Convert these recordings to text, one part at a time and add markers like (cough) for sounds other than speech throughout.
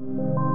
Bienvenue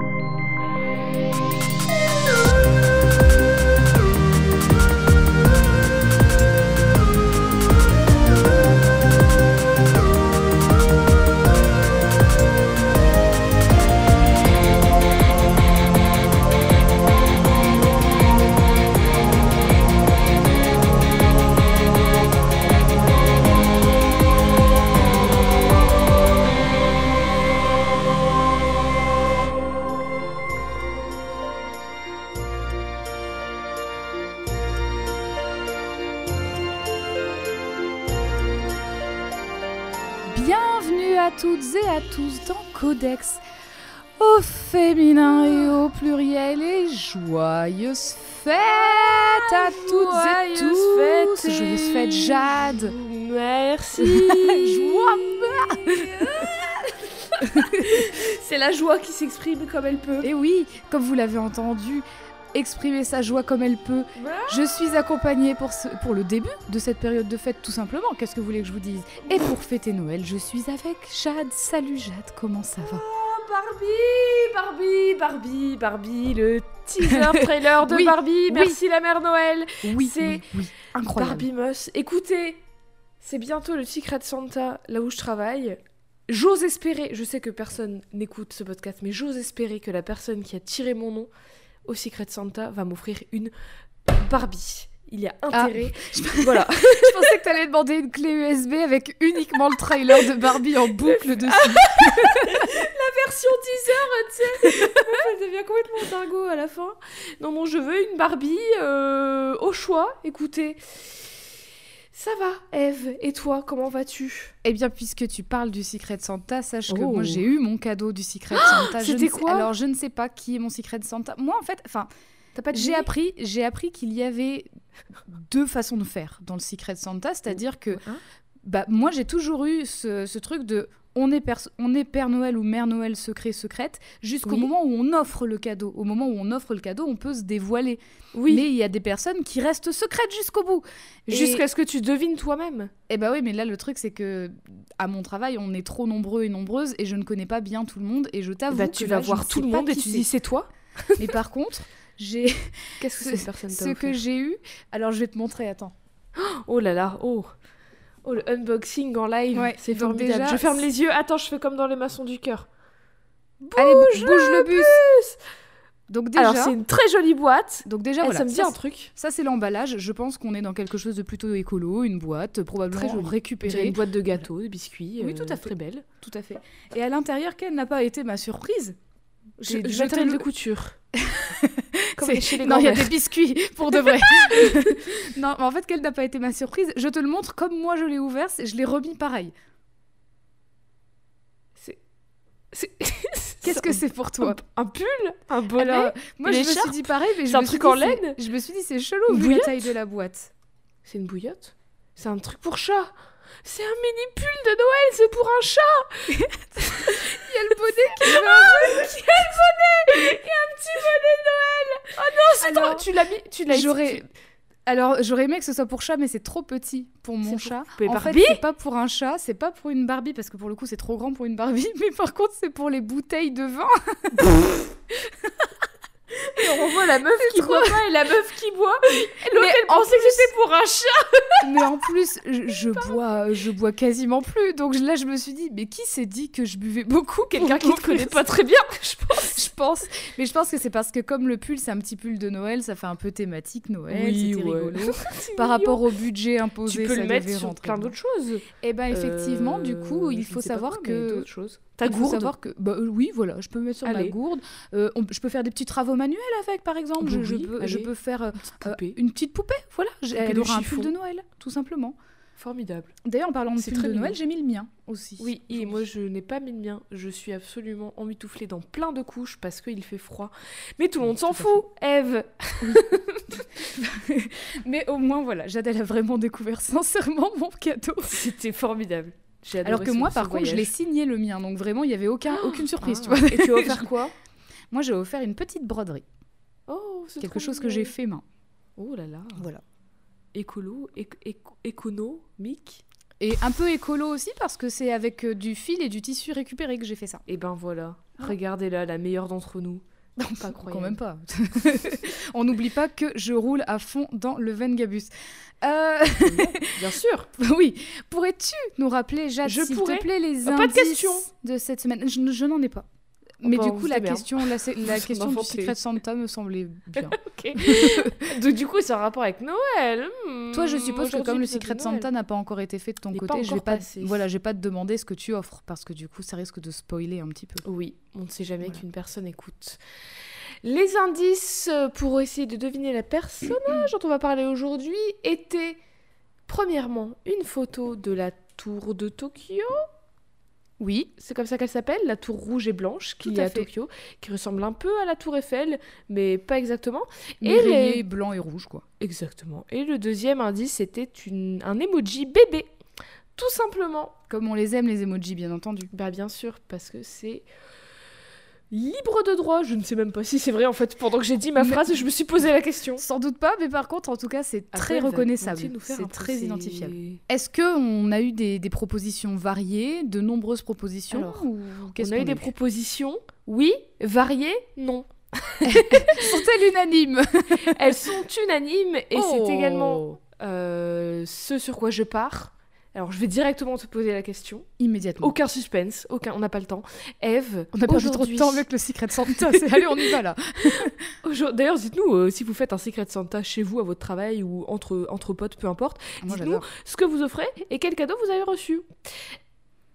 et joyeuses fêtes à toutes et tous. fêtes et- Joyeuses fêtes, Jade. Merci. (laughs) (laughs) C'est la joie qui s'exprime comme elle peut. Et oui, comme vous l'avez entendu, exprimer sa joie comme elle peut. Je suis accompagnée pour, ce- pour le début de cette période de fête, tout simplement. Qu'est-ce que vous voulez que je vous dise? Et pour fêter Noël, je suis avec Jade. Salut Jade, comment ça va? Barbie, Barbie, Barbie, Barbie, le teaser (laughs) trailer de Oui, Barbie. Merci la mère Noël. Oui, C'est oui, oui, incroyable. Barbie Moss. Écoutez, c'est bientôt le Secret Santa, là où je travaille. J'ose espérer, je sais que personne n'écoute ce podcast, mais j'ose espérer que la personne qui a tiré mon nom au Secret Santa va m'offrir une Barbie. Il y a Ah. intérêt. (laughs) voilà. (laughs) Je pensais que t'allais demander une clé USB avec uniquement le trailer de Barbie en boucle (laughs) dessus. version teaser, tu sais. Elle devient complètement dingo à la fin. Non, non, je veux une Barbie euh, au choix. Écoutez, ça va, Eve. Et toi, comment vas-tu? Eh bien, puisque tu parles du Secret Santa, sache que Oh. moi j'ai eu mon cadeau du Secret Santa. Je c'était sais- quoi? Alors, je ne sais pas qui est mon Secret Santa. Moi, en fait, enfin, j'ai appris, j'ai appris qu'il y avait deux façons de faire dans le Secret Santa, c'est-à-dire que Hein bah, moi j'ai toujours eu ce, ce truc de on est, on est Père Noël ou Mère Noël secret secrète jusqu'au Oui. moment où on offre le cadeau. Au moment où on offre le cadeau, on peut se dévoiler. Oui. Mais il y a des personnes qui restent secrètes jusqu'au bout. Et- Jusqu'à ce que tu devines toi-même. Eh bah oui, mais là le truc c'est que à mon travail, on est trop nombreux et nombreuses et je ne connais pas bien tout le monde et je t'avoue Bah, que tu vas voir tout le monde et tu dis c'est toi Mais par contre, j'ai (laughs) Qu'est-ce que ce, cette personne ce que j'ai eu. Alors je vais te montrer, attends. (gasps) Oh là là, oh Oh, le unboxing en live, Ouais, c'est formidable. déjà, je ferme les yeux. Attends, je fais comme dans les maçons du cœur. Allez, bouge, le bus. Donc déjà, Alors, c'est une très jolie boîte. donc déjà voilà, ça me dit ça, un truc. ça c'est l'emballage. Je pense qu'on est dans quelque chose de plutôt écolo, une boîte euh, probablement Très jolie. Récupérée. une boîte de gâteaux, de biscuits. Oui, euh, tout à fait. Très belle. Tout à fait. Et à l'intérieur, quelle n'a pas été ma surprise? Je, jeté matériel de couture. (laughs) Chez les non, il y a des biscuits pour de vrai. (laughs) non, mais en fait, quelle n'a pas été ma surprise? Je te le montre comme moi je l'ai ouvert, je l'ai remis pareil. C'est- (laughs) Qu'est-ce que c'est pour toi? un, un pull? Un bonnet? Alors, moi je me suis dit pareil, mais je C'est un me suis truc en dit, laine? Je me suis dit c'est chelou Une vu la bouillotte? taille de la boîte. C'est une bouillotte? C'est un truc pour chat? C'est un mini pull de Noël, c'est pour un chat Il y a le bonnet qui Quel bonnet Il y a un petit bonnet de Noël Oh non, c'est Alors, trop... Tu l'as mis... Tu l'as J'aurais alors j'aurais aimé que ce soit pour chat, mais c'est trop petit pour mon pour chat. poupée en fait, Barbie c'est pas pour un chat, c'est pas pour une Barbie parce que pour le coup c'est trop grand pour une Barbie, (laughs) mais par contre c'est pour les bouteilles de vin. (laughs) On voit la meuf qui trop- boit pas et la meuf qui boit. Et l'autre, elle pensait que c'était pour un chat mais en plus, je, je bois, je bois quasiment plus. Donc là, je me suis dit, mais qui s'est dit que je buvais beaucoup? Quelqu'un qui te connaît pas très bien, je pense. (laughs) Je pense, mais je pense que c'est parce que comme le pull, c'est un petit pull de Noël, ça fait un peu thématique Noël, Oui, c'était ouais. rigolo. (laughs) Par rapport au budget imposé, Tu peux ça le mettre sur plein d'autres choses. Eh ben effectivement, du coup, Euh, il faut pas savoir mais que Ta il faut gourde. savoir que bah euh, oui, voilà, je peux mettre sur ma Allez. gourde. Euh, on- je peux faire des petits travaux manuels avec, par exemple. je, peux, je peux faire euh, Petite euh, une petite poupée. Voilà, J'ai- Poupée elle aura un pull de Noël, tout simplement. Formidable. D'ailleurs, en parlant de pull très de Noël, j'ai mis le mien aussi. Oui, et moi je n'ai pas mis le mien. Je suis absolument emmitouflée dans plein de couches parce qu'il fait froid. Mais tout le monde s'en fout, Eve. (laughs) Mais au moins, voilà, Jade, elle a vraiment découvert sincèrement mon cadeau. C'était formidable. Alors que ce- moi, par contre, je l'ai signé le mien, donc vraiment, il y avait aucun, aucune surprise, tu Ah. vois. Et tu as offert (laughs) quoi? Moi, j'ai offert une petite broderie, Oh, c'est quelque chose que j'ai fait main. Oh là là. Voilà. Écolo, éc- éco- économique. Et un peu écolo aussi parce que c'est avec euh, du fil et du tissu récupéré que j'ai fait ça. Et ben voilà, regardez-la, la meilleure d'entre nous. (laughs) Non, pas Quand même pas. (laughs) On n'oublie pas que je roule à fond dans le Vengabus. Euh... Bien sûr. (laughs) oui. Pourrais-tu nous rappeler, Jade, s'il te plaît, les indices pas de, cette semaine? Je, je n'en ai pas. Mais du coup, la question, la, la (laughs) question du Secret Santa me semblait bien. (laughs) Donc, du coup, c'est un rapport avec Noël. Toi, je suppose que comme le Secret Santa n'a pas encore été fait de ton côté, je vais pas, voilà, je vais pas te demander ce que tu offres parce que du coup, ça risque de spoiler un petit peu. Oui, on ne sait jamais qu'une personne écoute. Les indices pour essayer de deviner la personnage dont on va parler aujourd'hui étaient premièrement une photo de la tour de Tokyo oui, c'est comme ça qu'elle s'appelle, la tour rouge et blanche qui est à, Tokyo, qui ressemble un peu à la tour Eiffel, mais pas exactement. et les... blanc et rouge, quoi. Exactement. Et le deuxième indice, c'était une... un emoji bébé. Tout simplement. Comme on les aime, les emojis, bien entendu. Bah bien sûr, parce que c'est libre de droit. Je ne sais même pas si c'est vrai en fait. Pendant que j'ai dit ma phrase, je me suis posé la question. Sans doute pas, mais par contre, en tout cas, c'est très reconnaissable. C'est très identifiable. Est-ce que on a eu des, propositions variées, de nombreuses propositions ou On a eu des propositions, oui, variées, non. (laughs) Sont-elles unanimes Elles sont unanimes et c'est oh. également euh, ce sur quoi je pars. Alors, je vais directement te poser la question. Immédiatement. Aucun suspense, aucun, on n'a pas le temps. Eve, on a perdu trop de temps avec le Secret Santa. Allez, on y va là. (laughs) D'ailleurs, dites-nous euh, si vous faites un Secret Santa chez vous, à votre travail ou entre, entre potes, peu importe. Ah, dites-nous ce que vous offrez et quel cadeau vous avez reçu.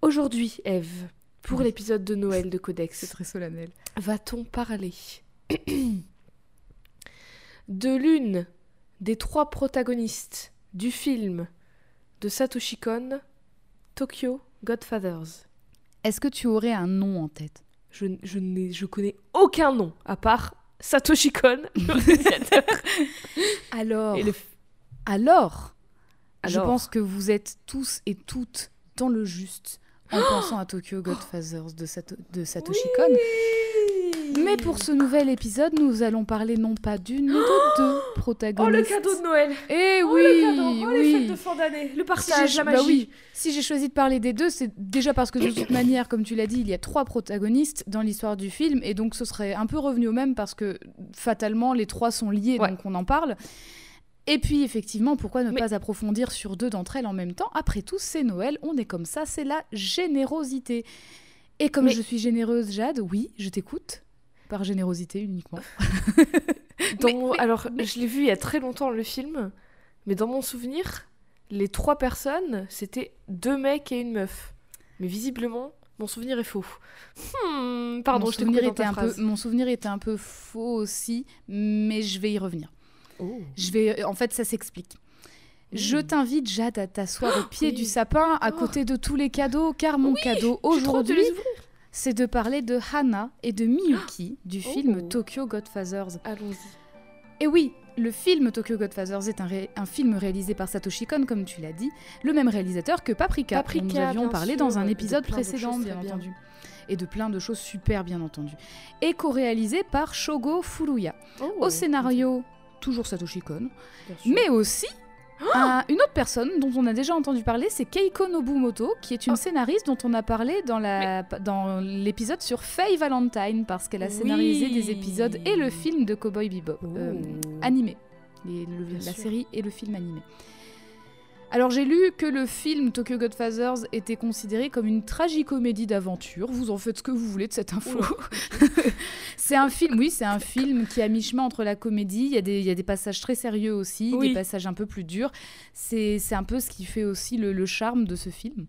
Aujourd'hui, Eve, pour l'épisode de Noël de Codex. C'est très solennel. Va-t-on parler (clears throat) de l'une des trois protagonistes du film de Satoshi Kon, Tokyo Godfathers. Est-ce que tu aurais un nom en tête? Je, je, je connais aucun nom, à part Satoshi Kon, (laughs) (laughs) alors, alors, je pense que vous êtes tous et toutes dans le juste en (gasps) pensant à Tokyo Godfathers de, de Satoshi Kon. Mais pour ce nouvel épisode, nous allons parler non pas d'une, mais de deux protagonistes. Oh, le cadeau de Noël Eh oh, oui, le cadeau. Oh, les fêtes de fin d'année, le partage, la magie. Bah oui. Si j'ai choisi de parler des deux, c'est déjà parce que de toute manière, comme tu l'as dit, il y a trois protagonistes dans l'histoire du film, et donc ce serait un peu revenu au même parce que fatalement, les trois sont liés, donc on en parle. Et puis effectivement, pourquoi ne pas approfondir sur deux d'entre elles en même temps? Après tout, c'est Noël, on est comme ça, c'est la générosité. Et comme je suis généreuse, Jade, oui, je t'écoute. Par générosité uniquement. (laughs) alors, je l'ai vu il y a très longtemps le film, mais dans mon souvenir, les trois personnes, c'était deux mecs et une meuf. Mais visiblement, mon souvenir est faux. Hmm, pardon, mon je souvenir était un peu, Mon souvenir était un peu faux aussi, mais je vais y revenir. Oh. Je vais, en fait, ça s'explique. Je hmm. t'invite, Jade, à t'asseoir au pied du sapin, à oh. côté de tous les cadeaux, car mon cadeau aujourd'hui, c'est de parler de Hana et de Miyuki du film oh. Tokyo Godfathers. Allons-y. Et oui, le film Tokyo Godfathers est un, film réalisé par Satoshi Kon, comme tu l'as dit, le même réalisateur que Paprika, Paprika dont nous avions parlé dans un épisode précédent, bien, entendu. Et de plein de choses super, bien entendu. Et co-réalisé par Shogo Furuya. Oh, Au scénario, toujours Satoshi Kon, mais aussi une autre personne dont on a déjà entendu parler, c'est Keiko Nobumoto, qui est une oh. scénariste dont on a parlé dans, la, l'épisode sur Faye Valentine, parce qu'elle a scénarisé des épisodes et le film de Cowboy Bebop, euh, animé. la série et le film animé. Alors j'ai lu que le film Tokyo Godfathers était considéré comme une tragicomédie d'aventure. Vous en faites ce que vous voulez de cette info. (laughs) c'est un film, oui, c'est un film qui est à mi-chemin entre la comédie. Il y, a des, il y a des passages très sérieux aussi, des passages un peu plus durs. C'est un peu ce qui fait aussi le, le charme de ce film.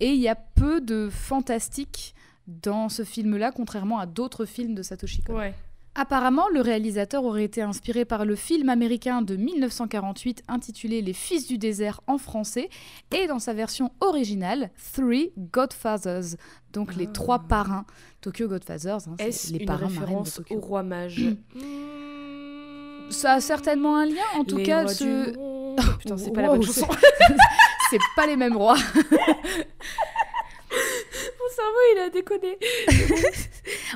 Et il y a peu de fantastique dans ce film-là, contrairement à d'autres films de Satoshi Kon. Ouais. Apparemment, le réalisateur aurait été inspiré par le film américain de 1948 intitulé Les Fils du désert en français et dans sa version originale, Three Godfathers, donc les trois ah. parrains. Tokyo Godfathers, hein, c'est les une parrains référence au roi mage hmm. Ça a certainement un lien, en tout cas. Ce... (laughs) Putain, c'est pas la bonne chanson. (laughs) c'est pas les mêmes rois. (laughs) cerveau, il a déconné. (laughs)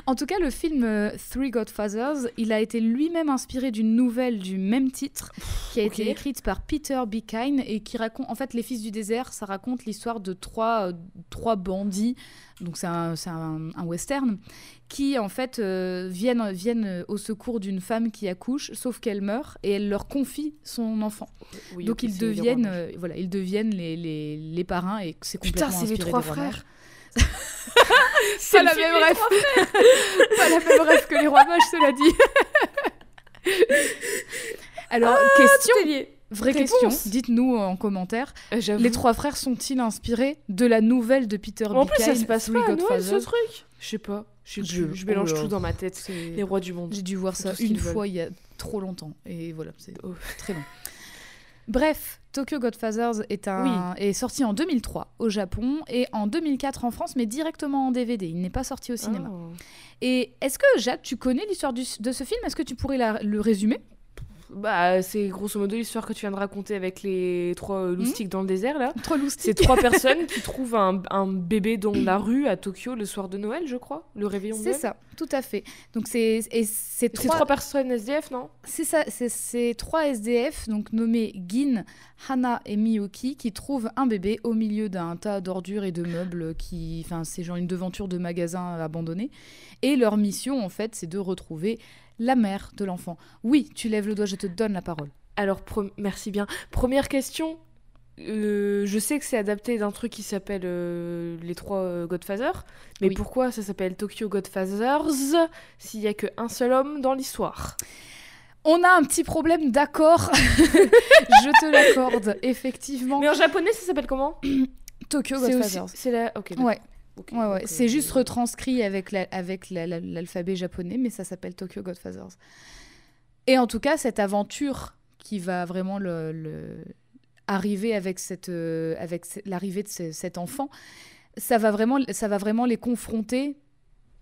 En tout cas, le film euh, Three Godfathers, il a été lui-même inspiré d'une nouvelle du même titre qui a été écrite par Peter B. Kine et qui raconte, en fait, Les Fils du désert, ça raconte l'histoire de trois, euh, trois bandits, donc c'est un, un- un western, qui en fait euh, viennent, viennent au secours d'une femme qui accouche, sauf qu'elle meurt et elle leur confie son enfant. Oui, donc ils deviennent, euh, voilà, ils deviennent les, les, les parrains et c'est complètement Putain, c'est les trois frères. (laughs) (laughs) Pas le la même Frères. Pas la même rêve que les rois mages, cela dit. (laughs) Alors, question, est lié. vraie réponse. question, dites-nous en commentaire. Euh. Les trois frères sont-ils inspirés de la nouvelle de Peter En plus, ça se passe pas à Noël, ce truc. Je sais pas. Je, Je- mélange oh tout dans ma tête. Les rois du monde. J'ai dû voir ça une fois il y a trop longtemps. Et voilà, c'est Oh. très long. Bref, Tokyo Godfathers est, un, est sorti en 2003 au Japon et en 2004 en France, mais directement en DVD. Il n'est pas sorti au cinéma. Oh. Et est-ce que, Jade, tu connais l'histoire de ce film? Est-ce que tu pourrais la- le résumer? Bah, c'est grosso modo l'histoire que tu viens de raconter avec les trois euh, loustiques dans le désert, là. Trop C'est trois (laughs) personnes qui trouvent un, un bébé dans la rue à Tokyo le soir de Noël, je crois. Le réveillon C'est ça, tout à fait. Donc c'est et c'est trois, trois personnes SDF, non? C'est ça, c'est trois SDF donc nommés Gin, Hana et Miyuki qui trouvent un bébé au milieu d'un tas d'ordures et de meubles qui, enfin c'est genre une devanture de magasin abandonné. Et leur mission en fait c'est de retrouver la mère de l'enfant. Oui, tu lèves le doigt, je te donne la parole. Alors, merci bien. Première question. Euh, je sais que c'est adapté d'un truc qui s'appelle euh, Les Trois euh, Godfathers, mais Oui. pourquoi ça s'appelle Tokyo Godfathers s'il y a qu'un seul homme dans l'histoire? On a un petit problème d'accord. (laughs) je te l'accorde, effectivement. Mais en japonais, ça s'appelle comment? Tokyo Godfathers. C'est la. Ok. Ouais. Ouais, ouais. C'est euh, juste retranscrit avec la- avec la- la- l'alphabet japonais, mais ça s'appelle Tokyo Godfathers. Et en tout cas, cette aventure qui va vraiment le, le- arriver avec, cette, euh, avec l'arrivée de ce- cet enfant, ça va, vraiment, ça va vraiment les confronter,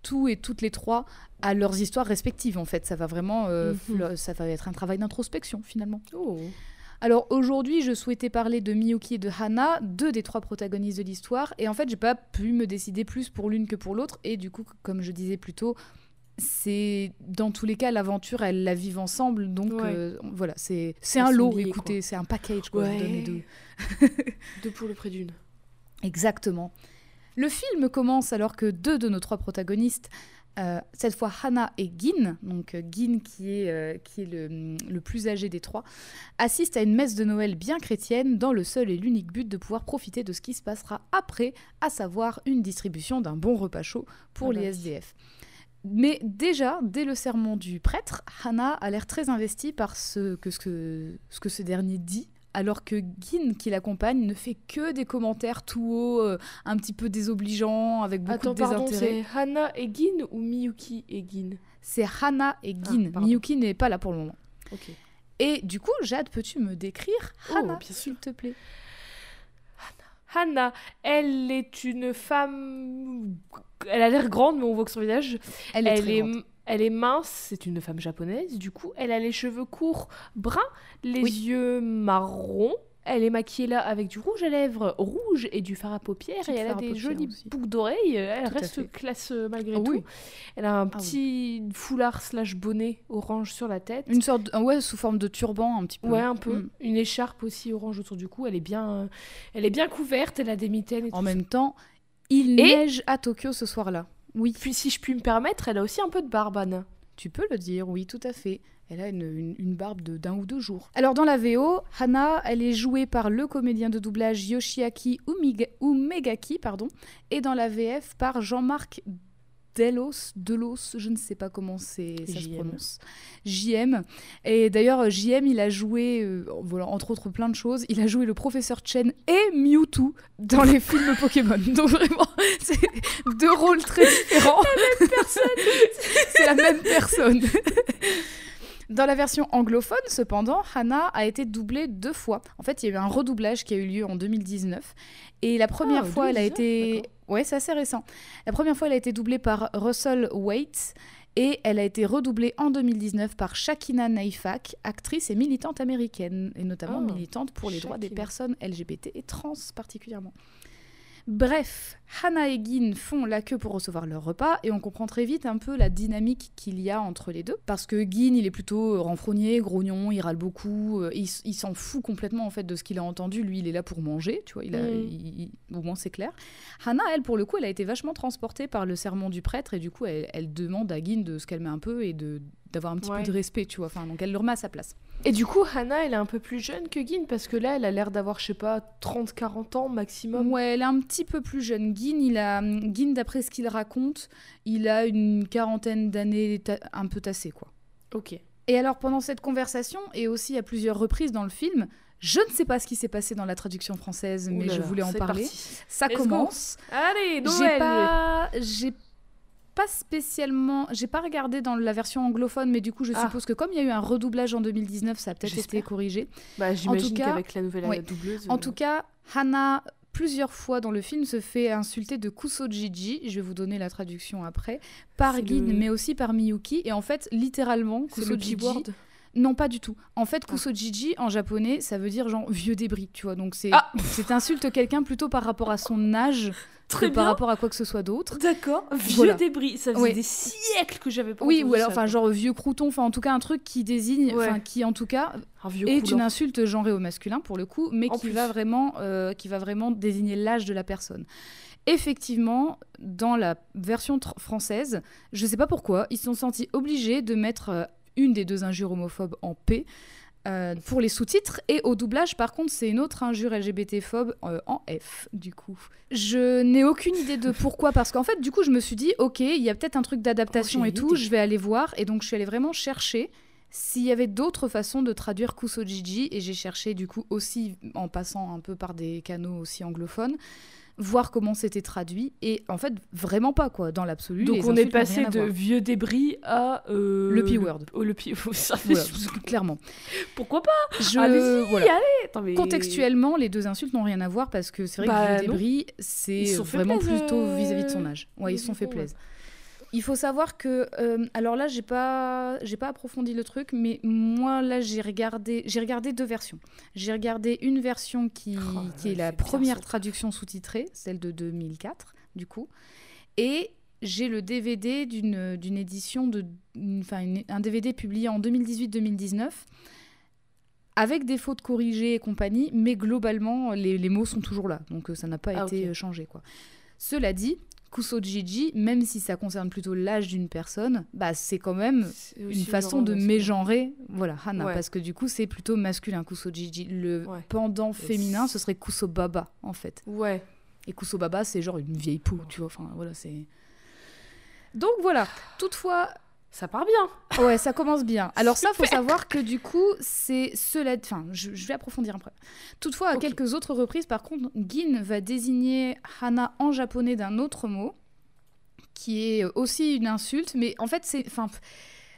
tous et toutes les trois, à leurs histoires respectives, en fait. Ça va vraiment... euh, Mhm. Ça va être un travail d'introspection, finalement. Oh. Alors aujourd'hui, je souhaitais parler de Miyuki et de Hana, deux des trois protagonistes de l'histoire, et en fait, j'ai pas pu me décider plus pour l'une que pour l'autre, et du coup, comme je disais plus tôt, c'est dans tous les cas l'aventure, elles la vivent ensemble, donc Ouais. euh, voilà, c'est un lot. écoutez, c'est un package quoi. Ouais. donner deux. Deux pour le prix d'une. (laughs) Exactement. Le film commence alors que deux de nos trois protagonistes, euh, cette fois Hana et Gin, donc euh, Gin qui est, euh, qui est le, le plus âgé des trois, assistent à une messe de Noël bien chrétienne dans le seul et l'unique but de pouvoir profiter de ce qui se passera après, à savoir une distribution d'un bon repas chaud pour Ah les bah oui. SDF. Mais déjà, dès le sermon du prêtre, Hana a l'air très investie par ce que, ce que, ce que ce dernier dit, alors que Gin, qui l'accompagne, ne fait que des commentaires tout haut, euh, un petit peu désobligeants, avec beaucoup Attends, de pardon, désintérêt. c'est Hana et Gin ou Miyuki et Gin C'est Hana et Gin. Ah. Miyuki n'est pas là pour le moment. Et du coup, Jade, peux-tu me décrire Oh, Hana, s'il te plaît? Hana, elle est une femme. Elle a l'air grande, mais on voit que son visage. Elle est elle, très est, grande. Elle est mince, c'est une femme japonaise. Du coup, elle a les cheveux courts, bruns, les Oui. yeux marrons. Elle est maquillée là avec du rouge à lèvres rouge et du fard à paupières. Et elle a des jolies aussi. boucles d'oreilles. Elle Tout à reste classe euh, malgré Ah tout. oui. Elle a un Ah oui. petit foulard slash bonnet orange sur la tête. Une sorte, de- ouais, sous forme de turban un petit peu. Ouais, un peu. Mm. Une écharpe aussi orange autour du cou. Elle est bien, euh, elle est bien couverte. Elle a des mitaines et En tout même temps, il Et- neige à Tokyo ce soir-là. Oui, Puis si je puis me permettre, elle a aussi un peu de barbe, Anna. tu peux le dire, oui, tout à fait. Elle a une, une- une barbe de- d'un ou deux jours. Alors dans la VO, Hana, elle est jouée par le comédien de doublage Yoshiaki Umegaki, pardon, et dans la VF par Jean-Marc Delos, Delos, je ne sais pas comment ça se prononce. JM. Et d'ailleurs, JM, il a joué, euh, voilà, entre autres plein de choses, il a joué le professeur Chen et Mewtwo dans les films Pokémon. (laughs) Donc vraiment, c'est deux rôles très différents. (laughs) c'est la même personne. Dans la version anglophone, cependant, Hannah a été doublée deux fois. En fait, il y a eu un redoublage qui a eu lieu en 2019. Et la première Ah, fois, elle a 2019, été... Ouais, c'est assez récent. La première fois, elle a été doublée par Russell Waite. Et elle a été redoublée en 2019 par Shakina Naifak, actrice et militante américaine, et notamment Ah, militante pour les droits des personnes LGBT et trans particulièrement. Bref, Hannah et Gin font la queue pour recevoir leur repas et on comprend très vite un peu la dynamique qu'il y a entre les deux. Parce que Gin, il est plutôt renfrogné, grognon, il râle beaucoup, euh, il, il s'en fout complètement en fait de ce qu'il a entendu. Lui, il est là pour manger, tu vois, il a, Mm. il- il- au moins c'est clair. Hannah, elle, pour le coup, elle a été vachement transportée par le sermon du prêtre et du coup, elle, elle demande à Gin de se calmer un peu et de d'avoir un petit Ouais. peu de respect, tu vois. Enfin, donc elle le remet à sa place. Et du coup, Hannah, elle est un peu plus jeune que Gin parce que là, elle a l'air d'avoir, je sais pas, 30-40 ans maximum. Ouais, elle est un petit peu plus jeune. Gin, il a, Gin, d'après ce qu'il raconte, il a une quarantaine d'années un peu tassées, quoi. Ok. Et alors, pendant cette conversation, et aussi à plusieurs reprises dans le film, je ne sais pas ce qui s'est passé dans la traduction française, mais je voulais en parler. parti. Ça Let's go. commence. Allez, J'ai Noël pas, j'ai pas spécialement, j'ai pas regardé dans la version anglophone, mais du coup, je Ah. suppose que comme il y a eu un redoublage en 2019, ça a peut-être été corrigé. Bah, j'imagine qu'avec la nouvelle ouais. doubleuse. En euh, tout cas, Hannah, plusieurs fois dans le film, se fait insulter de Kusojiji, je vais vous donner la traduction après, par le- mais aussi par Miyuki. Et en fait, littéralement, Kusojiji... Non, pas du tout. En fait, Ah. Kusojiji, en japonais, ça veut dire genre vieux débris, tu vois. Donc c'est Ah. c'est insulte quelqu'un plutôt par rapport à son âge Très que par rapport à quoi que ce soit d'autre. D'accord. Vieux Voilà. débris. Ça faisait Ouais. des siècles que j'avais pas Oui, ou alors, enfin, genre vieux crouton, enfin, en tout cas, un truc qui désigne, Ouais. enfin, qui en tout cas un vieux est coulant. une insulte genrée au masculin pour le coup, mais En qui plus. va vraiment, euh, qui va vraiment désigner l'âge de la personne. Effectivement, dans la version française, je sais pas pourquoi, ils se sont sentis obligés de mettre euh, une des deux injures homophobes en P. euh, pour les sous-titres et au doublage par contre c'est une autre injure LGBT-phobe euh, en F du coup. Je n'ai aucune idée de pourquoi parce qu'en fait du coup je me suis dit ok il y a peut-être un truc d'adaptation Oh, et tout je vais aller voir. Et donc je suis allée vraiment chercher s'il y avait d'autres façons de traduire Kusojiji, et j'ai cherché du coup aussi en passant un peu par des canaux aussi anglophones, voir comment c'était traduit, et en fait vraiment pas quoi, dans l'absolu. Donc on est passé de vieux débris à euh, Le P-word. Oh, le P. (laughs) Voilà, (laughs) clairement. Pourquoi pas? Je, Allez-y, voilà. Attends, mais- Contextuellement, les deux insultes n'ont rien à voir parce que c'est vrai Bah, que vieux débris, c'est vraiment plaisir, plutôt euh, vis-à-vis de son âge. Ouais, ils se sont fait ouais. Il faut savoir que, euh, alors là, j'ai pas, j'ai pas approfondi le truc, mais moi là, j'ai regardé, j'ai regardé deux versions. J'ai regardé une version qui, Oh, qui est la première traduction sous-titrée, celle de 2004, du coup, et j'ai le DVD d'une d'une édition de, enfin un DVD publié en 2018-2019 avec des fautes corrigées et compagnie, mais globalement, les, les mots sont toujours là, donc euh, ça n'a pas Ah, été euh, changé. Quoi. Cela dit, Kusojiji, même si ça concerne plutôt l'âge d'une personne, bah, c'est quand même une le façon de mégenrer voilà, Hana, Ouais. parce que du coup, c'est plutôt masculin, Kusojiji. Le Ouais. pendant féminin, ce serait Kusobaba, en fait. Ouais. Et Kusobaba, c'est genre une vieille peau, tu vois, enfin, voilà, c'est... Donc voilà, toutefois, Ça part bien. Ouais, ça commence bien. Alors ça, faut Super. savoir que du coup, c'est cela. Enfin, je, je vais approfondir après. Toutefois, à quelques autres reprises, par contre, Gin va désigner Hana en japonais d'un autre mot, qui est aussi une insulte, mais en fait, c'est. Enfin,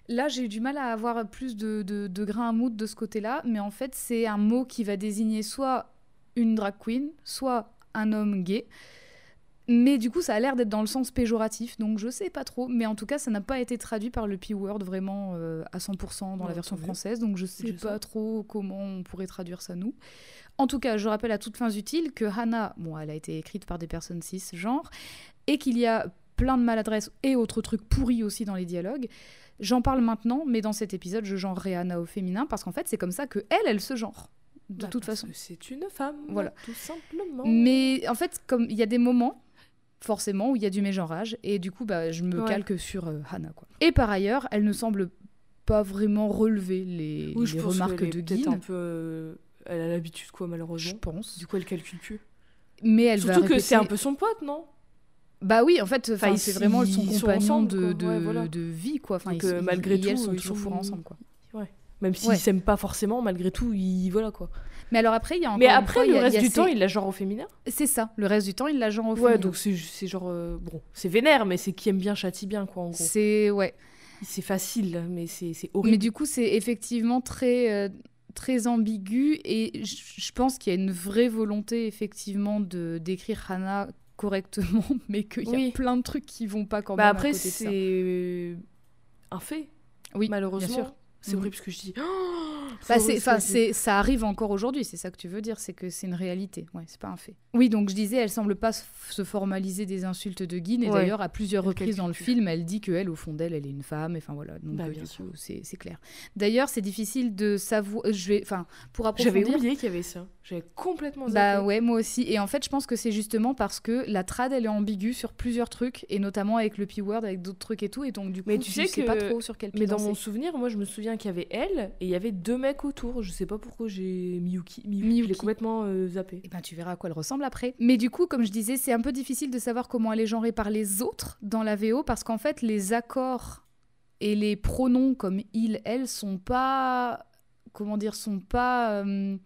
là, j'ai eu du mal à avoir plus de, de, de grain à moudre de ce côté-là, mais en fait, c'est un mot qui va désigner soit une drag queen, soit un homme gay. Mais du coup, ça a l'air d'être dans le sens péjoratif, donc je sais pas trop. Mais en tout cas, ça n'a pas été traduit par le P-word vraiment euh, à 100% dans la version française, donc je sais pas trop comment on pourrait traduire ça nous. En tout cas, je rappelle à toutes fins utiles que Hannah, bon, elle a été écrite par des personnes cisgenres, et qu'il y a plein de maladresses et autres trucs pourris aussi dans les dialogues. J'en parle maintenant, mais dans cet épisode, je genrerai Hannah au féminin parce qu'en fait, c'est comme ça que elle, elle se genre. De Bah, toute parce façon. que C'est une femme. Voilà. Tout simplement. Mais en fait, comme il y a des moments, forcément, où il y a du mégenrage, et du coup, bah, je me Ouais. calque sur euh, Hannah. Quoi. Et par ailleurs, elle ne semble pas vraiment relever les, Oui, je les remarques de un peu. euh, Elle a l'habitude, quoi, je malheureusement. pense. Du coup, elle calcule plus. Mais elle va Surtout que c'est un peu son pote, non? Bah oui, en fait, enfin, c'est ils- vraiment son ils compagnon ensemble, de, de, Ouais, voilà. de vie, quoi. Enfin, Donc, ils, euh, ils- malgré ils tout, ils toujours sont- fourrés ensemble, quoi. Même s'ils Ouais. s'aiment pas forcément, malgré tout, ils. Voilà, quoi. Mais alors après, il y a encore Mais après, fois, le reste du ces- temps, il la genre au féminin. C'est ça, le reste du temps, il la genre au Ouais, féminin. donc c'est genre. euh, bon, c'est vénère, mais c'est qui aime bien châtie bien, quoi, en gros. C'est, ouais. C'est facile, mais c'est c'est Mais horrible. du coup, c'est effectivement très, euh, très ambigu et je pense qu'il y a une vraie volonté effectivement de d'écrire Hannah correctement, (laughs) mais qu'il y a plein de trucs qui vont pas quand Bah même. après, c'est un fait. Oui, malheureusement. bien sûr. C'est horrible ce que je dis. Oh Bah, c'est, ça arrive encore aujourd'hui, c'est ça que tu veux dire, c'est que c'est une réalité, ouais, c'est pas un fait. Oui, donc je disais, elle semble pas se se formaliser des insultes de Guine, et Ouais. d'ailleurs, à plusieurs reprises dans le film, elle dit qu'elle, au fond d'elle, elle est une femme, enfin voilà, donc Bah, euh, bien sûr. c'est, clair. D'ailleurs, c'est difficile de savoir, je vais, enfin, pour J'avais oublié qu'il y avait ça. J'avais complètement Bah zappé. ouais, moi aussi. Et en fait, je pense que c'est justement parce que la trad, elle est ambiguë sur plusieurs trucs, et notamment avec le P-word, avec d'autres trucs et tout, et donc du coup, Mais tu sais sais que- pas trop sur quel Mais dans mon souvenir, moi je me souviens qu'il y avait elle et il y avait deux mecs autour. Je sais pas pourquoi j'ai Miyuki. Miyuki, je l'ai Miyuki. complètement euh, zappé. Eh ben, tu verras à quoi elle ressemble après. Mais du coup, comme je disais, c'est un peu difficile de savoir comment elle est genrée par les autres dans la VO parce qu'en fait, les accords et les pronoms comme il, elle sont pas. Comment dire Sont pas euh,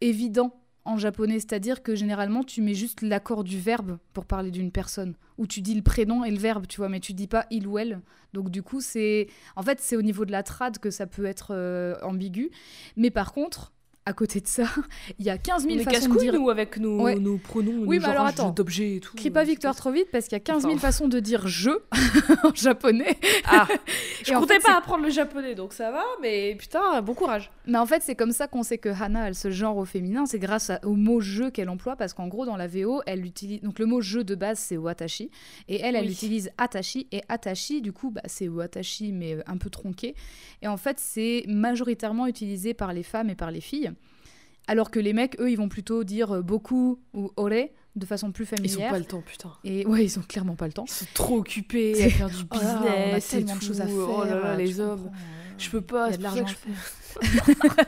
évidents en japonais. C'est-à-dire que généralement, tu mets juste l'accord du verbe pour parler d'une personne. Ou tu dis le prénom et le verbe, tu vois, mais tu dis pas il ou elle. Donc du coup, c'est. En fait, c'est au niveau de la trad que ça peut être euh, ambigu. Mais par contre. À côté de ça, (laughs) il y a 15 On 000 est façons de dire nous, avec nos, Ouais. nos pronoms, Oui, nos alors attends. d'objets et tout. Crie pas Victor trop vite parce qu'il y a 15 000 Enfin. façons de dire je (laughs) en japonais. Ah, (laughs) je comptais fait, pas apprendre le japonais, donc ça va, mais putain, bon courage. Mais en fait, c'est comme ça qu'on sait que Hana, elle se genre au féminin. C'est grâce au mot jeu qu'elle emploie parce qu'en gros, dans la VO, elle utilise. Donc le mot jeu de base, c'est watashi. Et elle, elle Oui. utilise atashi. Et atashi, du coup, bah, c'est watashi, mais euh, un peu tronqué. Et en fait, c'est majoritairement utilisé par les femmes et par les filles. Alors que les mecs, eux, ils vont plutôt dire euh, beaucoup ou ore de façon plus Ils ont familière. pas le temps, putain. Et ouais, ils ont clairement pas le temps. Ils sont trop occupés à faire du (laughs) Oh là, business on a tellement de choses à faire. Oh là là, les hommes. Je peux pas, il y a de l'argent à faire.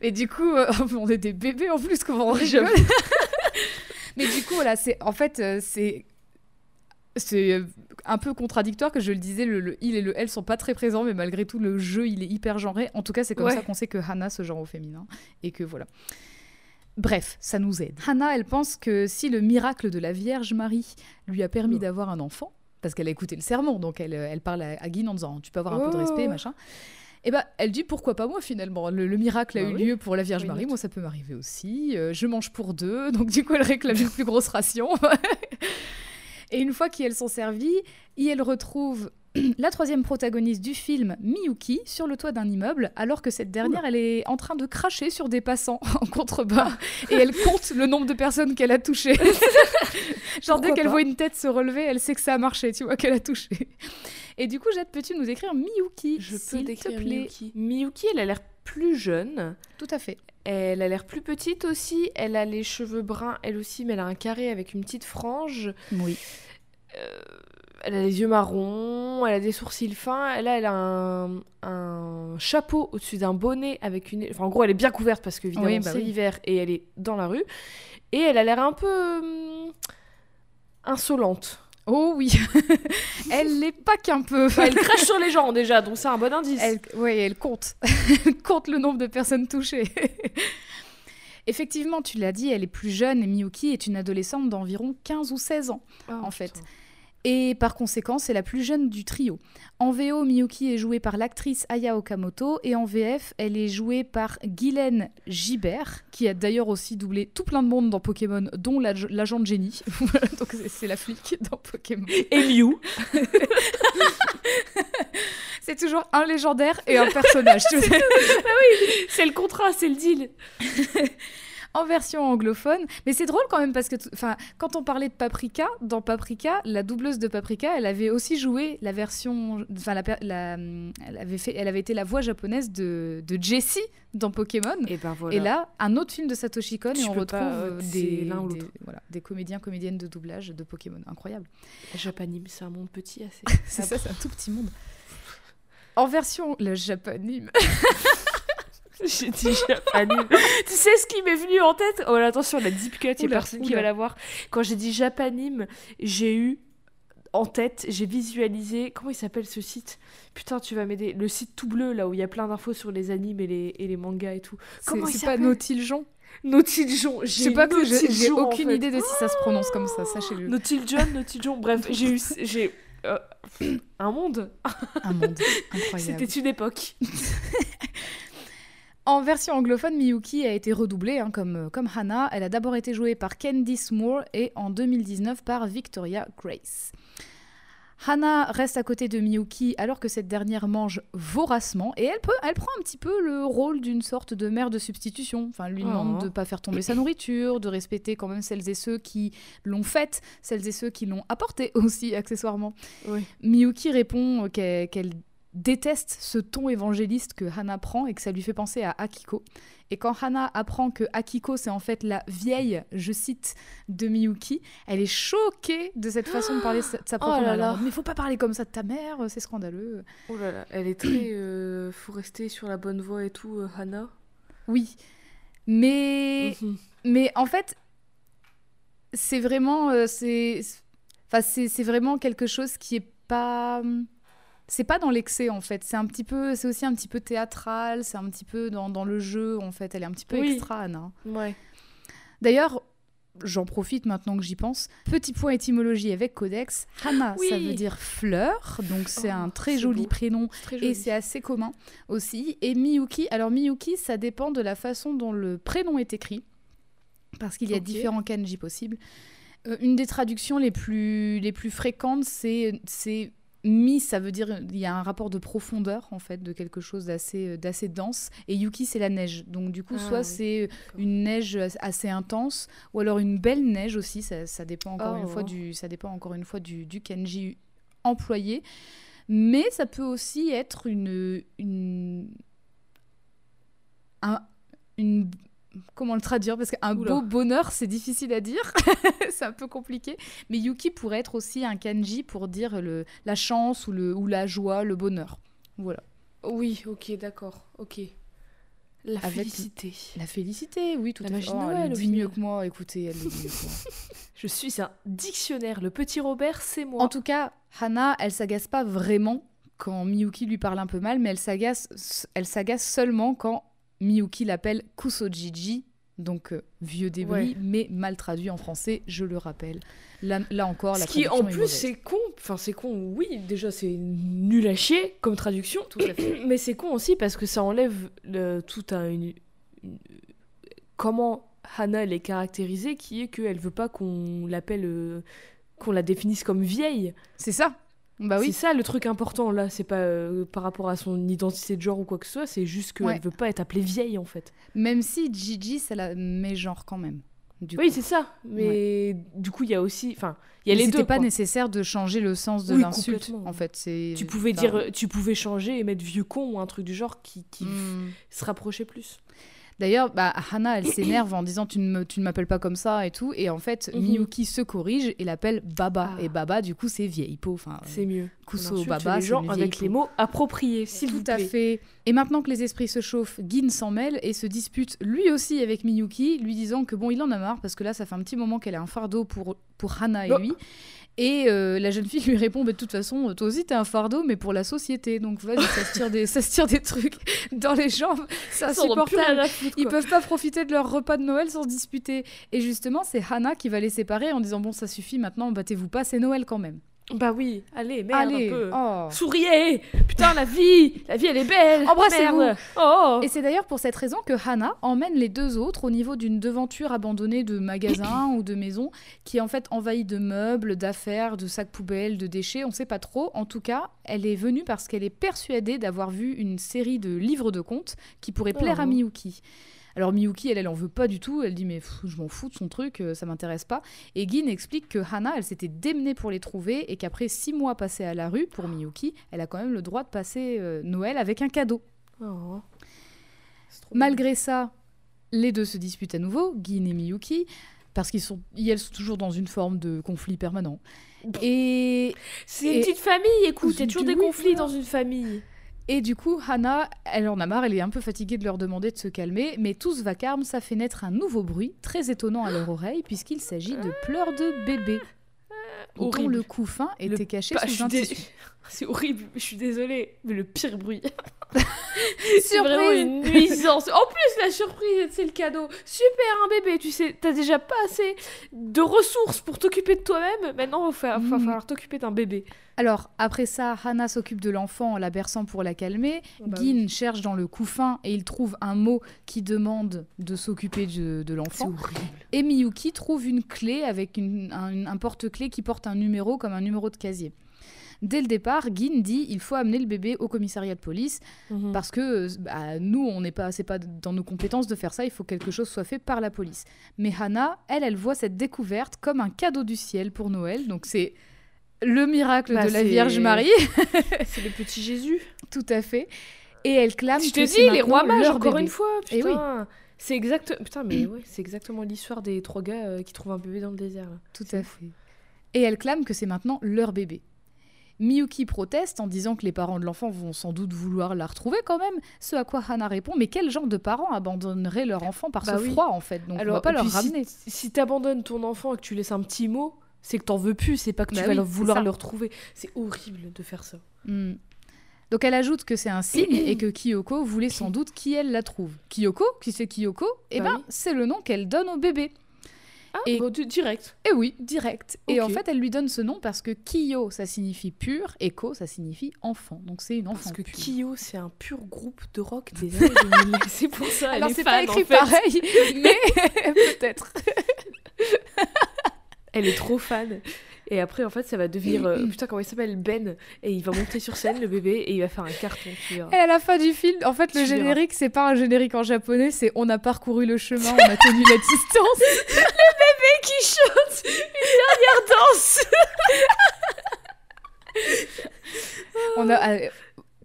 Mais du coup, euh, (laughs) on est des bébés en plus, comment on rigole. (laughs) Mais du coup, voilà, c'est en fait, euh, c'est c'est euh, un peu contradictoire que je le disais, le, le il et le elle sont pas très présents, mais malgré tout, le jeu, il est hyper genré. En tout cas, c'est comme Ouais. ça qu'on sait que Hana se genre au féminin et que voilà. Bref, ça nous aide. Hana, elle pense que si le miracle de la Vierge Marie lui a permis Oh. d'avoir un enfant, parce qu'elle a écouté le sermon, donc elle, euh, elle parle à, à Guine en disant tu peux avoir un peu de Oh. respect, machin. Et ben, elle dit pourquoi pas moi finalement? Le, le miracle a Bah eu oui. lieu pour la Vierge Marie, moi ça peut m'arriver aussi. Euh, je mange pour deux, (laughs) donc du coup elle réclame une plus grosse ration. (laughs) Et une fois qu'elles sont servies, elle retrouve (clears throat) la troisième protagoniste du film, Miyuki, sur le toit d'un immeuble, alors que cette dernière, elle est en train de cracher sur des passants (laughs) en contrebas. et elle compte le nombre de personnes qu'elle a touchées. (laughs) Genre, dès Pourquoi qu'elle pas voit une tête se relever, elle sait que ça a marché, tu vois, qu'elle a touché. Et du coup, Jade, peux-tu nous écrire Miyuki, Je peux s'il te décrire plaît? Miyuki. Miyuki, elle a l'air plus jeune. Tout à fait. Elle a l'air plus petite aussi. Elle a les cheveux bruns, elle aussi, mais elle a un carré avec une petite frange. Oui. Elle a les yeux marrons, elle a des sourcils fins. Elle a, elle a un, un chapeau au-dessus d'un bonnet avec une. Enfin, en gros, elle est bien couverte parce qu'évidemment, Oui, bah c'est oui. l'hiver et elle est dans la rue. Et elle a l'air un peu. hum, insolente. Oh oui. (laughs) elle l'est pas qu'un peu. Enfin, elle crache sur les gens déjà, donc c'est un bon indice. Elle, ouais, elle compte. (laughs) Elle compte le nombre de personnes touchées. (laughs) Effectivement, tu l'as dit, elle est plus jeune et Miyuki est une adolescente d'environ 15 ou 16 ans. Ah, en fait. putain. Et par conséquent, c'est la plus jeune du trio. En VO, Miyuki est jouée par l'actrice Aya Okamoto et en VF, elle est jouée par Guylaine Gibert, qui a d'ailleurs aussi doublé tout plein de monde dans Pokémon, dont l'ag- l'agent de génie. (laughs) Donc c'est- c'est la flic dans Pokémon. Et Mew. (laughs) C'est toujours un légendaire et un personnage. (laughs) tu sais. C'est le contrat, c'est le deal. En version anglophone. Mais c'est drôle quand même parce que, enfin, quand on parlait de Paprika, dans Paprika, la doubleuse de Paprika, elle avait aussi joué la version, enfin, la, la- elle avait fait, elle avait été la voix japonaise de, de Jessie dans Pokémon. Et ben voilà. Et là, un autre film de Satoshi Kon et on retrouve pas, euh, des, l'un ou des- voilà, des comédiens, comédiennes de doublage de Pokémon. Incroyable. Japanime, c'est un monde petit assez. (laughs) C'est ça, c'est un tout petit monde. En version le japanime. (laughs) (laughs) J'ai dit Japanime. (laughs) tu sais ce qui m'est venu en tête? Oh là, attention, la deep cut, il y a Oula, personne qui oula. va la voir. Quand j'ai dit Japanime, j'ai eu en tête, j'ai visualisé. Comment il s'appelle ce site? Putain, tu vas m'aider. Le site tout bleu, là où il y a plein d'infos sur les animes et les, et les mangas et tout. Comment il c'est pas Nautiljon Nautiljon. Je sais pas que j'ai j'ai aucune idée idée de si ça se prononce comme ça, sachez-le. Nautiljon, Nautiljon. Bref, j'ai eu. J'ai. euh, un monde. Un monde (laughs) incroyable. C'était une époque. En version anglophone, Miyuki a été redoublée hein, comme, euh, comme Hannah. Elle a d'abord été jouée par Candice Moore et en 2019 par Victoria Grace. Hana reste à côté de Miyuki alors que cette dernière mange voracement et elle, peut, elle prend un petit peu le rôle d'une sorte de mère de substitution. Enfin, elle lui demande Oh. de pas faire tomber sa nourriture, de respecter quand même celles et ceux qui l'ont faite, celles et ceux qui l'ont apportée aussi (laughs) accessoirement. Oui. Miyuki répond qu'elle qu'elle déteste ce ton évangéliste que Hana prend et que ça lui fait penser à Akiko. Et quand Hana apprend que Akiko, c'est en fait la vieille, je cite, de Miyuki, elle est choquée de cette façon de parler de sa- sa propre Oh là mère. là. Mais faut pas parler comme ça de ta mère, c'est scandaleux. Oh là là, elle est très. euh, faut rester sur la bonne voie et tout, euh, Hannah. Oui. Mais, Mhm. mais en fait, c'est vraiment, euh, c'est, enfin, c'est, c'est vraiment quelque chose qui est pas, c'est pas dans l'excès en fait. C'est un petit peu, c'est aussi un petit peu théâtral, c'est un petit peu dans, dans le jeu en fait. Elle est un petit peu Oui. extra, Anna. Ouais. D'ailleurs, j'en profite maintenant que j'y pense. Petit point étymologie avec Codex. Hana, ça veut dire fleur, donc c'est Oh, un très c'est joli beau. prénom C'est et c'est assez commun aussi. Et Miyuki, alors Miyuki, ça dépend de la façon dont le prénom est écrit, parce qu'il y a différents kanji possibles. Euh, une des traductions les plus, les plus fréquentes, c'est c'est Mi, ça veut dire il y a un rapport de profondeur en fait, de quelque chose d'assez euh, d'assez dense. Et Yuki, c'est la neige. Donc du coup, Ah, soit oui, c'est d'accord. une neige assez intense, ou alors une belle neige aussi. Ça, ça dépend encore une Oh. fois du, ça dépend encore une fois du, du kanji employé. Mais ça peut aussi être une, une, un- une, comment le traduire Parce qu'un beau bonheur, c'est difficile à dire, (laughs) c'est un peu compliqué. Mais Yuki pourrait être aussi un kanji pour dire le, la chance ou, le, ou la joie, le bonheur. Voilà. Oui, ok, d'accord, ok. La Avec- félicité. La félicité, oui, tout La à fait. Oh, elle dit mieux que moi, écoutez, elle le dit mieux que moi. Je suis un dictionnaire. Le petit Robert, c'est moi. En tout cas, Hana, elle s'agace pas vraiment quand Miyuki lui parle un peu mal, mais elle s'agace, elle s'agace seulement quand Miyuki l'appelle Kusojiji, donc euh, vieux débris, Ouais. mais mal traduit en français, je le rappelle. Là, là encore, la Ce qui, en plus, c'est con. Enfin, c'est con, oui, déjà, c'est nul à chier comme traduction. Tout à fait. (coughs) Mais c'est con aussi parce que ça enlève le, tout un. une- une- comment Hannah elle est caractérisée, qui est qu'elle veut pas qu'on l'appelle. euh, qu'on la définisse comme vieille. C'est ça. Bah C'est oui. ça le truc important là, c'est pas euh, par rapport à son identité de genre ou quoi que ce soit, c'est juste qu'elle Ouais. veut pas être appelée vieille en fait. Même si Gigi, ça la met genre quand même. Du Oui, c'est ça. Mais du coup, il y a aussi. Enfin, il y a Mais les C'était deux. pas quoi. nécessaire de changer le sens de Oui, l'insulte. En fait, c'est. Tu pouvais enfin, dire, tu pouvais changer et mettre vieux con ou un truc du genre qui, qui hmm. se rapprochait plus. D'ailleurs, bah, Hana, elle s'énerve en disant tu ne me- tu ne m'appelles pas comme ça et tout. Et en fait, Mhm. Miyuki se corrige et l'appelle Baba. Ah. Et Baba, du coup, c'est vieille peau. Enfin, C'est mieux. Kuso insulte Baba, les gens avec les mots appropriés, s'il vous Tout à plaît. fait. Et maintenant que les esprits se chauffent, Gin s'en mêle et se dispute lui aussi avec Miyuki, lui disant que bon, il en a marre parce que là, ça fait un petit moment qu'elle a un fardeau pour, pour Hana et Oh. lui. Et euh, la jeune fille lui répond bah, De toute façon, toi aussi, t'es un fardeau, mais pour la société. Donc vas-y, ça se tire des, ça se tire des trucs dans les jambes. C'est insupportable. Ils peuvent pas profiter de leur repas de Noël sans se disputer. Et justement, c'est Hana qui va les séparer en disant Bon, ça suffit maintenant, battez-vous pas, c'est Noël quand même. Bah oui, allez, merde Allez, un peu. oh. Souriez Putain, la vie La vie, elle est belle Embrassez-vous. Oh Et c'est d'ailleurs pour cette raison que Hana emmène les deux autres au niveau d'une devanture abandonnée de magasin ou de maison qui est en fait envahie de meubles, d'affaires, de sacs poubelles, de déchets, on sait pas trop. En tout cas, elle est venue parce qu'elle est persuadée d'avoir vu une série de livres de contes qui pourraient plaire à Oh. Miyuki. Alors Miyuki, elle, elle en veut pas du tout. Elle dit mais pff, je m'en fous de son truc, euh, ça m'intéresse pas. Et Gin explique que Hana, elle s'était démenée pour les trouver et qu'après six mois passés à la rue pour Miyuki, elle a quand même le droit de passer euh, Noël avec un cadeau. Oh. Malgré ça, les deux se disputent à nouveau, Gin et Miyuki, parce qu'ils sont, elles sont toujours dans une forme de conflit permanent. Et, C'est une Et- petite famille, écoute, il y a toujours des oui, conflits voilà. dans une famille. Et du coup, Hana, elle en a marre, elle est un peu fatiguée de leur demander de se calmer, mais tout ce vacarme, ça fait naître un nouveau bruit, très étonnant à leur oreille, puisqu'il s'agit de pleurs de bébé. dont le coup fin était Le caché sous un dé- tissu. (laughs) C'est horrible, je suis désolée, mais le pire bruit. (laughs) c'est vraiment Surprise une nuisance. En plus, la surprise, c'est le cadeau. Super, un bébé, tu sais, t'as déjà pas assez de ressources pour t'occuper de toi-même. Maintenant, il va, va Mm. falloir t'occuper d'un bébé. Alors, après ça, Hana s'occupe de l'enfant en la berçant pour la calmer. Bah Gin cherche dans le couffin et il trouve un mot qui demande de s'occuper de, de l'enfant. horrible. Et Miyuki trouve une clé avec une- un, un porte-clés qui porte un numéro comme un numéro de casier. Dès le départ, Gin dit il faut amener le bébé au commissariat de police Mhm. parce que bah, nous, on n'est pas, c'est pas dans nos compétences de faire ça. Il faut que quelque chose soit fait par la police. Mais Hannah, elle, elle voit cette découverte comme un cadeau du ciel pour Noël. Donc c'est le miracle Bah, de la c'est- Vierge Marie, (laughs) C'est le petit Jésus. (laughs) tout à fait. Et elle clame Je que te c'est dis, les rois mages, encore bébé. une fois. Eh Putain. C'est exact... Putain, mais ouais, c'est exactement l'histoire des trois gars euh, qui trouvent un bébé dans le désert. là. Tout C'est à fait. Et elle clame que c'est maintenant leur bébé. Miyuki proteste en disant que les parents de l'enfant vont sans doute vouloir la retrouver quand même, ce à quoi Hana répond Mais quel genre de parents abandonneraient leur enfant par Bah ce oui. froid en fait? Donc on va Alors, pas et leur si- ramener. Si, t'abandonnes ton enfant et que tu laisses un petit mot, c'est que t'en veux plus, c'est pas que tu Bah vas oui, vouloir le retrouver. C'est horrible de faire ça. Hmm. Donc elle ajoute que c'est un signe et que Kyoko voulait sans doute qui elle la trouve. Kyoko Qui c'est Kyoko Eh Bah ben, oui. c'est le nom qu'elle donne au bébé. Ah, Et- bon, di- direct. Et oui, direct. Et en fait, elle lui donne ce nom parce que Kiyo, ça signifie pur, et Ko, ça signifie enfant. Donc c'est une enfant Parce que pure. Kyo, c'est un pur groupe de rock des (laughs) années 2000. C'est pour ça, Alors elle c'est pas en écrit fait. pareil, (laughs) mais (laughs) peut-être. Elle est trop fan. Et après, en fait, ça va devenir. euh, (clears throat) putain, comment il s'appelle? Ben. Et il va monter sur scène, le bébé, et il va faire un carton. Et à la fin du film, en fait, le Tu générique, c'est pas un générique en japonais, c'est on a parcouru le chemin, on a tenu la distance. (laughs) qui chante une dernière danse On a euh,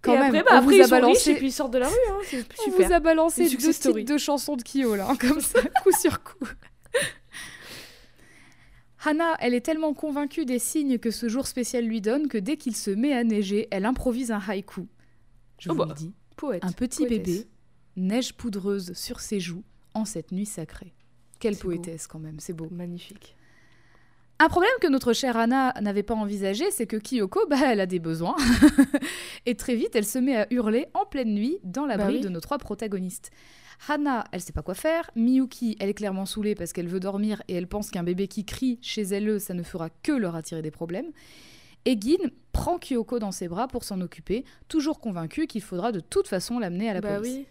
quand Et même, après, bah, on après vous a balancé, riches et puis ils sortent de la rue. Hein. On super. vous a balancé deux de chansons de Kyo là, hein, comme ça, (laughs) coup sur coup. Hana, elle est tellement convaincue des signes que ce jour spécial lui donne que dès qu'il se met à neiger, elle improvise un haïku. Je Oh vous bah, le dis, Poète. un petit poétesse. bébé, neige poudreuse sur ses joues en cette nuit sacrée. Quelle beau. poétesse quand même, c'est beau. Magnifique. Un problème que notre chère Anna n'avait pas envisagé, c'est que Kyoko, bah, elle a des besoins. (laughs) et très vite, elle se met à hurler en pleine nuit dans l'abri Bah oui. de nos trois protagonistes. Hana, elle sait pas quoi faire. Miyuki, elle est clairement saoulée parce qu'elle veut dormir et elle pense qu'un bébé qui crie chez elle, ça ne fera que leur attirer des problèmes. Et Gin prend Kyoko dans ses bras pour s'en occuper, toujours convaincue qu'il faudra de toute façon l'amener à la bah police. oui.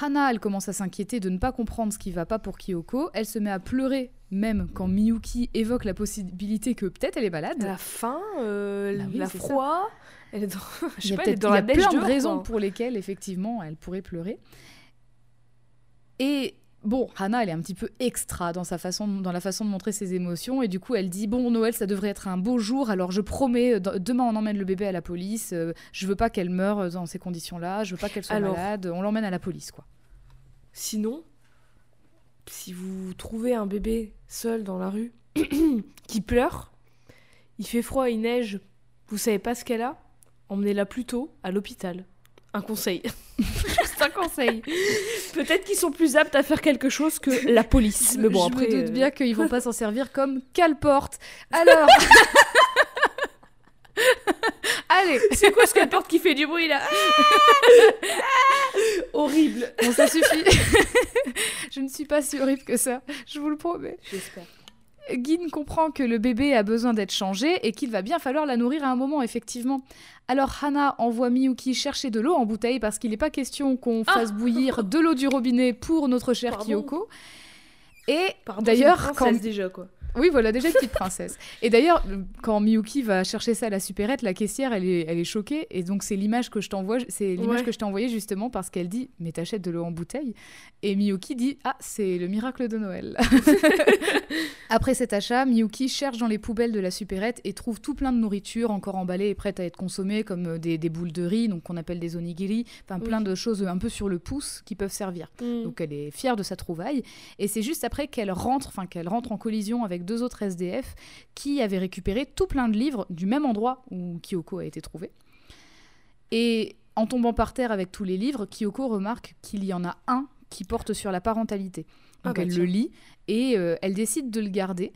Hana, elle commence à s'inquiéter de ne pas comprendre ce qui va pas pour Kyoko. Elle se met à pleurer, même quand Miyuki évoque la possibilité que peut-être elle est malade. La faim, euh, Bah oui, la ça. froid. Elle est dans. (laughs) Je sais pas, elle est dans il y la a plein de raisons quoi. pour lesquelles, effectivement, elle pourrait pleurer. Et bon, Hannah, elle est un petit peu extra dans, sa façon, dans la façon de montrer ses émotions. Et du coup, elle dit Bon, Noël, ça devrait être un beau jour, alors je promets, euh, demain, on emmène le bébé à la police. euh, je veux pas qu'elle meure dans ces conditions-là. Je veux pas qu'elle soit Alors. malade. On l'emmène à la police, quoi. Sinon, si vous trouvez un bébé seul dans la rue (clears throat) qui pleure, il fait froid, il neige, vous savez pas ce qu'elle a, emmenez-la plutôt à l'hôpital. Un conseil. (laughs) Un conseil. (laughs) Peut-être qu'ils sont plus aptes à faire quelque chose que la police. Mais bon, je après. me doute euh, bien qu'ils vont (laughs) pas s'en servir comme cale-porte. Alors. (laughs) Allez, C'est quoi ce qu'elle porte qui fait du bruit là Horrible. bon, ça suffit. je ne suis pas si horrible que ça, je vous le promets. J'espère. Gin comprend que le bébé a besoin d'être changé et qu'il va bien falloir la nourrir à un moment, effectivement. Alors Hana envoie Miyuki chercher de l'eau en bouteille parce qu'il n'est pas question qu'on Ah fasse bouillir de l'eau du robinet pour notre chère Pardon. Kyoko. Et d'ailleurs, quand princesse déjà quoi. Oui, voilà, déjà une petite princesse. Et d'ailleurs, quand Miyuki va chercher ça à la supérette, la caissière, elle est, elle est choquée. Et donc, c'est l'image que je t'envoie, c'est l'image Ouais. que je t'ai envoyée justement parce qu'elle dit Mais t'achètes de l'eau en bouteille Et Miyuki dit Ah, c'est le miracle de Noël. (laughs) Après cet achat, Miyuki cherche dans les poubelles de la supérette et trouve tout plein de nourriture encore emballée et prête à être consommée, comme euh, des, des boules de riz, donc qu'on appelle des onigiri, enfin Oui. plein de choses un peu sur le pouce qui peuvent servir. Mm. Donc elle est fière de sa trouvaille. Et c'est juste après qu'elle rentre, enfin qu'elle rentre en collision avec deux autres SDF qui avaient récupéré tout plein de livres du même endroit où Kyoko a été trouvée. Et en tombant par terre avec tous les livres, Kyoko remarque qu'il y en a un qui porte sur la parentalité. Donc Ah bah elle le lit et euh, elle décide de le garder.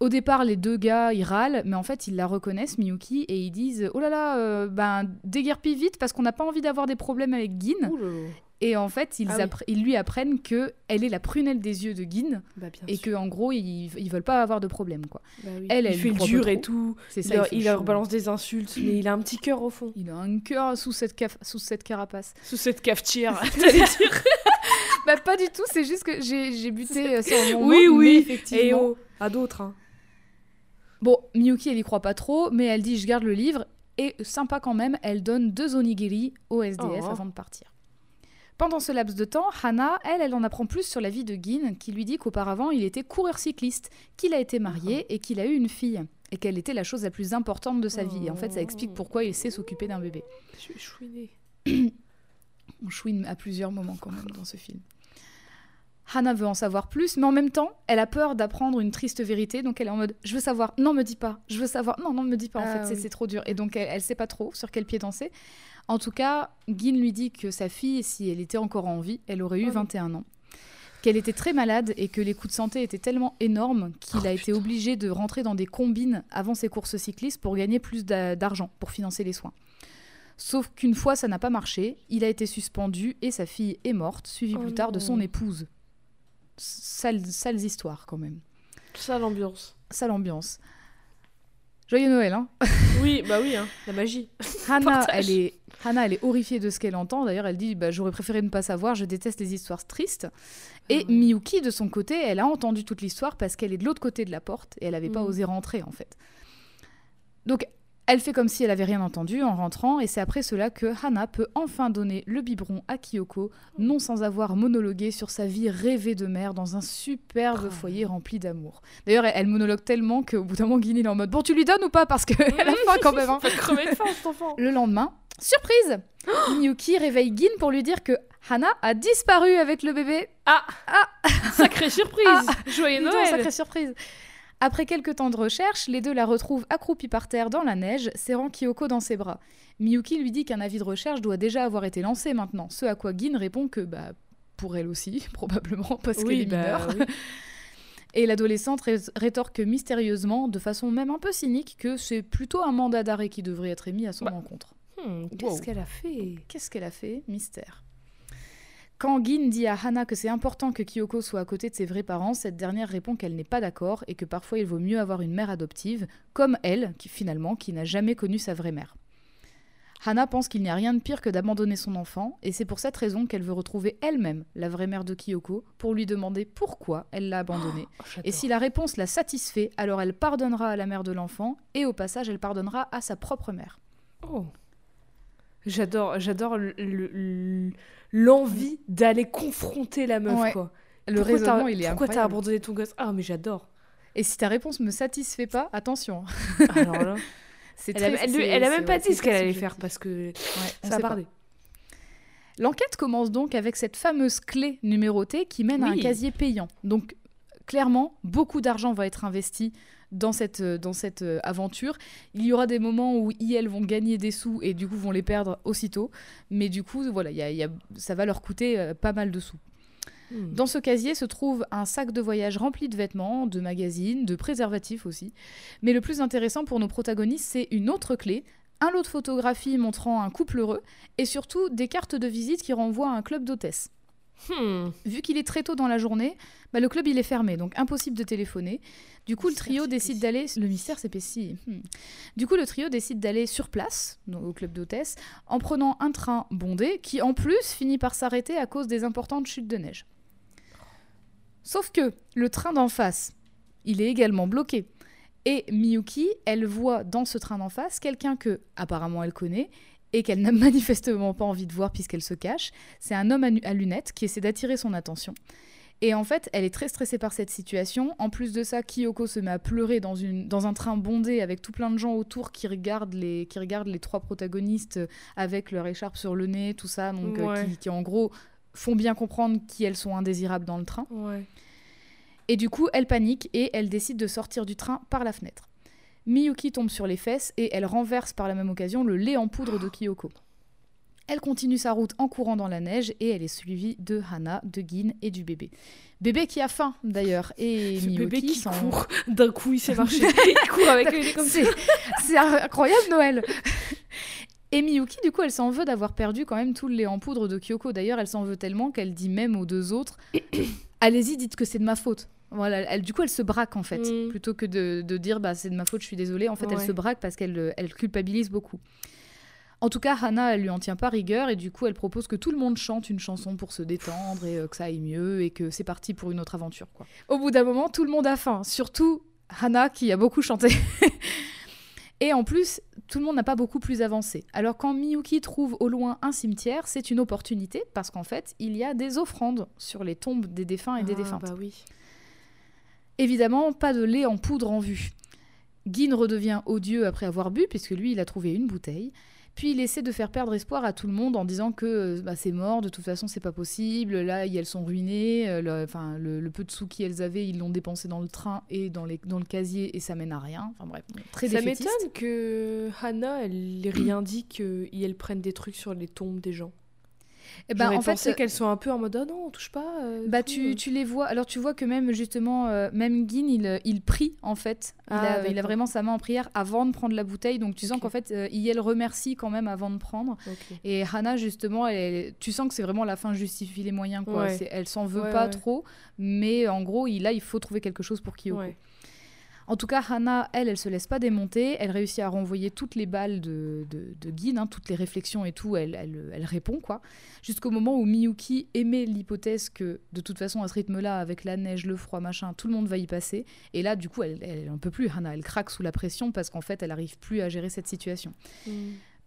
Au départ, les deux gars, ils râlent, mais en fait, ils la reconnaissent, Miyuki, et ils disent Oh là là, euh, ben, déguerpis vite parce qu'on n'a pas envie d'avoir des problèmes avec Gin. Ouh là là. Et en fait, ils, Ah oui. ils lui apprennent que elle est la prunelle des yeux de Gin Bah, et sûr. que en gros, ils, ils veulent pas avoir de problème, quoi. Bah oui. elle, elle il fait le dur et tout. C'est Il, ça. leur, il balance des insultes, mais il a un petit cœur au fond. Il a un cœur sous cette, caf- sous cette carapace. Sous cette cafetière. (laughs) dire. (laughs) bah pas du tout, c'est juste que j'ai buté sur mon Oui, oui. mais Et effectivement. oh, à d'autres. Hein. Bon, Miyuki, elle y croit pas trop, mais elle dit je garde le livre. Et sympa quand même, elle donne deux onigiri au SDF Oh. avant de partir. Pendant ce laps de temps, Hana, elle, elle en apprend plus sur la vie de Gin, qui lui dit qu'auparavant, il était coureur cycliste, qu'il a été marié et qu'il a eu une fille, et qu'elle était la chose la plus importante de sa vie. Et en fait, ça explique pourquoi il sait s'occuper d'un bébé. Je suis chouinée. (coughs) On chouine à plusieurs moments quand même dans ce film. Hannah veut en savoir plus, mais en même temps, elle a peur d'apprendre une triste vérité, donc elle est en mode je veux savoir, non me dis pas, je veux savoir, non non me dis pas, en Ah fait oui. c'est trop dur, et donc elle, elle sait pas trop sur quel pied danser. En tout cas, Gin lui dit que sa fille, si elle était encore en vie, elle aurait eu Oh non. 21 ans, qu'elle était très malade et que les coûts de santé étaient tellement énormes qu'il Oh, a été putain. obligé de rentrer dans des combines avant ses courses cyclistes pour gagner plus d'a- d'argent pour financer les soins. Sauf qu'une fois, ça n'a pas marché. Il a été suspendu et sa fille est morte, suivie Oh plus tard de son épouse. Sales, sales histoires, quand même. Ça, l'ambiance. Sale ambiance. Joyeux Noël, hein Oui, bah oui, hein, la magie. (laughs) Hannah, elle est, Hannah, elle est horrifiée de ce qu'elle entend. D'ailleurs, elle dit bah, J'aurais préféré ne pas savoir, je déteste les histoires tristes. Et ouais. Miyuki, de son côté, elle a entendu toute l'histoire parce qu'elle est de l'autre côté de la porte et elle n'avait pas Mhm. osé rentrer, en fait. Donc, elle fait comme si elle avait rien entendu en rentrant, et c'est après cela que Hannah peut enfin donner le biberon à Kyoko, non sans avoir monologué sur sa vie rêvée de mère dans un superbe Oh. foyer rempli d'amour. D'ailleurs, elle, elle monologue tellement qu'au bout d'un moment, Guinée est en mode Bon, tu lui donnes ou pas? Parce qu'elle (laughs) a faim quand même. hein. (laughs) Le lendemain, surprise (gasps) Miyuki réveille Gin pour lui dire que Hana a disparu avec le bébé. Ah Sacrée surprise (laughs) Joyeux Dis donc, Noël sacrée surprise Après quelques temps de recherche, les deux la retrouvent accroupie par terre dans la neige, serrant Kyoko dans ses bras. Miyuki lui dit qu'un avis de recherche doit déjà avoir été lancé maintenant, ce à quoi Gin répond que, bah, pour elle aussi, (laughs) probablement, parce qu'elle Oui, est bah mineure. oui. (laughs) Et l'adolescente ré- rétorque mystérieusement, de façon même un peu cynique, que c'est plutôt un mandat d'arrêt qui devrait être émis à son Bah, encontre. Hmm, Wow. Qu'est-ce qu'elle a fait? Qu'est-ce qu'elle a fait? Mystère. Quand Gin dit à Hana que c'est important que Kyoko soit à côté de ses vrais parents, cette dernière répond qu'elle n'est pas d'accord et que parfois il vaut mieux avoir une mère adoptive, comme elle, qui finalement, qui n'a jamais connu sa vraie mère. Hana pense qu'il n'y a rien de pire que d'abandonner son enfant, et c'est pour cette raison qu'elle veut retrouver elle-même la vraie mère de Kyoko pour lui demander pourquoi elle l'a abandonnée. Oh. Et si la réponse la satisfait, alors elle pardonnera à la mère de l'enfant, et au passage elle pardonnera à sa propre mère. Oh. J'adore, j'adore le- le- le- l'envie d'aller confronter la meuf, Ouais. quoi. Le Pourquoi raisonnement, il est Pourquoi t'as abandonné ton gosse? Ah, mais j'adore. Et si ta réponse me satisfait pas, attention. Alors là, (laughs) C'est elle, a, très- elle, c'est- elle a même pas dit ce qu'elle allait faire parce que Ouais, ça a bardé. L'enquête commence donc avec cette fameuse clé numérotée qui mène à un casier payant. Donc clairement, beaucoup d'argent va être investi dans cette, euh, dans cette euh, aventure. Il y aura des moments où ils, elles vont gagner des sous et du coup vont les perdre aussitôt. Mais du coup, voilà, il y a- il y a- ça va leur coûter euh, pas mal de sous. Hmm. Dans ce casier se trouve un sac de voyage rempli de vêtements, de magazines, de préservatifs aussi. Mais le plus intéressant pour nos protagonistes, c'est une autre clé, un lot de photographies montrant un couple heureux, et surtout des cartes de visite qui renvoient à un club d'hôtesse. Hmm. Vu qu'il est très tôt dans la journée, bah, le club il est fermé, donc impossible de téléphoner. Du coup, le trio décide d'aller. Le mystère s'épaissit. Hmm. Du coup, le trio décide d'aller sur place, donc au club d'hôtesse, en prenant un train bondé qui, en plus, finit par s'arrêter à cause des importantes chutes de neige. Sauf que le train d'en face, il est également bloqué. Et Miyuki, elle voit dans ce train d'en face quelqu'un que, apparemment, elle connaît et qu'elle n'a (laughs) manifestement pas envie de voir puisqu'elle se cache. C'est un homme à, lunettes qui essaie d'attirer son attention. Et en fait, elle est très stressée par cette situation. En plus de ça, Kyoko se met à pleurer dans, une, dans un train bondé avec tout plein de gens autour qui regardent les, qui regardent les trois protagonistes avec leur écharpe sur le nez, tout ça, donc euh, qui, qui, en gros font bien comprendre qu'elles sont indésirables dans le train. Ouais. Et du coup, elle panique et elle décide de sortir du train par la fenêtre. Miyuki tombe sur les fesses et elle renverse par la même occasion le lait en poudre de Kyoko. Elle continue sa route en courant dans la neige et elle est suivie de Hana, de Gin et du bébé. Bébé qui a faim d'ailleurs et (laughs) Ce Miyuki bébé qui s'en- court, d'un coup il s'est marché. (laughs) il court avec lui, comme. C'est c'est incroyable Noël. Et Miyuki, du coup, elle s'en veut d'avoir perdu quand même tout le lait en poudre de Kyoko. D'ailleurs, elle s'en veut tellement qu'elle dit même aux deux autres (coughs) Allez-y, dites que c'est de ma faute. Voilà, elle, du coup, elle se braque en fait. Mm. Plutôt que de, de dire bah, c'est de ma faute, je suis désolée. En fait, elle se braque parce qu'elle euh, elle culpabilise beaucoup. En tout cas, Hannah, elle lui en tient pas rigueur et du coup, elle propose que tout le monde chante une chanson pour se détendre et euh, que ça aille mieux et que c'est parti pour une autre aventure. Quoi. Au bout d'un moment, tout le monde a faim, surtout Hana qui a beaucoup chanté. (laughs) Et en plus, tout le monde n'a pas beaucoup plus avancé. Alors quand Miyuki trouve au loin un cimetière, c'est une opportunité parce qu'en fait, il y a des offrandes sur les tombes des défunts et des Ah, défuntes. Bah oui. Évidemment, pas de lait en poudre en vue. Gin redevient odieux après avoir bu, puisque lui, il a trouvé une bouteille. Puis il essaie de faire perdre espoir à tout le monde en disant que euh, bah, c'est mort, de toute façon c'est pas possible, là elles sont ruinées, euh, le, enfin, le, le peu de sous qu'elles avaient ils l'ont dépensé dans le train et dans, les, dans le casier et ça mène à rien. Enfin bref, très Ça défaitiste. m'étonne que Hannah, elle rien dit qu'elle prenne des trucs sur les tombes des gens. Eh ben, en fait, pensé qu'elles sont un peu en mode oh non, on touche pas. euh, Bah tout, tu, euh. tu les vois, alors tu vois que même justement, euh, même Gin, il, il prie en fait. Il, Ah, a, il a vraiment sa main en prière avant de prendre la bouteille, donc tu sens qu'en fait, euh, Iel remercie quand même avant de prendre. Et Hannah justement, elle, tu sens que c'est vraiment la fin justifie les moyens quoi. Ouais. Elle s'en veut Ouais, pas ouais. trop, mais en gros, il, là, il faut trouver quelque chose pour Kyoko. En tout cas, Hannah, elle, elle se laisse pas démonter. Elle réussit à renvoyer toutes les balles de, de, hein, toutes les réflexions et tout. Elle, elle, elle répond, quoi. Jusqu'au moment où Miyuki émet l'hypothèse que, de toute façon, à ce rythme-là, avec la neige, le froid, machin, tout le monde va y passer. Et là, du coup, elle, elle en peut plus, Hannah. Elle craque sous la pression parce qu'en fait, elle arrive plus à gérer cette situation. Mm.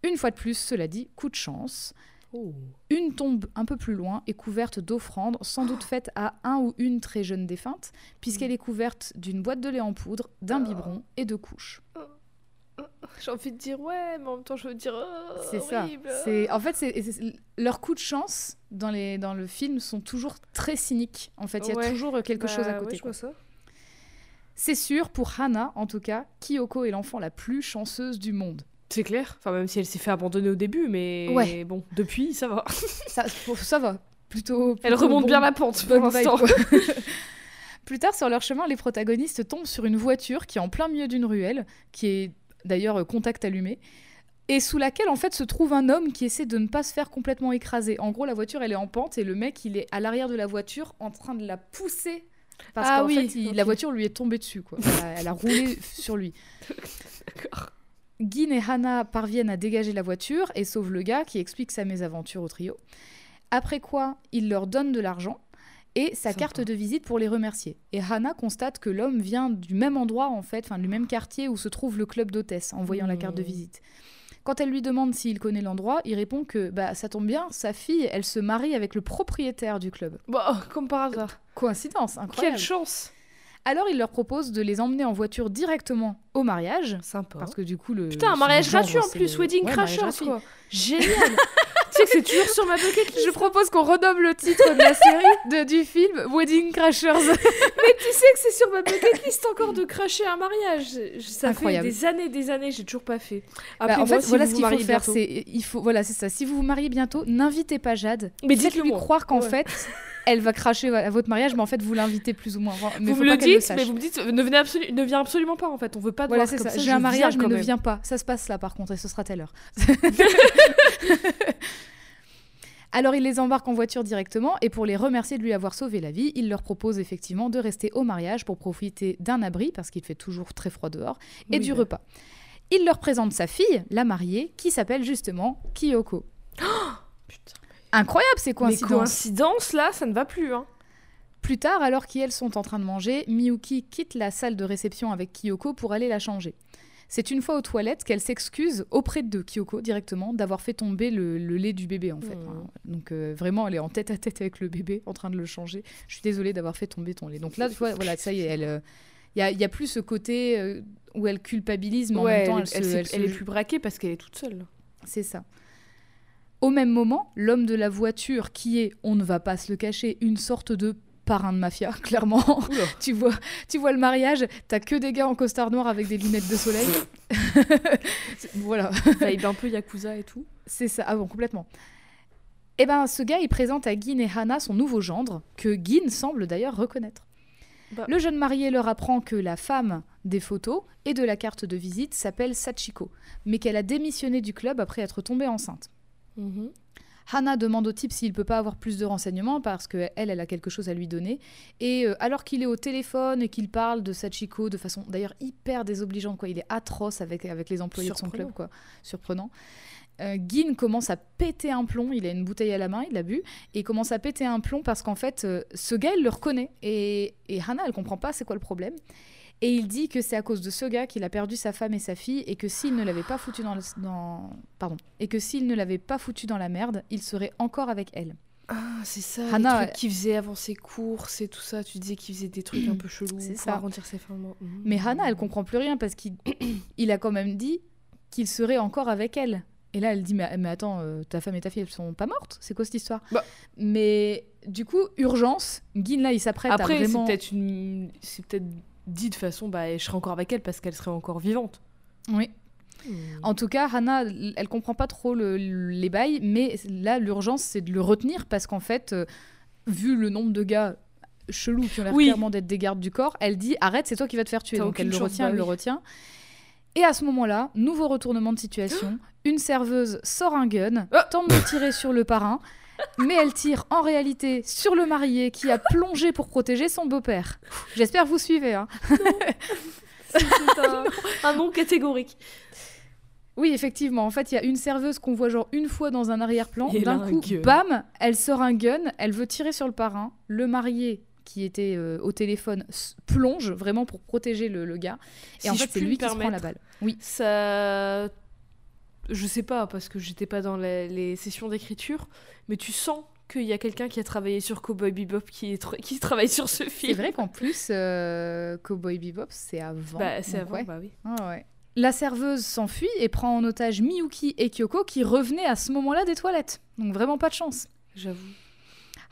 Une fois de plus, cela dit, coup de chance. Oh. Une tombe un peu plus loin est couverte d'offrandes, sans doute faites à un ou une très jeune défunte, puisqu'elle est couverte d'une boîte de lait en poudre, d'un biberon et de couches. J'ai envie de dire ouais, mais en même temps, je veux dire oh, C'est ça. C'est en fait, c'est leurs coups de chance dans les dans le film sont toujours très cyniques. En fait, il y a toujours quelque Bah, chose à côté. C'est sûr pour Hannah, en tout cas, Kyoko est l'enfant la plus chanceuse du monde. C'est clair. Enfin, même si elle s'est fait abandonner au début, mais Ouais. bon, depuis, ça va. (laughs) Ça, ça va. Plutôt. Elle remonte bon- bien la pente pour l'instant. (laughs) (laughs) Plus tard, sur leur chemin, les protagonistes tombent sur une voiture qui est en plein milieu d'une ruelle, qui est d'ailleurs euh, contact allumé, et sous laquelle en fait se trouve un homme qui essaie de ne pas se faire complètement écraser. En gros, la voiture elle est en pente et le mec il est à l'arrière de la voiture en train de la pousser parce Ah qu'en oui, fait il- la voiture lui est tombée dessus quoi. Elle a, elle a roulé sur lui. D'accord. Gin et Hannah parviennent à dégager la voiture et sauvent le gars qui explique sa mésaventure au trio. Après quoi, il leur donne de l'argent et sa Sympa. carte de visite pour les remercier. Et Hannah constate que l'homme vient du même endroit, en fait, enfin du même quartier où se trouve le club d'hôtesse, en voyant la carte de Mmh. visite. Quand elle lui demande s'il connaît l'endroit, il répond que bah ça tombe bien, sa fille, elle se marie avec le propriétaire du club. Bah, comme par hasard. Coïncidence, incroyable. Quelle chance. Alors il leur propose de les emmener en voiture directement au mariage, Sympa. parce que du coup le Putain, un mariage gratuit en plus, le- Wedding Ouais, Crashers quoi. (laughs) Génial. tu sais que c'est toujours sur ma bucket list. Je propose qu'on renomme le titre de la série de, du film Wedding Crashers. (laughs) Mais tu sais que c'est sur ma bucket list encore de cracher un mariage. Ça Incroyable. fait des années, des années, j'ai toujours pas fait. Bah, en fait, si voilà vous ce qu'il faut faire. C'est il faut voilà c'est ça. Si vous vous mariez bientôt, n'invitez pas Jade. Mais dites-le moi. croire qu'en Ouais. fait, (laughs) elle va cracher à votre mariage, mais en fait vous l'invitez plus ou moins. Mais vous faut me pas le dites, mais vous me dites, ne, venez absolu- ne viens absolument pas en fait. On veut pas te Voilà, voir comme ça. ça. J'ai un mariage, mais ne viens pas. Ça se passe là, par contre, et ce sera telle heure. (laughs) Alors, il les embarque en voiture directement, et pour les remercier de lui avoir sauvé la vie, il leur propose effectivement de rester au mariage pour profiter d'un abri, parce qu'il fait toujours très froid dehors, et Oui, du bah. repas. Il leur présente sa fille, la mariée, qui s'appelle justement Kyoko. Putain. (gasps) Incroyable ces Les coïncidences. coïncidences là, ça ne va plus. Hein. Plus tard, alors qu'elles sont en train de manger, Miyuki quitte la salle de réception avec Kyoko pour aller la changer. C'est une fois aux toilettes qu'elle s'excuse auprès de Kyoko directement d'avoir fait tomber le, le lait du bébé en fait. Mhm. hein. Donc euh, vraiment, elle est en tête à tête avec le bébé, en train de le changer. Je suis désolée d'avoir fait tomber ton lait. Donc là, tu vois, voilà, ça y est, elle. euh, Il y, a, plus ce côté euh, où elle culpabilise, mais en même temps, elle, elle, se- elle elle s'est- se- elle est plus braquée parce qu'elle est toute seule. C'est ça. Au même moment, l'homme de la voiture, qui est, on ne va pas se le cacher, une sorte de parrain de mafia, (laughs) clairement. Tu, vois, tu vois le mariage, t'as que des gars en costard noir avec des lunettes de soleil. (laughs) Voilà, Vibe un peu Yakuza et tout. c'est ça. Ah bon, complètement. Eh ben, ce gars, il présente à Gin et Hannah son nouveau gendre, que Gin semble d'ailleurs reconnaître. Bah. Le jeune marié leur apprend que la femme des photos et de la carte de visite s'appelle Sachiko, mais qu'elle a démissionné du club après être tombée enceinte. Mhm. Hannah demande au type s'il peut pas avoir plus de renseignements parce qu'elle, elle, elle a quelque chose à lui donner. Et euh, alors qu'il est au téléphone et qu'il parle de Sachiko de façon d'ailleurs hyper désobligeante, quoi, il est atroce avec, avec les employés de son Surprenant. club, quoi, surprenant. Euh, Gin commence à péter un plomb, il a une bouteille à la main, il l'a bu, et il commence à péter un plomb parce qu'en fait, euh, ce gars, il le reconnaît. Et, et Hannah, elle comprend pas c'est quoi le problème. Et il dit que c'est à cause de ce gars qu'il a perdu sa femme et sa fille et que s'il ne l'avait pas foutu dans, le- dans- pardon et que s'il ne l'avait pas foutu dans la merde, il serait encore avec elle. Ah, c'est ça. Hannah, les trucs qu'il faisait avant ses courses et tout ça. Tu disais qu'il faisait des trucs un peu chelous C'est pour ça. arrondir ses fins. Mmh. Mais Hannah, elle comprend plus rien parce qu'il (clears throat) il a quand même dit qu'il serait encore avec elle. Et là, elle dit mais, mais attends, euh, ta femme et ta fille, elles sont pas mortes? C'est quoi cette histoire? Bah. Mais du coup, urgence. Gin là, il s'apprête à Après, vraiment. c'est peut-être une... c'est peut-être dit de façon, bah, je serai encore avec elle parce qu'elle serait encore vivante. Oui. En tout cas, Hannah, elle comprend pas trop le- les bails, mais là, l'urgence, c'est de le retenir parce qu'en fait, euh, vu le nombre de gars chelous qui ont l'air Oui. clairement d'être des gardes du corps, elle dit arrête, c'est toi qui vas te faire tuer. Donc elle le retient, bah elle le oui. retient. Et à ce moment-là, nouveau retournement de situation. (gasps) Une serveuse sort un gun, Oh tente de tirer sur le parrain, mais elle tire en réalité sur le marié qui a plongé pour protéger son beau-père. J'espère que vous suivez. Hein. C'est un... un nom catégorique. Oui, effectivement. En fait, il y a une serveuse qu'on voit genre une fois dans un arrière-plan. Et D'un un coup, gun. bam, elle sort un gun, elle veut tirer sur le parrain. Le marié, qui était euh, au téléphone, s- plonge vraiment pour protéger le, le gars. Et Si en je fait, c'est puis lui me qui se prend la permettre, balle. Oui. Ça. Je sais pas, parce que j'étais pas dans les, les sessions d'écriture, mais tu sens qu'il y a quelqu'un qui a travaillé sur Cowboy Bebop qui, est qui travaille sur ce C'est film. vrai qu'en plus, euh, Cowboy Bebop, c'est avant. Bah, c'est avant, ouais. bah oui. Ah ouais. La serveuse s'enfuit et prend en otage Miyuki et Kyoko qui revenaient à ce moment-là des toilettes. Donc vraiment pas de chance. J'avoue.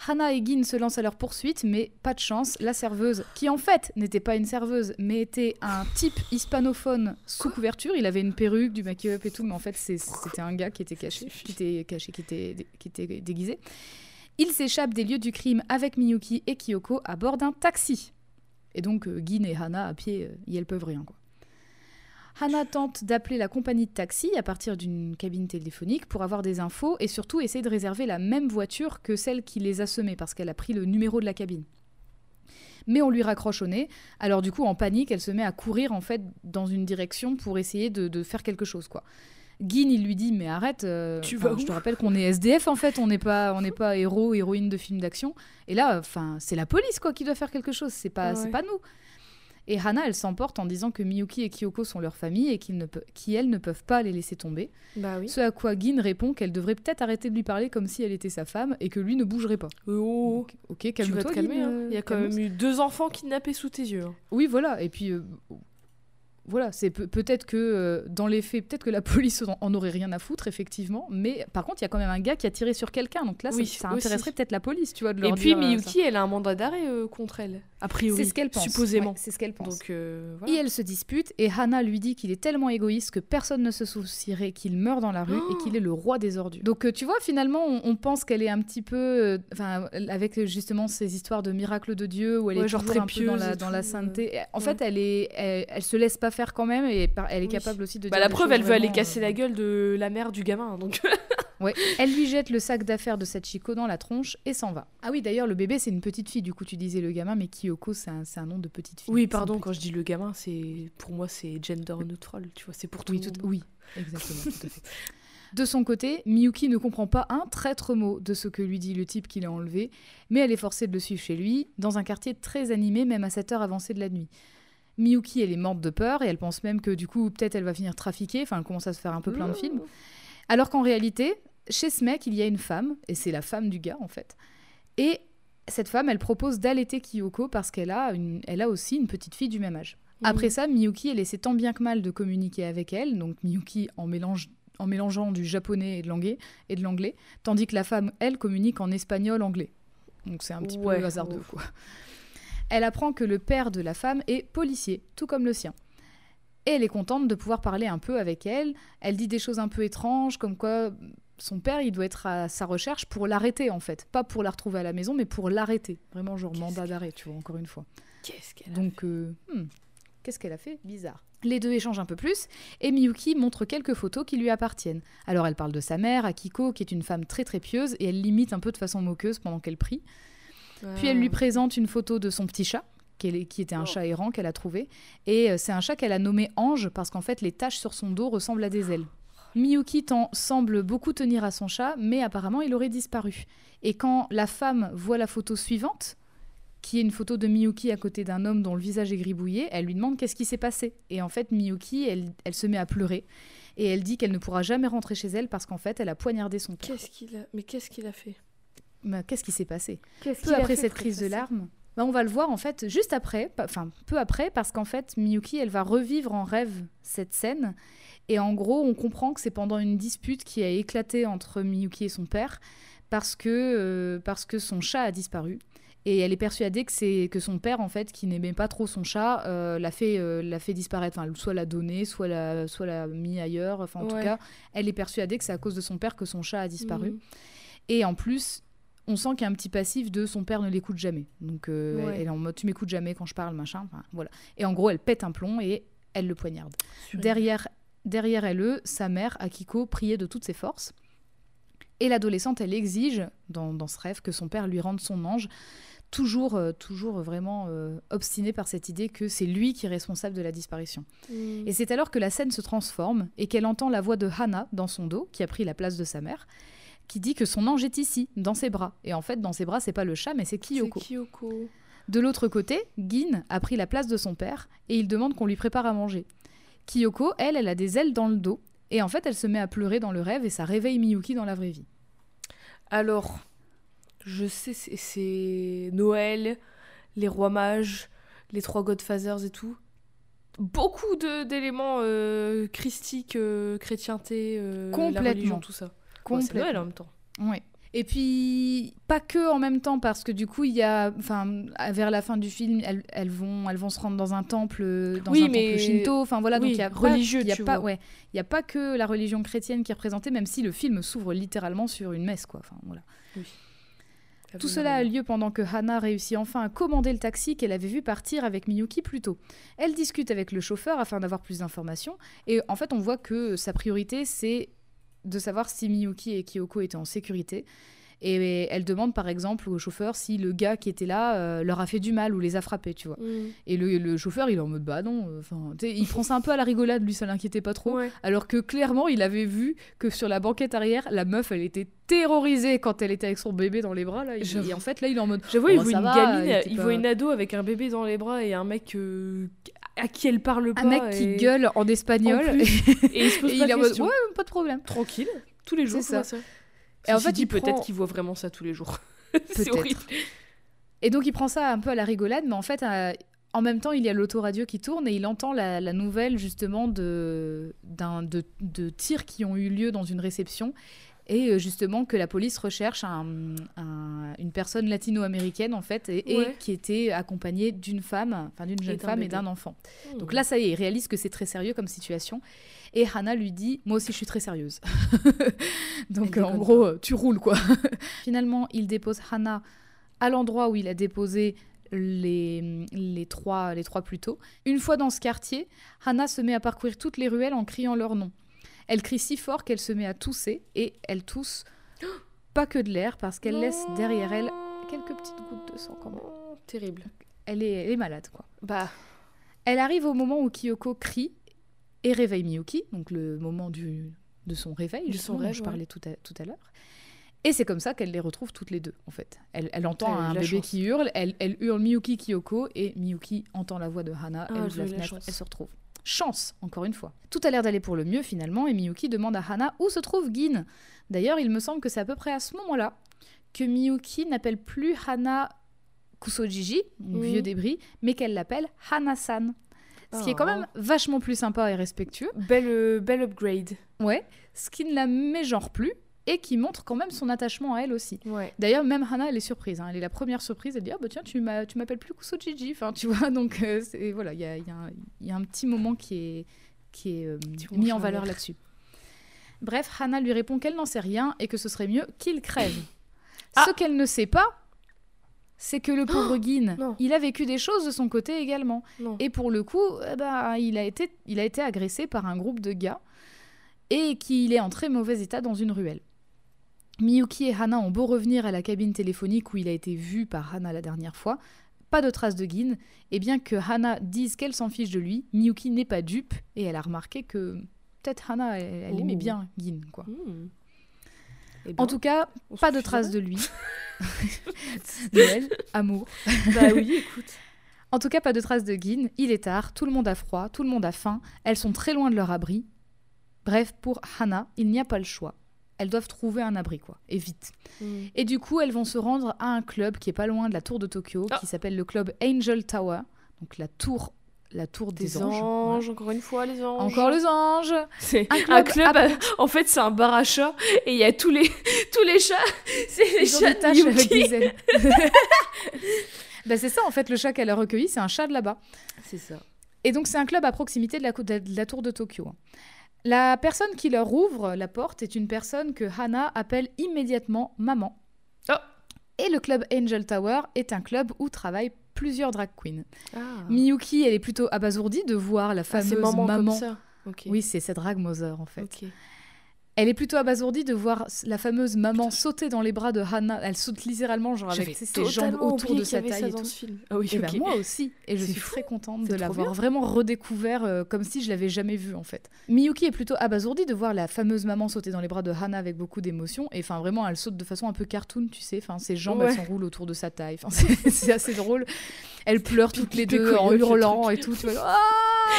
Hana et Gin se lancent à leur poursuite, mais pas de chance. La serveuse, qui en fait n'était pas une serveuse, mais était un type hispanophone sous couverture. Il avait une perruque, du make-up et tout, mais en fait c'était un gars qui était caché, qui était caché, qui était, dé- qui était déguisé. Il s'échappe des lieux du crime avec Miyuki et Kyoko à bord d'un taxi. Et donc euh, Gin et Hana à pied, euh, y elles peuvent rien quoi. Hana tente d'appeler la compagnie de taxi à partir d'une cabine téléphonique pour avoir des infos et surtout essayer de réserver la même voiture que celle qui les a semés parce qu'elle a pris le numéro de la cabine. Mais on lui raccroche au nez, alors du coup en panique elle se met à courir en fait dans une direction pour essayer de, de faire quelque chose quoi. Gin il lui dit mais arrête, euh, Tu vas je te rappelle qu'on est SDF en fait, on n'est pas on n'est pas héros héroïne de film d'action et là enfin c'est la police quoi qui doit faire quelque chose, c'est pas Ouais. c'est pas nous. Et Hana, elle s'emporte en disant que Miyuki et Kyoko sont leur famille et qu'ils ne qui, elles, ne peuvent pas les laisser tomber. Bah oui. Ce à quoi Gin répond qu'elle devrait peut-être arrêter de lui parler comme si elle était sa femme et que lui ne bougerait pas. Oh, Ok, calme-toi. Gin, hein. euh, Il y a quand même eu deux enfants kidnappés sous tes yeux. hein. Oui, voilà. Et puis, euh, voilà, c'est peut- peut-être que euh, dans les faits, peut-être que la (laughs) police en, en aurait rien à foutre, effectivement. Mais par contre, il y a quand même un gars qui a tiré sur quelqu'un. Donc là, ça- Oui, ça, aussi. intéresserait peut-être la police, tu vois. De Et leur puis dire, euh, Miyuki, elle a un mandat d'arrêt euh, contre elle, a priori. c'est ce qu'elle pense. Supposément. Ouais, c'est ce qu'elle pense. Donc euh, Et voilà. elle se dispute et Hannah lui dit qu'il est tellement égoïste que personne ne se soucierait qu'il meurt dans la rue et qu'il est le roi des ordures. Donc euh, tu vois finalement on, on pense qu'elle est un petit peu euh, enfin avec justement ces histoires de miracles de Dieu où elle Ouais, est genre toujours très un peu dans la, et dans la tout, sainteté. En ouais. fait elle est elle, elle se laisse pas faire quand même et elle est Oui. capable aussi de Bah, dire la preuve, elle veut aller casser euh, la gueule de la mère du gamin. Donc (laughs) Ouais. Elle lui jette le sac d'affaires de Sachiko dans la tronche et s'en va. Ah oui, d'ailleurs, le bébé, c'est une petite fille. Du coup, tu disais le gamin, mais Kyoko, c'est un, nom de petite fille. oui, pardon. Quand je dis le gamin, c'est pour moi c'est gender neutral. Tu vois, c'est pour tout Oui, le tout- monde. oui, (laughs) exactement. tout à fait. De son côté, Miyuki ne comprend pas un traître mot de ce que lui dit le type qui l'a enlevé, mais elle est forcée de le suivre chez lui, dans un quartier très animé, même à cette heure avancée de la nuit. Miyuki, elle est morte de peur et elle pense même que du coup, peut-être elle va finir trafiquée, enfin, elle commence à se faire un peu plein de films. Alors qu'en réalité, chez ce mec, il y a une femme, et c'est la femme du gars en fait. Et cette femme, elle propose d'allaiter Kyoko parce qu'elle a, une, elle a aussi une petite fille du même âge. Après ça, Miyuki, elle essaie tant bien que mal de communiquer avec elle, donc Miyuki en, mélange, en mélangeant du japonais et de l'anglais, et de l'anglais, tandis que la femme, elle, communique en espagnol-anglais. Donc c'est un petit Ouais, peu hasardeux, ouf. quoi. Elle apprend que le père de la femme est policier, tout comme le sien. Et elle est contente de pouvoir parler un peu avec elle. Elle dit des choses un peu étranges, comme quoi son père, il doit être à sa recherche pour l'arrêter, en fait. Pas pour la retrouver à la maison, mais pour l'arrêter. Vraiment, genre mandat d'arrêt, tu vois, encore une fois. Qu'est-ce qu'elle a Donc, euh, hmm, qu'est-ce qu'elle a fait? Bizarre. Les deux échangent un peu plus et Miyuki montre quelques photos qui lui appartiennent. Alors elle parle de sa mère, Akiko, qui est une femme très très pieuse et elle l'imite un peu de façon moqueuse pendant qu'elle prie. Puis elle lui présente une photo de son petit chat, qui était un Oh. chat errant qu'elle a trouvé. Et euh, c'est un chat qu'elle a nommé Ange parce qu'en fait les taches sur son dos ressemblent à des ailes. Miyuki semble beaucoup tenir à son chat, mais apparemment il aurait disparu. Et quand la femme voit la photo suivante, qui est une photo de Miyuki à côté d'un homme dont le visage est gribouillé. Elle lui demande qu'est-ce qui s'est passé. Et en fait, Miyuki, elle, elle se met à pleurer. Et elle dit qu'elle ne pourra jamais rentrer chez elle parce qu'en fait, elle a poignardé son père. Qu'est-ce qu'il a Mais qu'est-ce qu'il a fait? Mais Qu'est-ce qui s'est passé? Qu'est-ce Peu après cette crise de larmes, bah, on va le voir en fait juste après, enfin peu après, parce qu'en fait Miyuki elle va revivre en rêve cette scène. Et en gros, on comprend que c'est pendant une dispute qui a éclaté entre Miyuki et son père parce que, euh, parce que son chat a disparu. Et elle est persuadée que c'est que son père, en fait, qui n'aimait pas trop son chat, euh, l'a fait, euh, l'a fait disparaître. Enfin, soit l'a donné, soit l'a, soit l'a mis ailleurs. Enfin, en tout cas, elle est persuadée que c'est à cause de son père que son chat a disparu. Mhm. Et en plus, on sent qu'il y a un petit passif de son père ne l'écoute jamais. Donc euh, Ouais. elle est en mode tu m'écoutes jamais quand je parle, machin. Enfin, voilà. Et en gros, elle pète un plomb et elle le poignarde. Derrière, derrière elle, sa mère, Akiko, priait de toutes ses forces. Et l'adolescente, elle exige, dans, dans ce rêve, que son père lui rende son ange, toujours, euh, toujours vraiment euh, obstinée par cette idée que c'est lui qui est responsable de la disparition. Mhm. Et c'est alors que la scène se transforme et qu'elle entend la voix de Hana dans son dos, qui a pris la place de sa mère, qui dit que son ange est ici, dans ses bras. Et en fait, dans ses bras, c'est pas le chat, mais c'est Kyoko. C'est Kyoko. De l'autre côté, Gin a pris la place de son père et il demande qu'on lui prépare à manger. Kyoko, elle, elle a des ailes dans le dos. Et en fait, elle se met à pleurer dans le rêve et ça réveille Miyuki dans la vraie vie. Alors, je sais, c'est- Noël, les rois mages, les trois Godfathers et tout. Beaucoup d'éléments euh, christiques, euh, chrétienté, euh, la Complètement. religion, tout ça. Bon, c'est Noël en même temps. Oui. Et puis, pas que en même temps, parce que du coup, il y a, enfin, vers la fin du film, elles, elles vont, elles vont se rendre dans un temple, euh, dans Oui, un mais- temple shinto. Enfin voilà, donc oui, il y a religieux, pas, y a tu pas, vois. ouais, il y a pas que la religion chrétienne qui est représentée, même si le film s'ouvre littéralement sur une messe, quoi. Enfin voilà. Tout cela a lieu pendant que Hana réussit enfin à commander le taxi qu'elle avait vu partir avec Miyuki plus tôt. Elle discute avec le chauffeur afin d'avoir plus d'informations, et en fait on voit que sa priorité c'est de savoir si Miyuki et Kyoko étaient en sécurité. Et elle demande par exemple au chauffeur si le gars qui était là euh, leur a fait du mal ou les a frappés, tu vois. Mm. Et le, le chauffeur il est en mode bah non, euh, enfin il prend ça un peu à la rigolade, lui ça l'inquiétait pas trop. Ouais. Alors que clairement, il avait vu que sur la banquette arrière, la meuf, elle était terrorisée quand elle était avec son bébé dans les bras. Là. Il-. Et en fait, là, il est en mode. J'avoue, il Oh, voit ça une va, gamine, il pas- voit une ado avec un bébé dans les bras et un mec euh, à qui elle parle pas. Un mec qui gueule en espagnol. En plus, (laughs) Et il se pose et pas il de est en mode questions. Ouais, pas de problème. Tranquille, tous les jours. C'est ça. ça. Et en fait, dit, il peut-être prend- qu'il voit vraiment ça tous les jours. (laughs) c'est horrible. Et donc, il prend ça un peu à la rigolade, mais en fait, euh, en même temps, il y a l'autoradio qui tourne et il entend la, la nouvelle, justement, de, de, de tirs qui ont eu lieu dans une réception. Et euh, justement, que la police recherche un- un- une personne latino-américaine, en fait, et, qui était accompagnée d'une femme, enfin d'une jeune femme et d'un enfant. Donc Hmm. là, ça y est, il réalise que c'est très sérieux comme situation. Et Hannah lui dit Moi aussi, je suis très sérieuse. (laughs) Donc, en gros, euh, tu roules, quoi. (laughs) Finalement, il dépose Hannah à l'endroit où il a déposé les, les, trois, les trois plus tôt. Une fois dans ce quartier, Hannah se met à parcourir toutes les ruelles en criant leur nom. Elle crie si fort qu'elle se met à tousser et elle tousse pas que de l'air parce qu'elle laisse derrière elle quelques petites gouttes de sang quand même. Terrible. Elle est, elle est malade, quoi. Bah, Elle arrive au moment où Kyoko crie et réveille Miyuki, donc le moment du, de son réveil, De son dont rêve, je ouais. parlais tout à, tout à l'heure. Et c'est comme ça qu'elle les retrouve toutes les deux, en fait. Elle, elle entend elle un bébé chance. qui hurle, elle, elle hurle Miyuki Kyoko, et Miyuki entend la voix de Hana, Ah, elle ouvre la fenêtre, elle se retrouve. Chance, encore une fois. Tout a l'air d'aller pour le mieux finalement, et Miyuki demande à Hana où se trouve Gin. D'ailleurs, il me semble que c'est à peu près à ce moment-là que Miyuki n'appelle plus Hana Kusojiji, donc vieux débris, mais qu'elle l'appelle Hana-san. Ce qui est quand Oh. même vachement plus sympa et respectueux. belle, euh, belle upgrade. Ouais. Ce qui ne la mégenre plus et qui montre quand même son attachement à elle aussi. Ouais. D'ailleurs, même Hana, elle est surprise. hein. Elle est la première surprise. Elle dit Ah, bah tiens, tu m'appelles plus Kusojiji. Enfin, tu vois, (laughs) donc euh, voilà, il y a, il y a un- il y a un petit moment qui est, qui est euh, mis en valeur là-dessus. Bref, Hana lui répond qu'elle n'en sait rien et que ce serait mieux qu'il crève. (coughs) Ah Ce qu'elle ne sait pas, c'est que le pauvre (gasps) non. il a vécu des choses de son côté également. Non. Et pour le coup, eh ben, il, a été, il a été agressé par un groupe de gars et qu'il est en très mauvais état dans une ruelle. Miyuki et Hana ont beau revenir à la cabine téléphonique où il a été vu par Hana la dernière fois, pas de traces de Gin, et bien que Hana dise qu'elle s'en fiche de lui, Miyuki n'est pas dupe et elle a remarqué que peut-être Hana, elle, elle aimait bien Gin. Quoi. Hmm. Eh ben, En tout cas, pas de traces de lui. (laughs) Noël, amour. Bah oui, écoute. En tout cas, pas de traces de Gin. Il est tard, tout le monde a froid, tout le monde a faim. Elles sont très loin de leur abri. Bref, pour Hannah, il n'y a pas le choix. Elles doivent trouver un abri, quoi, et vite. Mm. Et du coup, elles vont se rendre à un club qui est pas loin de la tour de Tokyo, Ah. qui s'appelle le club Angel Tower, donc la tour, la tour des, Des anges. encore une fois, les anges. Encore les anges. C'est Un un club à- En fait, c'est un bar à chats et il y a tous les (laughs) tous les chats. (laughs) C'est les chats de taches avec Miyuki. des ailes. (laughs) bah, c'est ça, en fait, le chat qu'elle a recueilli, c'est un chat de là-bas. C'est ça. Et donc, c'est un club à proximité de la, de la tour de Tokyo. La personne qui leur ouvre la porte est une personne que Hana appelle immédiatement maman. Oh. Et le club Angel Tower est un club où travaillent plusieurs drag queens. Ah. Miyuki, elle est plutôt abasourdie de voir la Ah, fameuse c'est maman, maman. comme ça. Oui, c'est sa drag mother en fait. Elle est plutôt abasourdie de voir la fameuse maman sauter dans les bras de Hana. Elle saute littéralement, genre avec ses jambes autour de sa taille et tout. film. Ah oui, Et ok. ben, moi aussi. Et je suis fou. très contente de l'avoir vraiment redécouvert euh, comme si je l'avais jamais vu en fait. Miyuki est plutôt abasourdie de voir la fameuse maman sauter dans les bras de Hana avec beaucoup d'émotion. Et enfin, vraiment, elle saute de façon un peu cartoon, tu sais. Enfin, ses jambes, Ouais. elles s'enroulent autour de sa taille. Enfin, (laughs) c'est assez drôle. Elles pleurent toutes les deux en hurlant et tout. Tu vois, Ah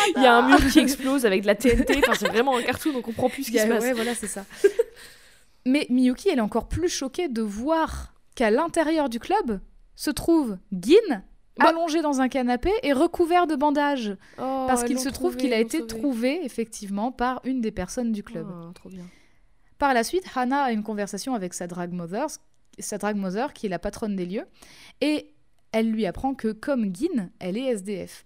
(laughs) Il y a un mur (laughs) qui explose avec de la TNT. Enfin, c'est vraiment un cartoon, on comprend plus ce qui se passe. Ouais, voilà, c'est ça. (laughs) Mais Miyuki, elle est encore plus choquée de voir qu'à l'intérieur du club se trouve Gin, Bah. allongé dans un canapé et recouvert de bandages. Oh, Parce qu'il se trouve qu'il a été sauvé. trouvé, effectivement, par une des personnes du club. Oh, trop bien. Par la suite, Hannah a une conversation avec sa drag mother, sa drag mother qui est la patronne des lieux, et elle lui apprend que, comme Gin, elle est SDF.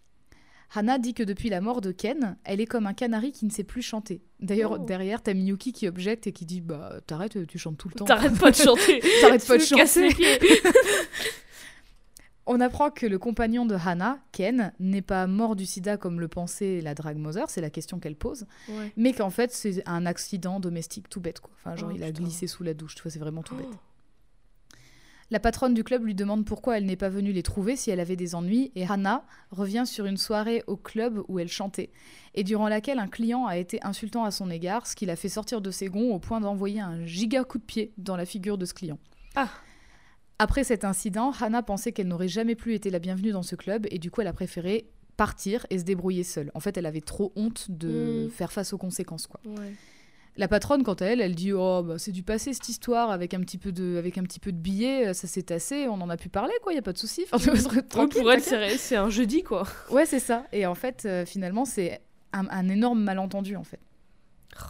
Hannah dit que depuis la mort de Ken, elle est comme un canari qui ne sait plus chanter. D'ailleurs, Oh. derrière, t'as Miyuki qui objecte et qui dit Bah, t'arrêtes, tu chantes tout le temps. T'arrêtes pas de (laughs) chanter. T'arrêtes pas de chanter. (laughs) (laughs) On apprend que le compagnon de Hannah, Ken, n'est pas mort du sida comme le pensait la drag mother, c'est la question qu'elle pose, Ouais. mais qu'en fait, c'est un accident domestique tout bête, quoi. Enfin, genre, Oh, il a putain. glissé sous la douche, tu vois, c'est vraiment tout bête. Oh. La patronne du club lui demande pourquoi elle n'est pas venue les trouver si elle avait des ennuis et Hannah revient sur une soirée au club où elle chantait et durant laquelle un client a été insultant à son égard, ce qui l'a fait sortir de ses gonds au point d'envoyer un giga coup de pied dans la figure de ce client. Ah. Après cet incident, Hannah pensait qu'elle n'aurait jamais plus été la bienvenue dans ce club et du coup elle a préféré partir et se débrouiller seule. En fait, elle avait trop honte de Mm. faire face aux conséquences quoi. Ouais. La patronne, quant à elle, elle dit Oh, bah, c'est du passé cette histoire, avec un petit peu de, avec un petit peu de billets, euh, ça s'est tassé, on en a pu parler, quoi, y a pas de souci. Enfin, Ouais, (laughs) pour elle, c'est un jeudi, quoi. Ouais, c'est ça. Et en fait, euh, finalement, c'est un, un énorme malentendu, en fait. Oh.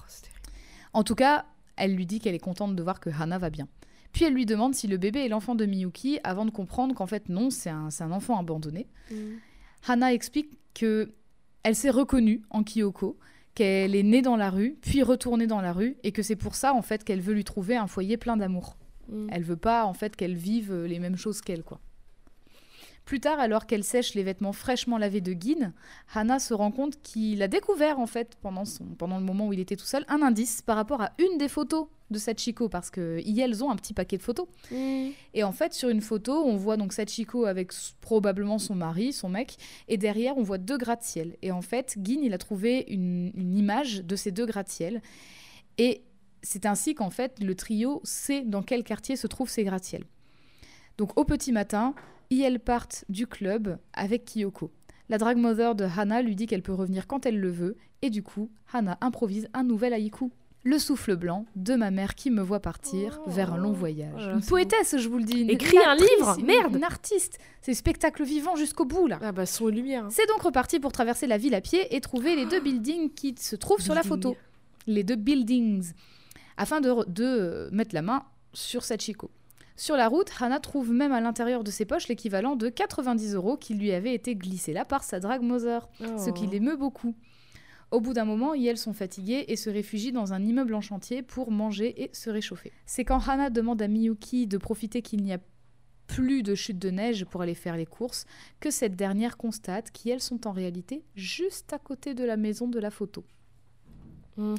En tout cas, elle lui dit qu'elle est contente de voir que Hannah va bien. Puis elle lui demande si le bébé est l'enfant de Miyuki, avant de comprendre qu'en fait, non, c'est un, un enfant abandonné. Hannah explique que elle s'est reconnue en Kyoko, qu'elle est née dans la rue, puis retournée dans la rue, et que c'est pour ça en fait qu'elle veut lui trouver un foyer plein d'amour. Mm. Elle veut pas en fait qu'elle vive les mêmes choses qu'elle quoi. Plus tard, alors qu'elle sèche les vêtements fraîchement lavés de Gin, Hannah se rend compte qu'il a découvert en fait pendant son pendant le moment où il était tout seul un indice par rapport à une des photos de Sachiko parce que elles ont un petit paquet de photos. Mm. Et en fait, sur une photo, on voit donc Sachiko avec probablement son mari, son mec, et derrière, on voit deux gratte-ciel. Et en fait, Gin, il a trouvé une, une image de ces deux gratte-ciel. Et c'est ainsi qu'en fait, le trio sait dans quel quartier se trouvent ces gratte-ciel. Donc, au petit matin, ils partent du club avec Kyoko. La drag mother de Hannah lui dit qu'elle peut revenir quand elle le veut, et du coup, Hannah improvise un nouvel haïku. Le souffle blanc de ma mère qui me voit partir Oh. vers un long voyage. Oh une poétesse, je vous le dis. une- une un livre, merde. Une artiste. C'est spectacle vivant jusqu'au bout, là. Ah bah, son et lumière. hein. C'est donc reparti pour traverser la ville à pied et trouver les deux buildings qui se trouvent sur la photo. Les deux buildings. Afin de, de mettre la main sur Sachiko. Sur la route, Hannah trouve même à l'intérieur de ses poches l'équivalent de 90 euros qui lui avait été glissé là par sa drag mother ce qui Oh. l'émeut beaucoup. Au bout d'un moment, elles sont fatiguées et se réfugient dans un immeuble en chantier pour manger et se réchauffer. C'est quand Hannah demande à Miyuki de profiter qu'il n'y a plus de chute de neige pour aller faire les courses que cette dernière constate qu'elles sont en réalité juste à côté de la maison de la photo. Mhm.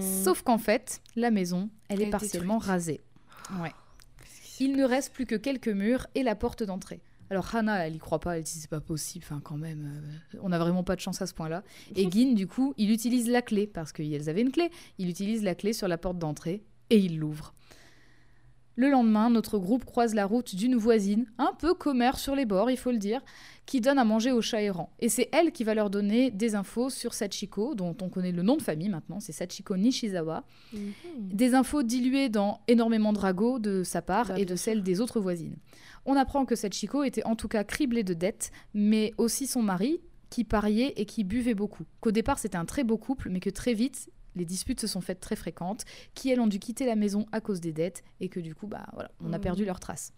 Sauf qu'en fait, la maison, elle est Elle est partiellement détruite. rasée. Ouais. Il ne reste plus que quelques murs et la porte d'entrée. Alors Hannah, elle y croit pas, elle dit c'est pas possible, enfin quand même, euh, on n'a vraiment pas de chance à ce point-là. Et (laughs) Gin, du coup, il utilise la clé, parce qu'elles avaient une clé, il utilise la clé sur la porte d'entrée et il l'ouvre. Le lendemain, notre groupe croise la route d'une voisine, un peu commère sur les bords, il faut le dire, qui donne à manger aux chats errants. Et c'est elle qui va leur donner des infos sur Sachiko, dont on connaît le nom de famille maintenant, c'est Sachiko Nishizawa. Mhm. Des infos diluées dans énormément de ragots de sa part Bah, et de sûr. celles des autres voisines. On apprend que Sachiko était en tout cas criblée de dettes, mais aussi son mari, qui pariait et qui buvait beaucoup. Qu'au départ c'était un très beau couple, mais que très vite les disputes se sont faites très fréquentes, qui elles ont dû quitter la maison à cause des dettes et que du coup bah voilà, on a perdu leurs traces.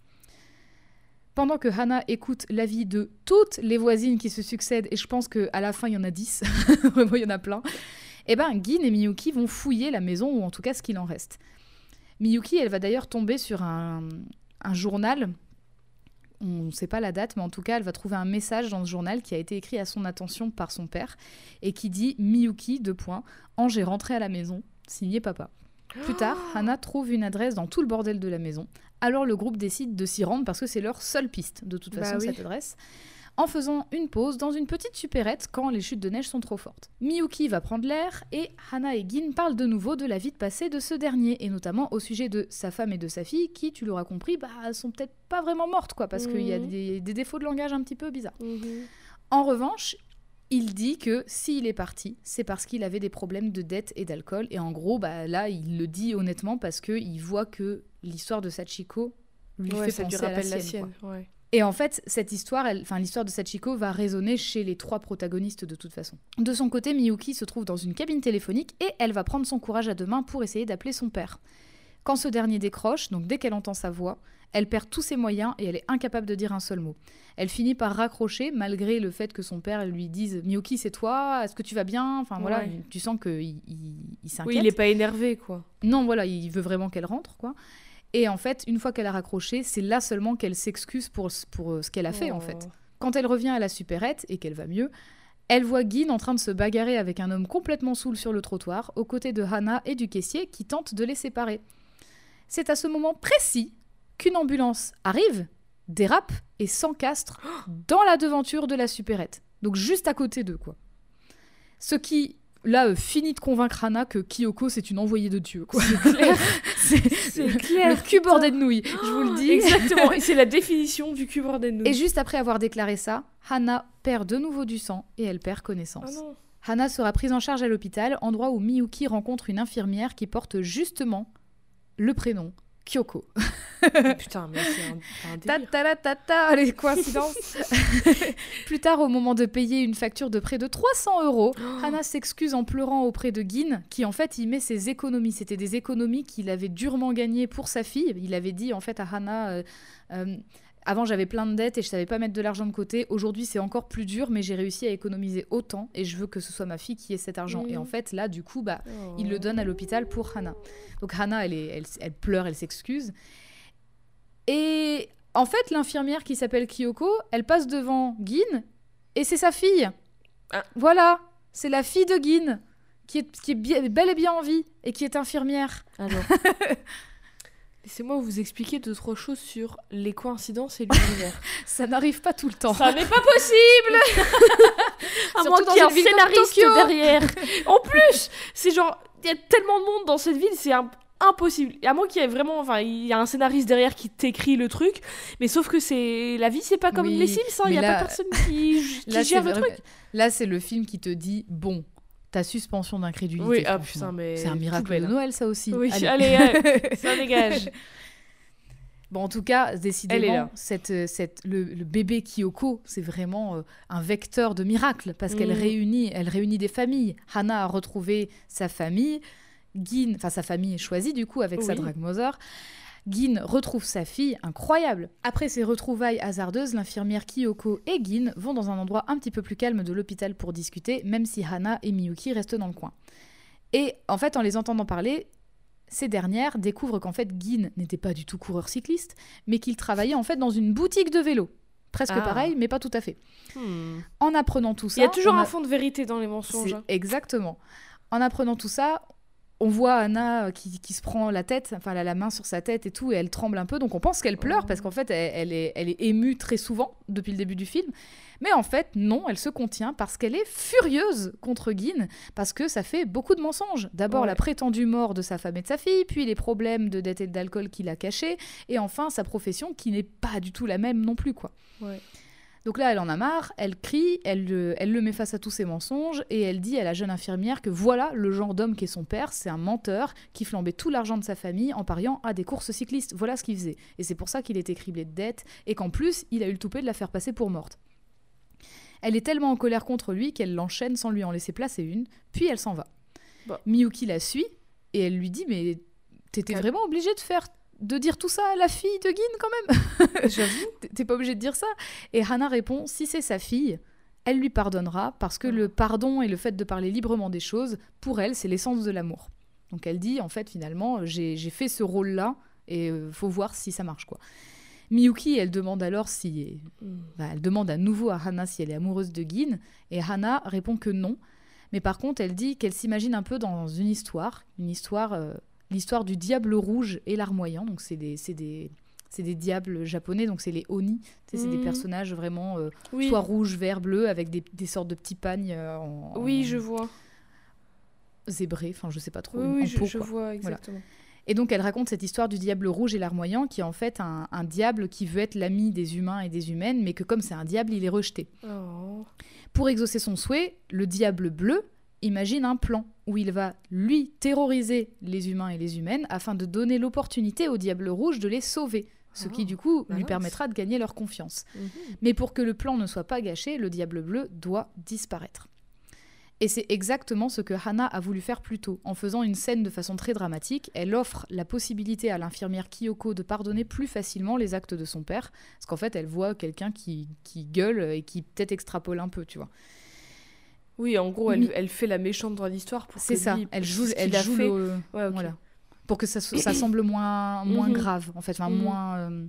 Pendant que Hannah écoute l'avis de toutes les voisines qui se succèdent, et je pense qu'à la fin il y en a 10, (laughs) vraiment il y en a plein, eh ben Gin et Miyuki vont fouiller la maison, ou en tout cas ce qu'il en reste. Miyuki, elle va d'ailleurs tomber sur un, un journal, on ne sait pas la date, mais en tout cas elle va trouver un message dans ce journal qui a été écrit à son attention par son père, et qui dit Miyuki, deux points, Ange est rentré à la maison, signé papa. Plus tard, Hannah trouve une adresse dans tout le bordel de la maison. Alors le groupe décide de s'y rendre parce que c'est leur seule piste, de toute Bah façon, oui. cette adresse. En faisant une pause dans une petite supérette quand les chutes de neige sont trop fortes. Miyuki va prendre l'air et Hannah et Gin parlent de nouveau de la vie de passé de ce dernier et notamment au sujet de sa femme et de sa fille qui, tu l'auras compris, bah, sont peut-être pas vraiment mortes quoi parce qu'il y a Mhm. des, des défauts de langage un petit peu bizarres. Mhm. En revanche, il dit que s'il est parti, c'est parce qu'il avait des problèmes de dette et d'alcool. Et en gros, bah, là, il le dit honnêtement parce qu'il voit que l'histoire de Sachiko lui Ouais, fait ça penser à rappelle la la sienne. quoi. sienne. ouais. Et en fait, cette histoire, enfin l'histoire de Sachiko va résonner chez les trois protagonistes de toute façon. De son côté, Miyuki se trouve dans une cabine téléphonique et elle va prendre son courage à deux mains pour essayer d'appeler son père. Quand ce dernier décroche, donc dès qu'elle entend sa voix, elle perd tous ses moyens et elle est incapable de dire un seul mot. Elle finit par raccrocher malgré le fait que son père lui dise Miyuki, c'est toi Est-ce que tu vas bien? Enfin voilà, Ouais. tu sens qu'il il, il s'inquiète. Oui, il est pas énervé, quoi. Non, voilà, il veut vraiment qu'elle rentre, quoi. Et en fait, une fois qu'elle a raccroché, c'est là seulement qu'elle s'excuse pour, pour euh, ce qu'elle a fait, en Oh. fait. Quand elle revient à la supérette et qu'elle va mieux, elle voit Gin en train de se bagarrer avec un homme complètement saoul sur le trottoir, aux côtés de Hannah et du caissier qui tentent de les séparer. C'est à ce moment précis qu'une ambulance arrive, dérape et s'encastre (gasps) dans la devanture de la supérette. Donc juste à côté d'eux, quoi. Ce qui, là, euh, finit de convaincre Hannah que Kyoko, c'est une envoyée de Dieu. (laughs) C'est C'est le clair. cul bordé de nouilles, je vous le dis. Exactement. Et (laughs) c'est la définition du cul bordel de nous. Et juste après avoir déclaré ça, Hannah perd de nouveau du sang et elle perd Ah connaissance. non. Hannah sera prise en charge à l'hôpital, endroit où Miyuki rencontre une infirmière qui porte justement le prénom Kyoko. Putain, mais c'est un, délire. ta ta ta, les coïncidences. (laughs) Plus tard, au moment de payer une facture de près de 300 euros, Hannah s'excuse en pleurant auprès de Gin, qui en fait y met ses économies. C'était des économies qu'il avait durement gagnées pour sa fille. Il avait dit en fait à Hannah. euh, euh, avant, j'avais plein de dettes et je savais pas mettre de l'argent de côté. Aujourd'hui, c'est encore plus dur, mais j'ai réussi à économiser autant et je veux que ce soit ma fille qui ait cet argent. Et en fait, là, du coup, bah, Oh. il le donne à l'hôpital pour Hannah. Donc Hannah, elle, est, elle, elle pleure, elle s'excuse. Et en fait, l'infirmière qui s'appelle Kyoko, elle passe devant Gin et c'est sa fille. Ah. Voilà, c'est la fille de Gin qui est, qui est bel et bien en vie et qui est infirmière. Alors. (laughs) Laissez-moi vous expliquer deux, trois choses sur les coïncidences et l'univers. (laughs) Ça n'arrive pas tout le temps. Ça n'est pas possible (laughs) À moins qu'il y ait un scénariste derrière. (laughs) En plus, c'est genre, il y a tellement de monde dans cette ville, c'est un- impossible. À moins qu'il y ait vraiment, enfin, il y a un scénariste derrière qui t'écrit le truc, mais sauf que c'est la vie, c'est pas comme Oui, les Sims, hein, il y a mais là- pas personne qui, qui Là, gère le vrai- truc. Là, c'est le film qui te dit bon, ta suspension d'incrédulité. Oui, ah, franchement. putain, mais c'est un miracle poubelle, de hein. Noël, ça aussi. Oui, Allez. allez, allez, ça (laughs) dégage. Bon, en tout cas, décidément, cette, euh, cette, le, le bébé Kyoko, c'est vraiment euh, un vecteur de miracle parce qu'elle Mm. réunit, elle réunit des familles. Hannah a retrouvé sa famille, Gin, enfin sa famille est choisie du coup avec sa Oui. drag mother. Gin retrouve sa fille, incroyable. Après ces retrouvailles hasardeuses, l'infirmière Kyoko et Gin vont dans un endroit un petit peu plus calme de l'hôpital pour discuter, même si Hannah et Miyuki restent dans le coin. Et en fait, en les entendant parler, ces dernières découvrent qu'en fait Gin n'était pas du tout coureur cycliste, mais qu'il travaillait en fait dans une boutique de vélo. Presque Ah. pareil, mais pas tout à fait. Hmm. En apprenant tout ça, Il y a toujours un fond de vérité dans les mensonges. hein. exactement. En apprenant tout ça, on voit Anna qui, qui, se prend la tête, enfin elle a la main sur sa tête et tout, et elle tremble un peu, donc on pense qu'elle pleure parce qu'en fait elle, est, elle est émue très souvent depuis le début du film. Mais en fait, non, elle se contient parce qu'elle est furieuse contre Guin, parce que ça fait beaucoup de mensonges. D'abord la prétendue mort de sa femme et de sa fille, puis les problèmes de dette et d'alcool qu'il a cachés, et enfin sa profession qui n'est pas du tout la même non plus, quoi. Ouais. Donc là, elle en a marre, elle crie, elle le, elle le met face à tous ses mensonges et elle dit à la jeune infirmière que voilà le genre d'homme qu'est son père, c'est un menteur qui flambait tout l'argent de sa famille en pariant à des courses cyclistes. Voilà ce qu'il faisait. Et c'est pour ça qu'il était criblé de dettes et qu'en plus, il a eu le toupet de la faire passer pour morte. Elle est tellement en colère contre lui qu'elle l'enchaîne sans lui en laisser placer une, puis elle s'en va. Miyuki la suit et elle lui dit Mais t'étais vraiment obligé de faire de dire tout ça à la fille de Gin quand même. (laughs) J'avoue. T'es pas obligé de dire ça. Et Hannah répond si c'est sa fille, elle lui pardonnera parce que le pardon et le fait de parler librement des choses, pour elle, c'est l'essence de l'amour. Donc elle dit en fait finalement j'ai fait ce rôle-là et euh, faut voir si ça marche quoi. Miyuki, elle demande alors si. Hmm. Bah, elle demande à nouveau à Hana si elle est amoureuse de Gin, et Hana répond que non. Mais par contre, elle dit qu'elle s'imagine un peu dans une histoire, une histoire euh, l'histoire du diable rouge et larmoyant. Donc, c'est des, des, des, diables japonais, donc c'est les oni. C'est des mhm. personnages vraiment euh, soit rouge, vert, bleu, avec des, des sortes de petits pagnes euh, en, Oui, je vois. Zébrés, enfin, je sais pas trop. Oui, je, vois exactement. Et donc, elle raconte cette histoire du diable rouge et larmoyant, qui est en fait un, un diable qui veut être l'ami des humains et des humaines, mais que comme c'est un diable, il est rejeté. Oh. Pour exaucer son souhait, le diable bleu imagine un plan où il va, lui, terroriser les humains et les humaines afin de donner l'opportunité au Diable Rouge de les sauver, ce qui ah, du coup lui permettra de gagner leur confiance. Mhm. Mais pour que le plan ne soit pas gâché, le Diable Bleu doit disparaître. Et c'est exactement ce que Hannah a voulu faire plus tôt. En faisant une scène de façon très dramatique, elle offre la possibilité à l'infirmière Kyoko de pardonner plus facilement les actes de son père, parce qu'en fait, elle voit quelqu'un qui, qui gueule et qui peut-être extrapole un peu, tu vois. Oui, en gros, elle, elle fait la méchante dans l'histoire pour C'est ça, elle joue, elle joue le... voilà. Pour que ça, ça (clears throat) semble moins, moins mhm. grave, en fait, enfin, mhm. moins... Euh,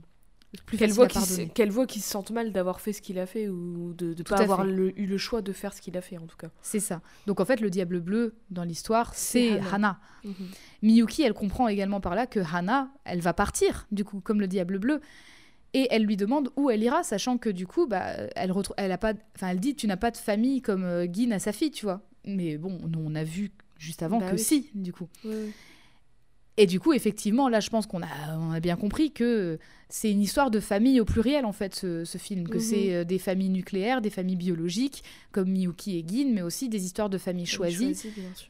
plus qu'elle voit qu'il voit qu'il se sente mal d'avoir fait ce qu'il a fait ou de ne pas avoir eu le choix de faire ce qu'il a fait en tout cas. C'est ça. Donc en fait le diable bleu dans l'histoire c'est Hana. Mhm. Miyuki elle comprend également par là que Hana elle va partir du coup comme le diable bleu et elle lui demande où elle ira, sachant que du coup, bah, elle, elle, a pas, elle dit Tu n'as pas de famille comme euh, Guin a sa fille, tu vois. Mais bon, nous, on a vu juste avant bah que si, du coup. Et du coup, effectivement, là, je pense qu'on a, on a bien compris que c'est une histoire de famille au pluriel, en fait, ce, film. Que c'est mhm. euh, des familles nucléaires, des familles biologiques, comme Miyuki et Gin, mais aussi des histoires de familles choisies,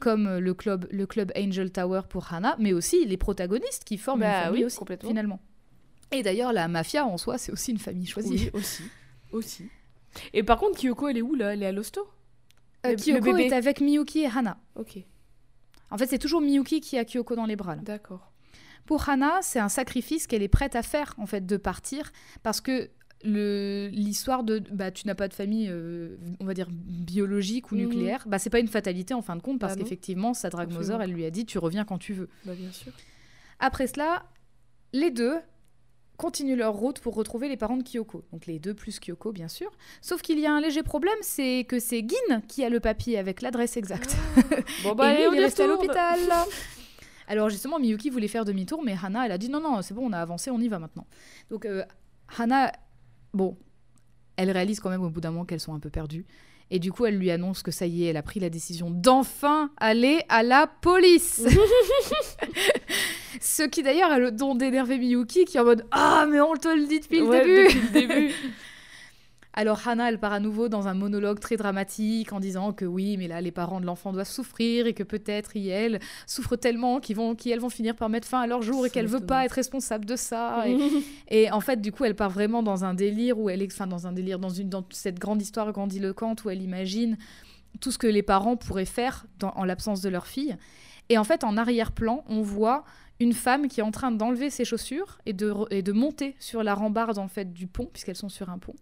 comme euh, le club, le club Angel Tower pour Hannah, mais aussi les protagonistes qui forment bah, famille aussi, finalement. Et d'ailleurs, la mafia en soi, c'est aussi une famille choisie. Oui, aussi. aussi. Et par contre, Kyoko, elle est où là? Elle est à l'hosto? Euh, Kyoko est avec Miyuki et Hana. Ok. En fait, c'est toujours Miyuki qui a Kyoko dans les bras. D'accord. Pour Hana, c'est un sacrifice qu'elle est prête à faire, en fait, de partir, parce que l'histoire de bah tu n'as pas de famille euh, on va dire biologique ou mhm. nucléaire bah c'est pas une fatalité en fin de compte parce bah qu'effectivement sa Mother elle lui a dit tu reviens quand tu veux bah bien sûr après cela les deux continuent leur route pour retrouver les parents de Kyoko. Donc les deux plus Kyoko, bien sûr. Sauf qu'il y a un léger problème, c'est que c'est Gin qui a le papier avec l'adresse exacte. Ah. bon (laughs) bah, Et lui, il est resté à l'hôpital. (laughs) Alors justement, Miyuki voulait faire demi-tour, mais Hana, elle a dit non, non, c'est bon, on a avancé, on y va maintenant. Donc euh, Hana, bon, elle réalise quand même au bout d'un moment qu'elles sont un peu perdues. Et du coup, elle lui annonce que ça y est, elle a pris la décision d'enfin aller à la police. (laughs) Ce qui d'ailleurs a le don d'énerver Miyuki qui est en mode Ah, mais on te le dit depuis le début. Depuis le début. (laughs) Alors Hannah, elle part à nouveau dans un monologue très dramatique en disant que oui, mais là, les parents de l'enfant doivent souffrir et que peut-être elle souffre tellement qu'ils vont, qu'elles vont finir par mettre fin à leur jour et qu'elle veut pas être responsable de ça. (laughs) Et, en fait, du coup, elle part vraiment dans un délire où elle est, enfin, dans un délire, dans une, dans cette grande histoire grandiloquente où elle imagine tout ce que les parents pourraient faire en l'absence de leur fille. Et en fait, en arrière-plan, on voit une femme qui est en train d'enlever ses chaussures et de, et de monter sur la rambarde en fait du pont, puisqu'elles sont sur un pont.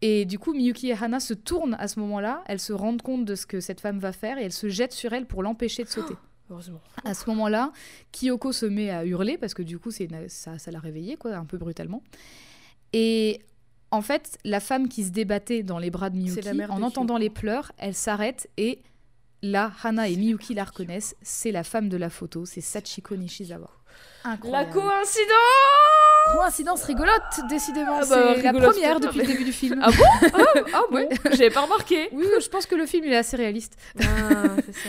Et du coup, Miyuki et Hana se tournent à ce moment-là, elles se rendent compte de ce que cette femme va faire et elles se jettent sur elle pour l'empêcher de sauter. (gasps) heureusement. À ce moment-là, Kyoko se met à hurler parce que du coup, c'est ça, ça l'a réveillée, quoi, un peu brutalement. Et en fait, la femme qui se débattait dans les bras de Miyuki, en entendant les pleurs, elle s'arrête et Là, Hana et Miyuki la reconnaissent. C'est la femme de la photo, c'est Sachiko Nishizawa. La coïncidence Coïncidence rigolote, décidément. Ah bah, c'est la première depuis le début du film. Ah bon (laughs) Ah, ah bon Ouais. J'avais pas remarqué. Oui, je pense que le film il est assez réaliste. Ah, c'est ça.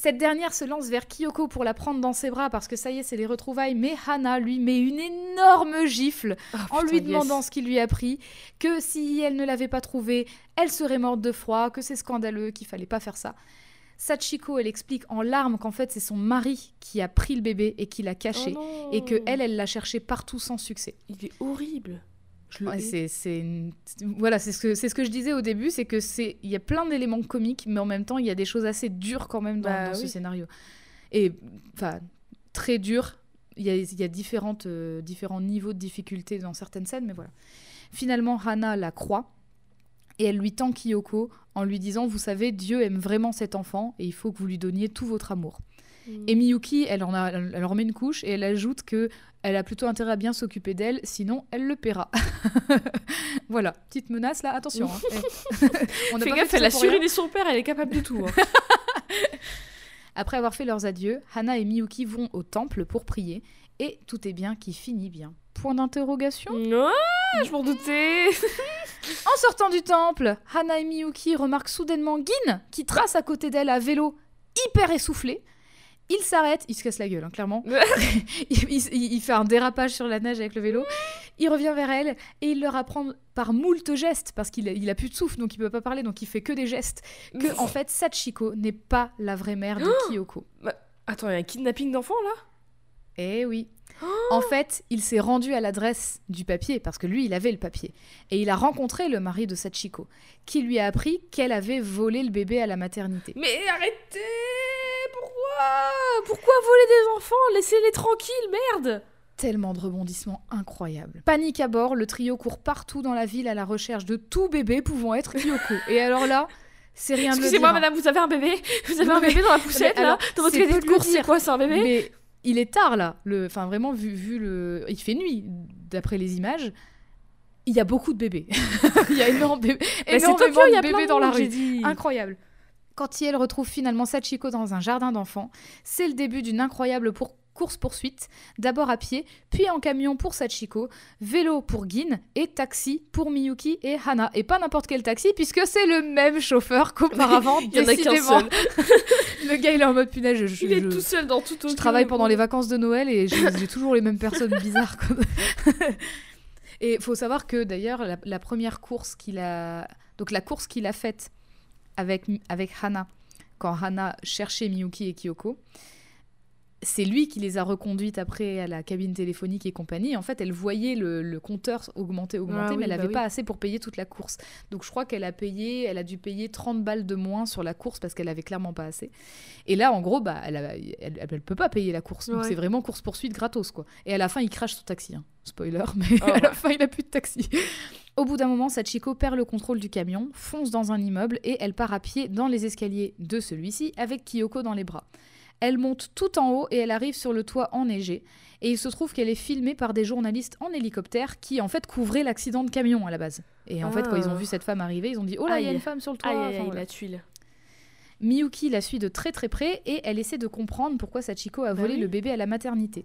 Cette dernière se lance vers Kyoko pour la prendre dans ses bras parce que ça y est, c'est les retrouvailles. Mais Hana lui met une énorme gifle en lui demandant ce qu'il lui a pris, que si elle ne l'avait pas trouvé, elle serait morte de froid, que c'est scandaleux, qu'il fallait pas faire ça. Sachiko, elle explique en larmes qu'en fait c'est son mari qui a pris le bébé et qui l'a caché, Oh et que elle, elle l'a cherché partout sans succès. Il est horrible. Ouais, c'est, une- voilà, c'est ce que c'est ce que je disais au début, c'est que c'est il y a plein d'éléments comiques, mais en même temps il y a des choses assez dures quand même dans, Bah dans ce scénario. Et enfin très dur. Il y a, y a différentes, euh, différents niveaux de difficulté dans certaines scènes, mais voilà. Finalement, Hana la croit et elle lui tend Kyoko en lui disant Vous savez, Dieu aime vraiment cet enfant et il faut que vous lui donniez tout votre amour. Et Miyuki, elle en, a, elle en remet une couche et elle ajoute que elle a plutôt intérêt à bien s'occuper d'elle, sinon elle le paiera. (laughs) voilà, petite menace là, attention. hein. (laughs) (laughs) On Fais pas gaffe, fait elle a suriné son père, elle est capable de tout. hein. Après avoir fait leurs adieux, Hana et Miyuki vont au temple pour prier et tout est bien qui finit bien. Point d'interrogation? Non, je m'en doutais. En sortant du temple, Hana et Miyuki remarquent soudainement Gin qui trace à côté d'elle à vélo, hyper essoufflé. Il s'arrête, il se casse la gueule, hein, clairement. (laughs) il, il- il fait un dérapage sur la neige avec le vélo. Il revient vers elle et il leur apprend par moult gestes, parce qu'il a, il a plus de souffle, donc il peut pas parler, donc il fait que des gestes, que en fait Sachiko n'est pas la vraie mère de Kyoko. Attends, il y a un kidnapping d'enfant là? Eh oui. En fait, il s'est rendu à l'adresse du papier, parce que lui, il avait le papier. Et il a rencontré le mari de Sachiko, qui lui a appris qu'elle avait volé le bébé à la maternité. Mais arrêtez Pourquoi Pourquoi voler des enfants Laissez-les tranquilles, merde Tellement de rebondissements incroyables. Panique à bord, le trio court partout dans la ville à la recherche de tout bébé pouvant être Kyoko. Et alors là, c'est rien de Excusez-moi, madame, vous avez un bébé Vous avez Non, un bébé dans la poussette mais là alors, Dans votre cahier de de course, c'est quoi C'est un bébé Mais il est tard là. Le, enfin vraiment vu, vu le, il fait nuit d'après les images. Il y a beaucoup de bébés. (laughs) il y a énormément, Mais c'est énormément Tokyo, il y a de bébés de dans la rue. Incroyable. Quand elle retrouve finalement Sachiko dans un jardin d'enfants, c'est le début d'une incroyable pour- course-poursuite, d'abord à pied, puis en camion pour Sachiko, vélo pour Gin et taxi pour Miyuki et Hana. Et pas n'importe quel taxi, puisque c'est le même chauffeur qu'auparavant. (laughs) Il y en a qu'un seul. (laughs) le gars, il est en mode punaise. Je, je- Il est je- tout seul dans tout je travaille pendant les vacances de Noël et j'ai toujours les mêmes personnes (laughs) bizarres. et il faut savoir que d'ailleurs, la, la première course qu'il a. Donc la course qu'il a faite avec, avec Hana, quand Hana cherchait Miyuki et Kyoko, c'est lui qui les a reconduites après à la cabine téléphonique et compagnie. En fait, elle voyait le, le compteur augmenter, augmenter, Ah oui, mais elle bah n'avait oui. pas assez pour payer toute la course. Donc je crois qu'elle a payé, elle a dû payer 30 balles de moins sur la course parce qu'elle avait clairement pas assez. Et là, en gros, bah, elle, a- elle, elle- peut pas payer la course. Donc c'est vraiment course poursuite gratos, quoi. Et à la fin, il crache son taxi. hein. Spoiler, (laughs) mais Oh, à la fin, il a plus de taxi. Au bout d'un moment, Sachiko perd le contrôle du camion, fonce dans un immeuble et elle part à pied dans les escaliers de celui-ci avec Kyoko dans les bras. Elle monte tout en haut et elle arrive sur le toit enneigé. Et il se trouve qu'elle est filmée par des journalistes en hélicoptère qui en fait couvraient l'accident de camion à la base. Et en fait, quand ils ont Ah. vu cette femme arriver, ils ont dit Oh là, il y a une femme sur le toit. Aïe, aïe, Enfin, aïe, voilà. la tuile. Miyuki la suit de très très près et elle essaie de comprendre pourquoi Sachiko a Bah volé oui. le bébé à la maternité.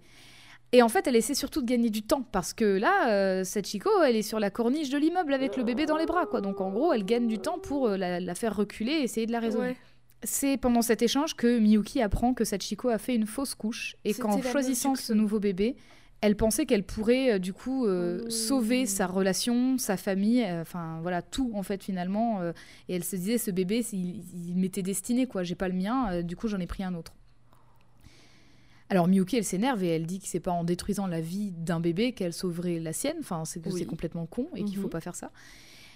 Et en fait, elle essaie surtout de gagner du temps parce que là, euh, Sachiko, elle est sur la corniche de l'immeuble avec le bébé dans les bras, quoi. Donc en gros, elle gagne du temps pour euh, la, la faire reculer et essayer de la raisonner. Ouais. C'est pendant cet échange que Miyuki apprend que Sachiko a fait une fausse couche et qu'en choisissant ce nouveau bébé, elle pensait qu'elle pourrait euh, du coup euh, Oh. sauver sa relation, sa famille, euh, enfin voilà tout en fait finalement. et elle se disait ce bébé, il, il m'était destiné quoi. J'ai pas le mien, du coup j'en ai pris un autre. Alors Miyuki elle s'énerve et elle dit que c'est pas en détruisant la vie d'un bébé qu'elle sauverait la sienne. Enfin c'est que Oui. c'est complètement con et qu'il faut Mhm. pas faire ça.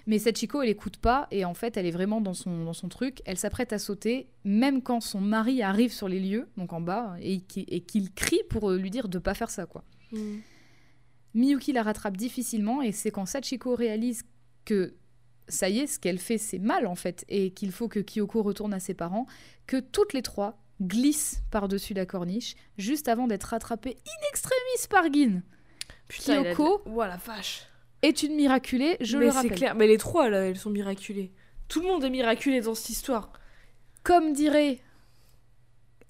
Mais Sachiko, elle écoute pas et en fait, elle est vraiment dans son, dans son truc. Elle s'apprête à sauter, même quand son mari arrive sur les lieux, donc en bas, et et qu'il crie pour euh, lui dire de pas faire ça, quoi. Mm. Miyuki la rattrape difficilement et c'est quand Sachiko réalise que ça y est, ce qu'elle fait, c'est mal en fait, et qu'il faut que Kyoko retourne à ses parents, que toutes les trois glissent par-dessus la corniche, juste avant d'être rattrapées in extremis par Gin. Putain, il a Kyoko Ouah, la vache. Est une miraculée, je mais le c'est rappelle. clair. Mais les trois, là, elles sont miraculées. Tout le monde est miraculé dans cette histoire. Comme dirait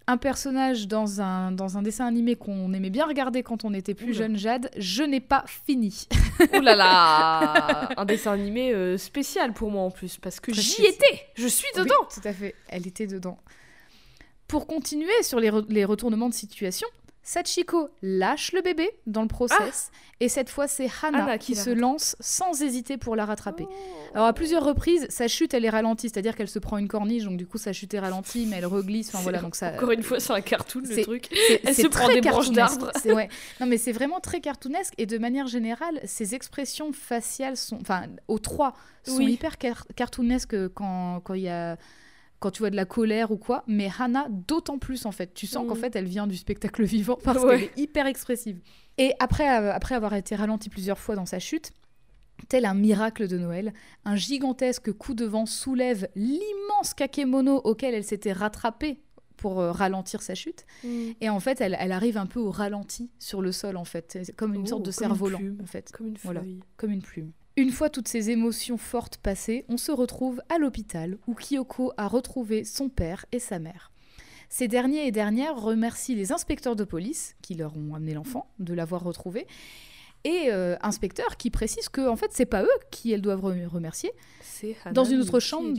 un personnage dans un, dans un dessin animé qu'on aimait bien regarder quand on était plus Oula. jeune, Jade, je n'ai pas fini. Ouh là là Un dessin animé euh, spécial pour moi en plus, parce que j'y étais Je suis dedans Oui, tout à fait, elle était dedans. Pour continuer sur les, re- les retournements de situation, Sachiko lâche le bébé dans le process, et cette fois c'est Hana, qui se lance sans hésiter pour la rattraper. Alors à plusieurs reprises, sa chute elle est ralentie, c'est-à-dire qu'elle se prend une corniche, donc du coup sa chute est ralentie, mais elle reglisse. Enfin C'est voilà, donc ça. Encore une fois, c'est un cartoon, le truc. elle se prend des branches d'arbres. Ouais. Non mais c'est vraiment très cartoonesque et de manière générale, ses expressions faciales sont, enfin aux trois, sont Oui. hyper car- cartoonesques quand quand il y a quand tu vois de la colère ou quoi, mais Hannah d'autant plus en fait. Tu sens qu'en Mhm. fait elle vient du spectacle (laughs) vivant parce Ouais. qu'elle est hyper expressive. Et après, euh, après avoir été ralentie plusieurs fois dans sa chute, tel un miracle de Noël, un gigantesque coup de vent soulève l'immense kakémono auquel elle s'était rattrapée pour euh, ralentir sa chute. Mm. Et en fait, elle, elle arrive un peu au ralenti sur le sol, en fait. Comme une Oh, sorte de une cerf-volant, en fait. Comme une Voilà. Comme une plume. Une fois toutes ces émotions fortes passées, on se retrouve à l'hôpital où Kyoko a retrouvé son père et sa mère. Ces derniers et dernières remercient les inspecteurs de police qui leur ont amené l'enfant de l'avoir retrouvé et euh, inspecteurs qui précisent que en fait c'est pas eux qui elles doivent re- remercier, Dans une autre chambre.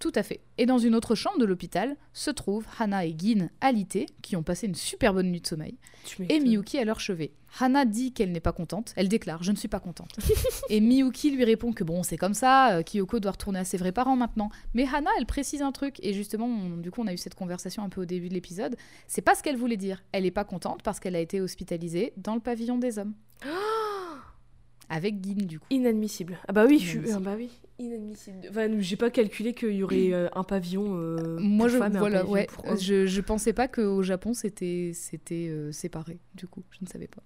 Tout à fait. Et dans une autre chambre de l'hôpital se trouvent Hana et Gin alité qui ont passé une super bonne nuit de sommeil Tu et. Miyuki à leur chevet. Hana dit qu'elle n'est pas contente. Elle déclare Je ne suis pas contente. (laughs) et Miyuki lui répond que bon, c'est comme ça, euh, Kyoko doit retourner à ses vrais parents maintenant. Mais Hana, elle précise un truc. Et justement, on- du coup, on a eu cette conversation un peu au début de l'épisode. C'est pas ce qu'elle voulait dire. Elle n'est pas contente parce qu'elle a été hospitalisée dans le pavillon des hommes. (gasps) Avec Gin, du coup. Inadmissible. Ah bah oui, je suis... Ah bah oui, inadmissible. Enfin, j'ai pas calculé qu'il y aurait euh, un pavillon euh, Moi, pour je, femmes et un pavillon ouais, pour hommes. je, je pensais pas qu'au Japon c'était c'était euh, séparé. Du coup, je ne savais pas.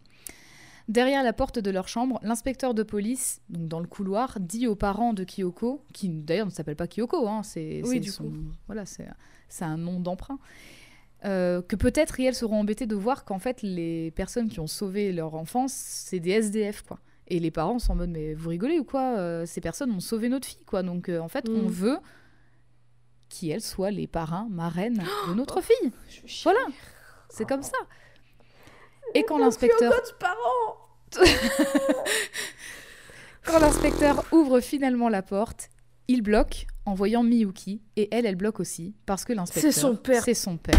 Derrière la porte de leur chambre, l'inspecteur de police, donc dans le couloir, dit aux parents de Kyoko, qui d'ailleurs ne s'appelle pas Kyoko, hein, c'est Oui, son- voilà, c'est un nom d'emprunt. euh, que peut-être Riel seront embêtés de voir qu'en fait les personnes qui ont sauvé leur enfance, c'est des SDF quoi. Et les parents sont en mode mais vous rigolez ou quoi Euh, Ces personnes ont sauvé notre fille quoi. Donc euh, en fait on Mm. veut qu'elles soient les parrains, marraines de (gasps) notre fille. Je suis Voilà, c'est comme ça. Et quand l'inspecteur Kyoko de parents (laughs) quand l'inspecteur ouvre finalement la porte, il bloque en voyant Miyuki et elle elle bloque aussi parce que l'inspecteur C'est son père. C'est son père.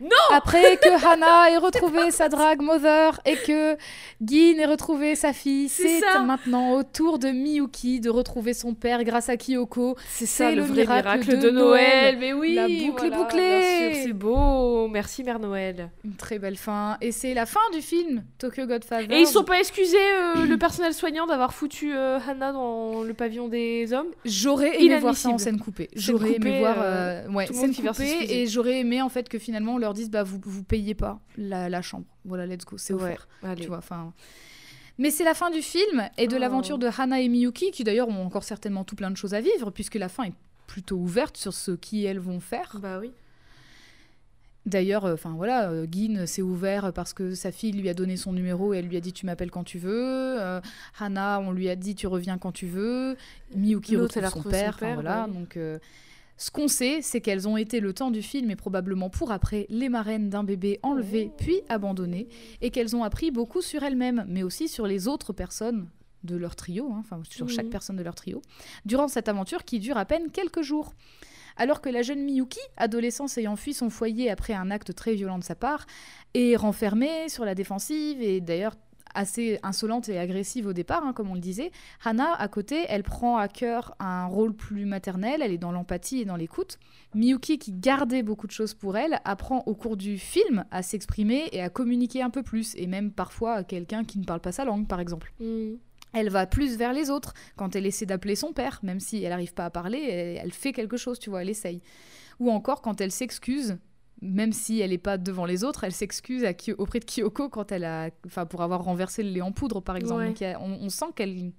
Non Après que Hana ait retrouvé sa drag mother et que Gin ait retrouvé sa fille, C'est maintenant au tour de Miyuki de retrouver son père grâce à Kyoko. C'est ça, le, le vrai miracle miracle, de de, Noël. Noël. Mais oui, La boucle est bouclée. C'est beau. Merci Mère Noël. Une très belle fin. Et c'est la fin du film Tokyo Godfather. Et ils sont pas excusés, euh, le personnel soignant, d'avoir foutu euh, Hannah dans le pavillon des hommes. J'aurais aimé voir ça en scène coupée. J'aurais aimé voir euh, euh, ouais, le scène coupée et j'aurais aimé en fait que finalement on leur dise bah vous vous payez pas la, la chambre. Voilà, let's go, c'est offert. Allez. Tu vois, enfin. Mais c'est la fin du film et de Oh. l'aventure de Hana et Miyuki qui d'ailleurs ont encore certainement tout plein de choses à vivre puisque la fin est plutôt ouverte sur ce qui elles vont faire. Bah oui. D'ailleurs, euh, enfin voilà, euh, Gin s'est ouvert parce que sa fille lui a donné son numéro et elle lui a dit tu m'appelles quand tu veux. Euh, Hana, on lui a dit tu reviens quand tu veux. Miyuki retrouve son père. voilà, bah donc euh, ce qu'on sait, c'est qu'elles ont été le temps du film et probablement pour après les marraines d'un bébé enlevé Oh. puis abandonné et qu'elles ont appris beaucoup sur elles-mêmes, mais aussi sur les autres personnes de leur trio, hein, enfin sur chaque personne de leur trio, durant cette aventure qui dure à peine quelques jours. Alors que la jeune Miyuki, adolescente ayant fui son foyer après un acte très violent de sa part, est renfermée sur la défensive et d'ailleurs assez insolente et agressive au départ, hein, comme on le disait, Hana, à côté, elle prend à cœur un rôle plus maternel, elle est dans l'empathie et dans l'écoute. Miyuki, qui gardait beaucoup de choses pour elle, apprend au cours du film à s'exprimer et à communiquer un peu plus, et même parfois à quelqu'un qui ne parle pas sa langue, par exemple. Mm. Elle va plus vers les autres quand elle essaie d'appeler son père, même si elle n'arrive pas à parler, elle, elle fait quelque chose, tu vois, elle essaye. Ou encore quand elle s'excuse, même si elle n'est pas devant les autres, elle s'excuse auprès de Kyoko quand elle a, enfin, pour avoir renversé le lait en poudre, par exemple. Ouais. Donc, il y a- on, on sent qu'elle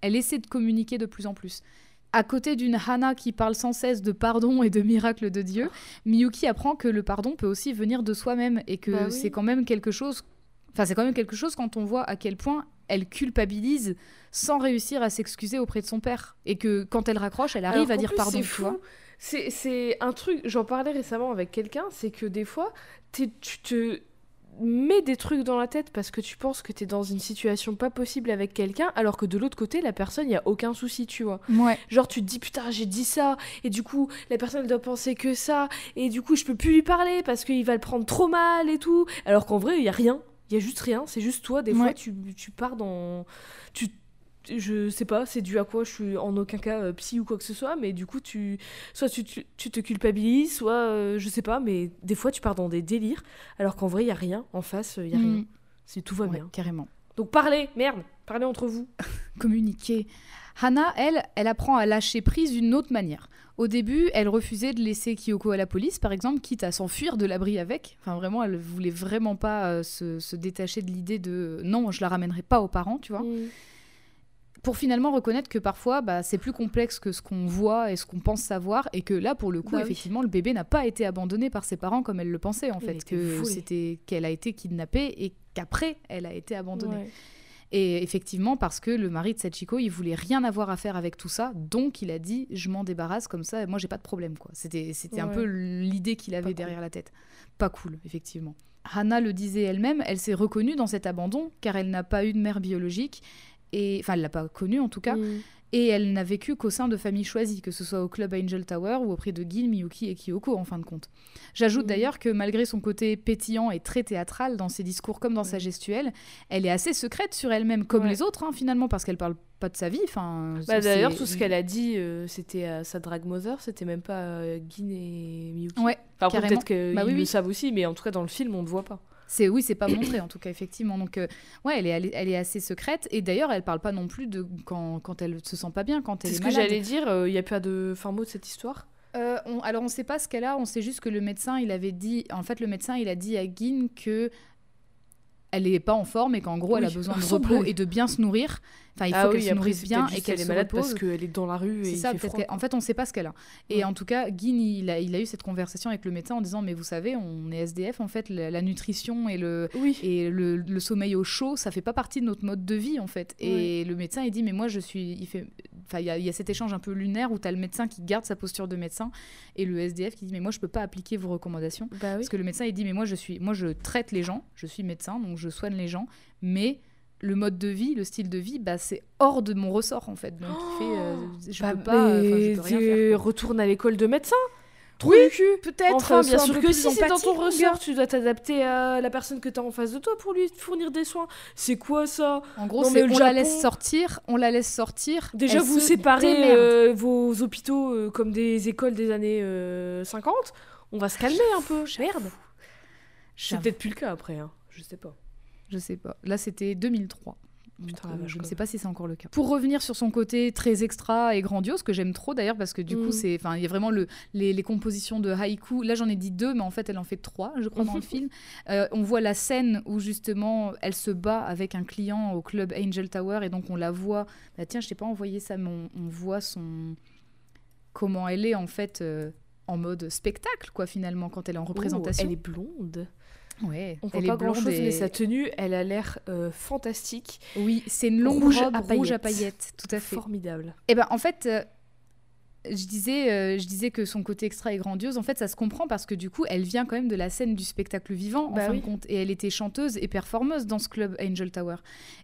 elle essaie de communiquer de plus en plus. À côté d'une Hana qui parle sans cesse de pardon et de miracles de Dieu, Miyuki apprend que le pardon peut aussi venir de soi-même et que Bah oui. c'est quand même quelque chose. Enfin, c'est quand même quelque chose quand on voit à quel point elle culpabilise sans réussir à s'excuser auprès de son père et que quand elle raccroche, elle arrive Alors à dire plus, pardon, c'est fou. vois. C'est un truc, j'en parlais récemment avec quelqu'un, c'est que des fois, tu te mets des trucs dans la tête parce que tu penses que t'es dans une situation pas possible avec quelqu'un, alors que de l'autre côté, la personne, il a aucun souci, tu vois. Ouais. Genre, tu te dis, putain, j'ai dit ça, et du coup, la personne, elle doit penser que ça, et du coup, je peux plus lui parler parce qu'il va le prendre trop mal et tout. Alors qu'en vrai, il y a rien. Il y a juste rien, c'est juste toi, des fois, tu, tu pars dans. Tu je sais pas, c'est dû à quoi, je suis en aucun cas euh, psy ou quoi que ce soit, mais du coup, tu, soit tu, tu, te culpabilises, soit euh, je sais pas, mais des fois tu pars dans des délires, alors qu'en vrai, il y a rien en face, il y a rien. Mm. C'est tout va bien. Carrément. Donc parlez, merde, parlez entre vous. (laughs) Communiquez. Hannah, elle, elle apprend à lâcher prise d'une autre manière. Au début, elle refusait de laisser Kyoko à la police, par exemple, quitte à s'enfuir de l'abri avec. Enfin, vraiment, elle voulait vraiment pas euh, se, se, détacher de l'idée de non, je la ramènerai pas aux parents, tu vois. Mm pour finalement reconnaître que parfois bah, c'est plus complexe que ce qu'on voit et ce qu'on pense savoir et que là pour le coup bah effectivement le bébé n'a pas été abandonné par ses parents comme elle le pensait en fait que c'était qu'elle a été kidnappée et qu'après elle a été abandonnée. Et effectivement, parce que le mari de Sachiko, il voulait rien avoir à faire avec tout ça, donc il a dit je m'en débarrasse comme ça, moi j'ai pas de problème quoi. C'était c'était un peu l'idée qu'il avait derrière la tête. Pas cool, effectivement. Hannah le disait elle-même, elle s'est reconnue dans cet abandon car elle n'a pas eu de mère biologique et enfin elle l'a pas connue en tout cas, mm. et elle n'a vécu qu'au sein de familles choisies, que ce soit au club Angel Tower ou auprès de Gil, Miyuki et Kyoko en fin de compte. J'ajoute mm. d'ailleurs que malgré son côté pétillant et très théâtral dans ses discours comme dans sa gestuelle, elle est assez secrète sur elle-même comme les autres hein, finalement parce qu'elle parle pas de sa vie. Enfin, bah, d'ailleurs tout ce qu'elle a dit, euh, c'était à sa drag mother, c'était même pas euh, Gin et Miyuki. Ouais, enfin, peut-être qu'ils bah, oui, le savent aussi, mais en tout cas dans le film on ne voit pas. C'est oui, c'est pas montré en tout cas effectivement. Donc euh, ouais, elle est, elle est assez secrète et d'ailleurs elle parle pas non plus de quand, quand elle se sent pas bien, quand elle est, est ce que j'allais dire. Il euh, y a pas de fin mot de cette histoire? Euh, alors on sait pas ce qu'elle a, on sait juste que le médecin il avait dit, en fait le médecin il a dit à Gin que elle n'est pas en forme et qu'en gros elle a besoin (laughs) de repos et de bien se nourrir. Enfin, il faut ah qu'elle se nourrisse bien et qu'elle est malade parce qu'elle est dans la rue. C'est ça, peut-être En fait, on ne sait pas ce qu'elle a. Et en tout cas, Guin, il a, il a eu cette conversation avec le médecin en disant Mais vous savez, on est SDF, en fait, la, nutrition et, le, et le, sommeil au chaud, ça fait pas partie de notre mode de vie, en fait. Et le médecin, il dit Mais moi, je suis. Il fait. Enfin, il y, a cet échange un peu lunaire où tu as le médecin qui garde sa posture de médecin et le SDF qui dit Mais moi, je peux pas appliquer vos recommandations. Bah parce que le médecin, il dit Mais moi, je, suis, moi, je traite les gens, je suis médecin, donc je soigne les gens, mais le mode de vie, le style de vie, bah, c'est hors de mon ressort en fait. Donc, fait, euh, je, bah, peux pas, je peux rien faire. Retourne à l'école de médecin. Oui, peut-être. Enfin, bien sûr que si c'est dans ton ressort, tu dois t'adapter à la personne que tu as en face de toi pour lui fournir des soins. C'est quoi ça? En gros, c'est on la laisse sortir, on la laisse sortir. Déjà, vous séparez euh, vos hôpitaux euh, comme des écoles des années 50. On va se calmer un peu. Merde. C'est peut-être plus le cas après, hein. je sais pas. Je sais pas. Là, c'était 2003. Putain, euh, je ne sais pas si c'est encore le cas. Pour revenir sur son côté très extra et grandiose, que j'aime trop d'ailleurs, parce que du coup, mm. c'est, enfin, il y a vraiment le, les, compositions de haïku. Là, j'en ai dit deux, mais en fait, elle en fait trois, je crois, dans le (laughs) film. Euh, on voit la scène où justement, elle se bat avec un client au club Angel Tower, et donc on la voit. Bah, tiens, je t'ai pas envoyé ça, mais on, voit son comment elle est en fait euh, en mode spectacle, quoi, finalement, quand elle est en représentation. elle est blonde. Ouais, on voit pas grand chose, mais sa tenue, elle a l'air euh, fantastique. Oui, c'est une longue rouge robe à rouge à paillettes, tout à fait. Formidable. Et eh ben en fait, euh, je disais, euh, je disais que son côté extra est grandiose. En fait, ça se comprend parce que du coup, elle vient quand même de la scène du spectacle vivant, en bah fin de compte, et elle était chanteuse et performeuse dans ce club Angel Tower.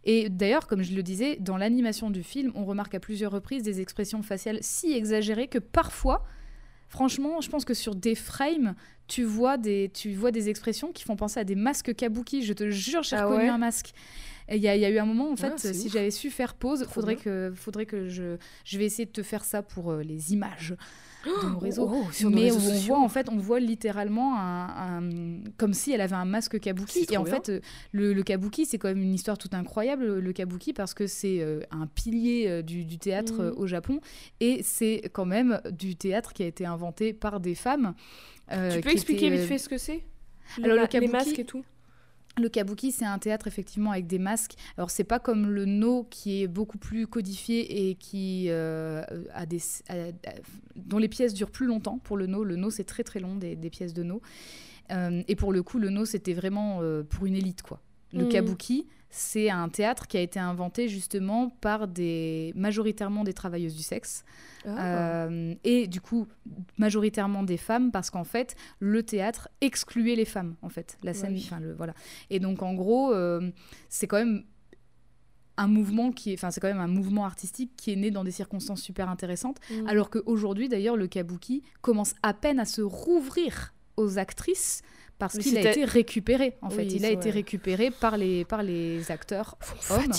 Et d'ailleurs, comme je le disais, dans l'animation du film, on remarque à plusieurs reprises des expressions faciales si exagérées que parfois Franchement, je pense que sur des frames, tu vois des, tu vois des expressions qui font penser à des masques kabuki. Je te jure, j'ai ah reconnu un masque. Il y, a eu un moment, en fait, ah, si j'avais su faire pause, faudrait que, faudrait que je, je vais essayer de te faire ça pour euh, les images de nos (gasps) réseaux. Oh, mais on voit en fait, on voit littéralement un, comme si elle avait un masque kabuki. Et en fait, euh, le, kabuki, c'est quand même une histoire toute incroyable, le kabuki, parce que c'est euh, un pilier euh, du, théâtre mm. au Japon et c'est quand même du théâtre qui a été inventé par des femmes. tu peux expliquer vite fait ce que c'est? Alors le, kabuki, les masques et tout. Le kabuki, c'est un théâtre effectivement avec des masques. Alors c'est pas comme le no qui est beaucoup plus codifié et qui euh, a des, dont les pièces durent plus longtemps. Pour le no, le no c'est très très long des, pièces de no. Euh, et pour le coup, le no c'était vraiment euh, pour une élite quoi. Le Mhm. kabuki, c'est un théâtre qui a été inventé justement par des majoritairement des travailleuses du sexe Ah. euh, et du coup majoritairement des femmes parce qu'en fait le théâtre excluait les femmes en fait la scène oui. le voilà et donc en gros euh, c'est quand même un mouvement qui est enfin c'est quand même un mouvement artistique qui est né dans des circonstances super intéressantes Mm. alors qu'aujourd'hui d'ailleurs le kabuki commence à peine à se rouvrir aux actrices parce qu'il a été récupéré en fait il a été récupéré par les par les acteurs hommes.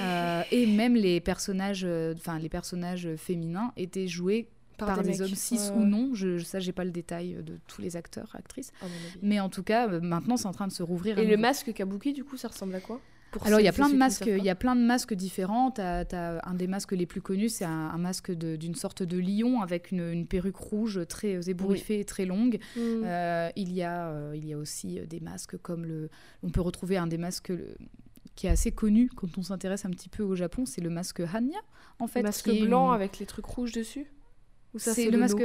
euh, et même les personnages euh, enfin les personnages féminins étaient joués par, des, hommes cis ou non. Je, ça, j'ai pas le détail de tous les acteurs, actrices. Avis. Mais en tout cas, euh, maintenant, c'est en train de se rouvrir. Et le nouveau. masque kabuki, du coup, ça ressemble à quoi? Alors, il y a plein de masques. Il y a plein de masques différents. T'as, t'as un des masques les plus connus, c'est un, un masque d'une sorte de lion avec une, une perruque rouge très euh, ébouriffée et très longue. Euh, il y a, euh, il y a aussi des masques comme le. On peut retrouver un des masques. le- qui est assez connu quand on s'intéresse un petit peu au Japon, c'est le masque Hanya, en fait. masque qui est blanc une- avec les trucs rouges dessus Ou ça, c'est le masque.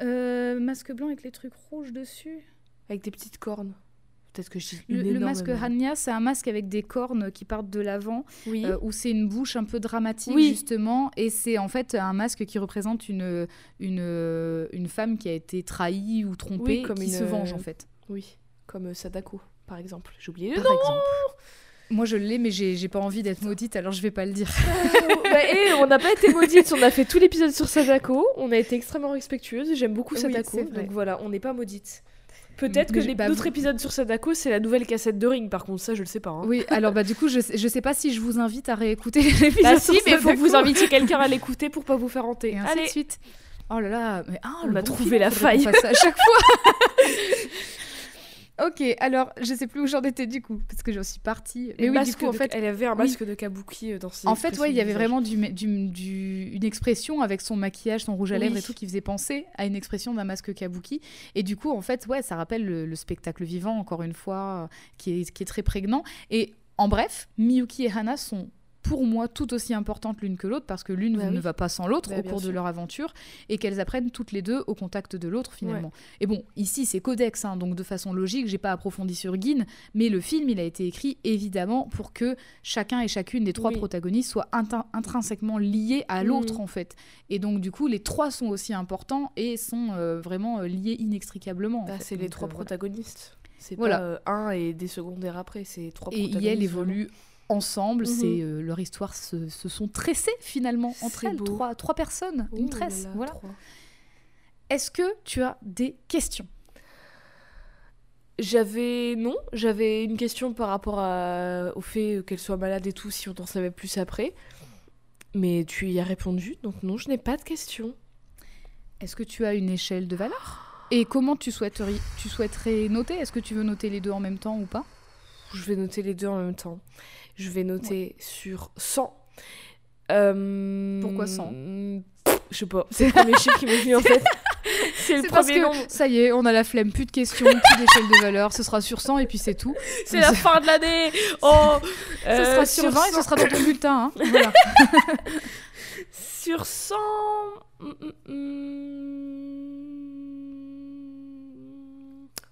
Euh, masque blanc avec les trucs rouges dessus. Avec des petites cornes. Peut-être que je dis Le, masque. Hanya, c'est un masque avec des cornes qui partent de l'avant, Oui. euh, où c'est une bouche un peu dramatique Oui. justement, et c'est en fait un masque qui représente une, une, une femme qui a été trahie ou trompée, Oui, comme qui une, se venge en fait. Oui. Comme euh, Sadako, par exemple. J'ai oublié le Par nom exemple. Moi je l'ai, mais j'ai pas envie d'être maudite, alors je vais pas le dire. (laughs) Bah, et on n'a pas été maudite, on a fait tout l'épisode sur Sadako, on a été extrêmement respectueuse, j'aime beaucoup Sadako, donc voilà, on n'est pas maudite. Peut-être que les- bah, notre vous- épisode sur Sadako, c'est la nouvelle cassette de Ring, par contre, ça je le sais pas. hein. Oui, alors bah du coup, je, sais- je sais pas si je vous invite à réécouter (laughs) l'épisode. Bah si, mais il faut que vous invitiez quelqu'un à l'écouter pour pas vous faire hanter. Et ainsi Allez, de suite. Oh là là, mais ah, On le a bon trouvé film, la faille. à chaque fois. (laughs) ok, alors je sais plus où j'en étais du coup, parce que j'en suis partie. Mais oui, du coup, en fait, elle avait un oui. masque de kabuki euh, dans ses en fait, ouais, il y avait vraiment du, du- du- une expression avec son maquillage, son rouge à lèvres Oui. et tout qui faisait penser à une expression d'un masque kabuki. Et du coup, en fait, ouais, ça rappelle le, le spectacle vivant, encore une fois, euh, qui est, qui est très prégnant. Et en bref, Miyuki et Hana sont pour moi tout aussi importantes l'une que l'autre parce que l'une Bah ne oui. va pas sans l'autre Bah, au cours de leur aventure et qu'elles apprennent toutes les deux au contact de l'autre finalement. Et bon, ici c'est codex, hein, donc de façon logique, j'ai pas approfondi sur Gin, mais le film il a été écrit évidemment pour que chacun et chacune des trois Oui. protagonistes soient intin- intrinsèquement liés à l'autre Mhm. en fait. Et donc du coup les trois sont aussi importants et sont euh, vraiment euh, liés inextricablement. en Bah, c'est les Donc, trois euh, protagonistes. C'est Voilà. pas un et des secondaires après, c'est trois Et. Yel évolue ensemble, Mhm. c'est euh, leur histoire se, se sont tressées finalement entre elles, trois, trois personnes, vraiment. une là tresse. là, voilà. Est-ce que tu as des questions? J'avais non, j'avais une question par rapport à- au fait qu'elle soit malade et tout, si on en savait plus après. Mais tu y as répondu, donc non, je n'ai pas de questions. Est-ce que tu as une échelle de valeur? Et comment tu souhaiterais, tu souhaiterais noter? Est-ce que tu veux noter les deux en même temps ou pas? Je vais noter les deux en même temps. Je vais noter sur 100. Euh, Pourquoi 100 Je sais pas, c'est le premier chiffre qui m'est venu en (laughs) tête. (laughs) C'est le parce que nombre. ça y est, on a la flemme, plus de questions, plus d'échelle de valeur, ce sera sur 100 et puis c'est tout. C'est la fin de l'année (laughs) Oh Ce Euh, sera sur 20 et ce 100 sera dans ton bulletin. hein. Voilà. Sur 100... hum, hum, hum.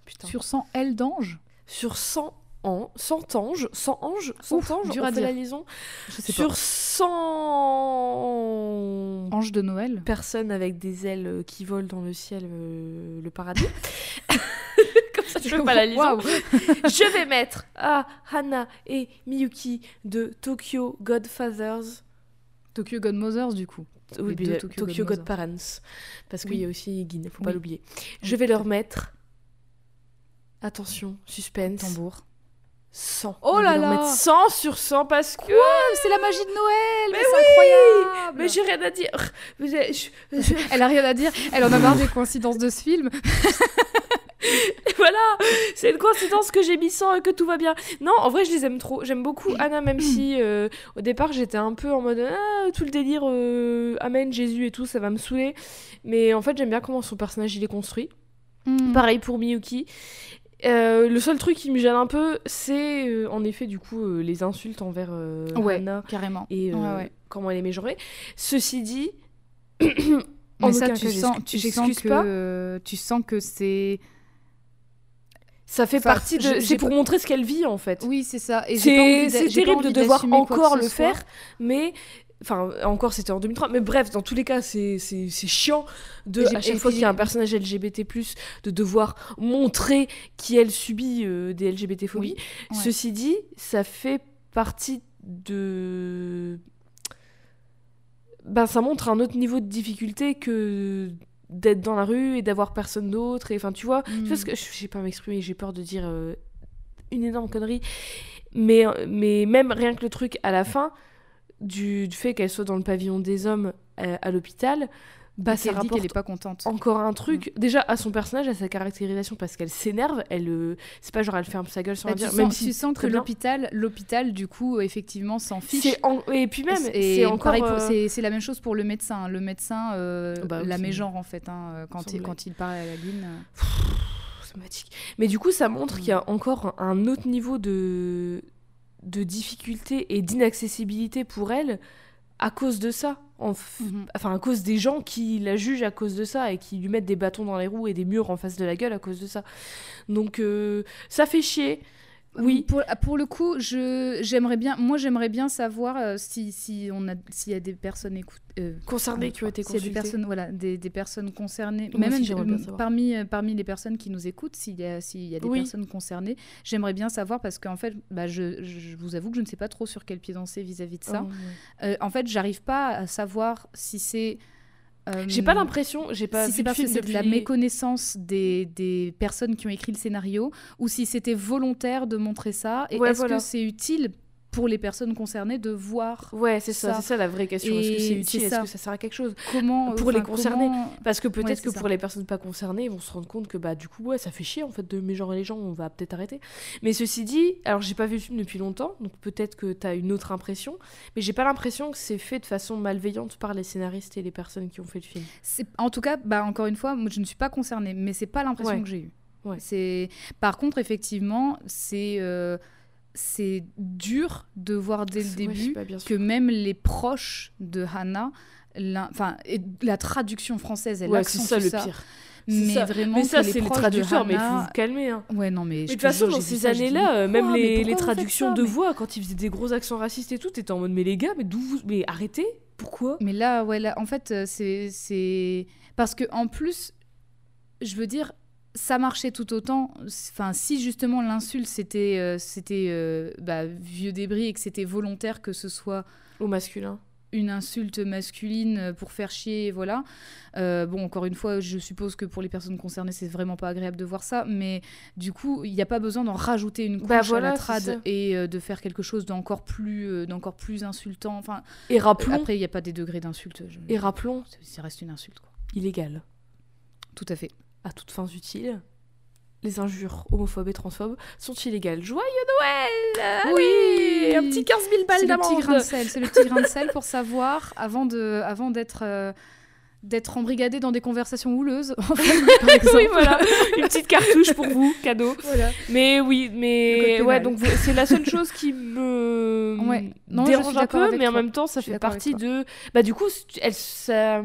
Putain. sur 100 ailes d'ange Sur 100 ans, 100 anges, 100 anges, 100 Ouf, anges, dur on à fait la liaison. Je sais Sur pas. 100 Ange de Noël personnes avec des ailes euh, qui volent dans le ciel, euh, le paradis. (laughs) Comme ça, je fais pas la liaison. Waouh. Je vais mettre à Hana et Miyuki de Tokyo Godfathers. Tokyo Godmothers du coup. Oui, de de Tokyo. Godparents. Parce qu'il Oui. y a aussi Gin, faut pas Oui. l'oublier. Je vais leur mettre. Attention, suspense. Tambour. 100. Oh là là. mettre 100 sur 100 parce que. c'est la magie de Noël Mais c'est oui incroyable Mais j'ai rien à dire. Je- je- (laughs) Elle a rien à dire, elle en a marre des coïncidences de ce film. (laughs) voilà, c'est une coïncidence que j'ai mis 100 et que tout va bien. Non, en vrai, je les aime trop. J'aime beaucoup Anna, même si euh, au départ j'étais un peu en mode ah, tout le délire euh, Amen, Jésus et tout, ça va me saouler. Mais en fait, j'aime bien comment son personnage il est construit. Hmm. Pareil pour Miyuki. Euh, le seul truc qui me gêne un peu, c'est euh, en effet du coup euh, les insultes envers Ouais, Hana carrément. et Ouais, ouais. comment elle est mégenrée. Ceci dit, (clears throat) en ça, aucun tu cas, sens, tu sens que, pas. tu sens que c'est. Ça fait Enfin, partie de. C'est pour montrer ce qu'elle vit en fait. Oui, c'est ça. C'est terrible de devoir encore le faire, mais. Enfin, encore c'était en 2003, mais bref, dans tous les cas, c'est chiant de, à chaque fois qu'il y a un personnage LGBT, de devoir montrer qui elle subit euh, des LGBT-phobies. Oui, ouais. Ceci dit, ça fait partie de. Ben, ça montre un autre niveau de difficulté que d'être dans la rue et d'avoir personne d'autre. Et enfin, tu vois, tu vois ce Mm. que je je sais pas m'exprimer, j'ai peur de dire euh, une énorme connerie. Mais, mais même rien que le truc à la fin, du, du fait qu'elle soit dans le pavillon des hommes euh, à l'hôpital, bah, ça dit rapporte qu'elle est pas contente. encore un truc. Déjà, à son personnage, à sa caractérisation, parce qu'elle s'énerve, elle. euh, c'est pas genre elle ferme sa gueule sans Bah, rien dire, même sens, si tu sens que l'hôpital, l'hôpital, du coup, effectivement, s'en fiche. En- Et puis même, c'est encore. euh, c'est la même chose pour le médecin. Le médecin euh, Bah oui, la mégenre en fait hein, euh, quand, il, quand il parle à la ligne. euh. Mais du coup, ça montre Mm. qu'il y a encore un autre niveau de, de difficulté et d'inaccessibilité pour elle à cause de ça. En f- Mhm. Enfin, à cause des gens qui la jugent à cause de ça et qui lui mettent des bâtons dans les roues et des murs en face de la gueule à cause de ça. Donc, euh, ça fait chier. Oui. Pour, pour le coup, je j'aimerais bien, moi j'aimerais bien savoir euh, si, si on a s'il y a des personnes écoute, euh, Concernés qui ont été s'il y a des personnes voilà des, des personnes concernées, Moi même aussi, parmi euh, parmi les personnes qui nous écoutent, s'il y a s'il y a des Oui. personnes concernées, j'aimerais bien savoir parce qu'en fait, bah, je, je vous avoue que je ne sais pas trop sur quel pied danser vis-à-vis de ça. Oh, ouais. Euh, en fait, j'arrive pas à savoir si c'est euh, J'ai pas l'impression, j'ai pas si c'est parce que c'est de la méconnaissance des, des personnes qui ont écrit le scénario ou si c'était volontaire de montrer ça et Ouais, est-ce voilà. que c'est utile pour les personnes concernées de voir Ouais, c'est ça, ça. c'est ça la vraie question. Est-ce que c'est utile? Est-ce que ça sert à quelque chose? Comment Pour les concernés. comment- Parce que peut-être Ouais, que ça. pour les personnes pas concernées, ils vont se rendre compte que bah du coup ouais ça fait chier en fait de mégenrer les gens, on va peut-être arrêter. Mais ceci dit, alors j'ai pas vu le film depuis longtemps, donc peut-être que t'as une autre impression, mais j'ai pas l'impression que c'est fait de façon malveillante par les scénaristes et les personnes qui ont fait le film. en tout cas bah encore une fois moi je ne suis pas concernée mais c'est pas l'impression Ouais. que j'ai eue Ouais. c'est par contre effectivement c'est euh, c'est dur de voir dès le ouais, début que même les proches de Hannah et la traduction française elle Ouais, c'est ça le ça pire. mais ça. vraiment Mais ça que les c'est les de traducteurs, mais il faut vous calmer. Hein. Ouais, non, mais. Mais de toute te façon, dans ces années-là, euh, même mais les, les traductions ça de Mais- voix, quand ils faisaient des gros accents racistes et tout, t'étais en mode mais les gars, mais d'où vous... Mais arrêtez Pourquoi? Mais là, ouais, là, en fait, euh, c'est. c'est- Parce que, en plus, je veux dire, ça marchait tout autant. Enfin, si justement l'insulte, c'était euh, c'était euh, bah, vieux débris et que c'était volontaire que ce soit Au masculin. une insulte masculine euh, pour faire chier, voilà. Euh, bon, encore une fois, je suppose que pour les personnes concernées, c'est vraiment pas agréable de voir ça, mais du coup, il n'y a pas besoin d'en rajouter une couche Bah à voilà, la c'est trad et euh, de faire quelque chose d'encore plus, euh, d'encore plus insultant. Enfin, Et rappelons, après, il n'y a pas des degrés d'insulte. je- et rappelons, Ça reste une insulte, quoi. illégal. Tout à fait. À toutes fins utiles, les injures homophobes et transphobes sont illégales. Joyeux Noël Oui Un petit 15 000 balles C'est le petit grain de d'amende sel. C'est le petit grain de sel pour savoir avant de, avant d'être, euh, d'être embrigadé dans des conversations houleuses. en fait, par (laughs) exemple. Oui, voilà, une (laughs) petite cartouche pour vous, cadeau. Voilà. Mais oui, mais ouais, donc c'est la seule (laughs) chose qui me Ouais. Non, dérange un peu, mais en toi. même temps, ça fait partie de. Bah, du coup, elle, ça...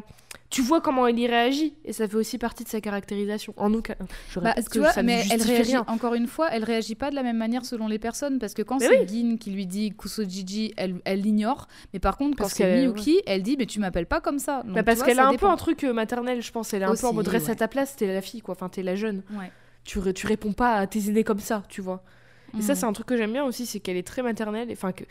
tu vois comment elle y réagit, et ça fait aussi partie de sa caractérisation. En aucun. Je Bah, tu que vois, ça mais elle réagit, rien. encore une fois, elle réagit pas de la même manière selon les personnes, parce que quand c'est Gin qui lui dit Kusojiji, elle, elle l'ignore, mais par contre, quand c'est Miyuki, elle dit, mais tu m'appelles pas comme ça. Donc, Bah, tu parce qu'elle a un dépend. peu un truc euh, maternel, je pense. Elle est un peu en Aussi, mode reste à ta place, t'es la fille, quoi. Enfin, t'es la jeune. Ouais. Tu, ré- tu réponds pas à tes aînés comme ça, tu vois. Et ça, Mhm. c'est un truc que j'aime bien aussi, c'est qu'elle est très maternelle, enfin, que-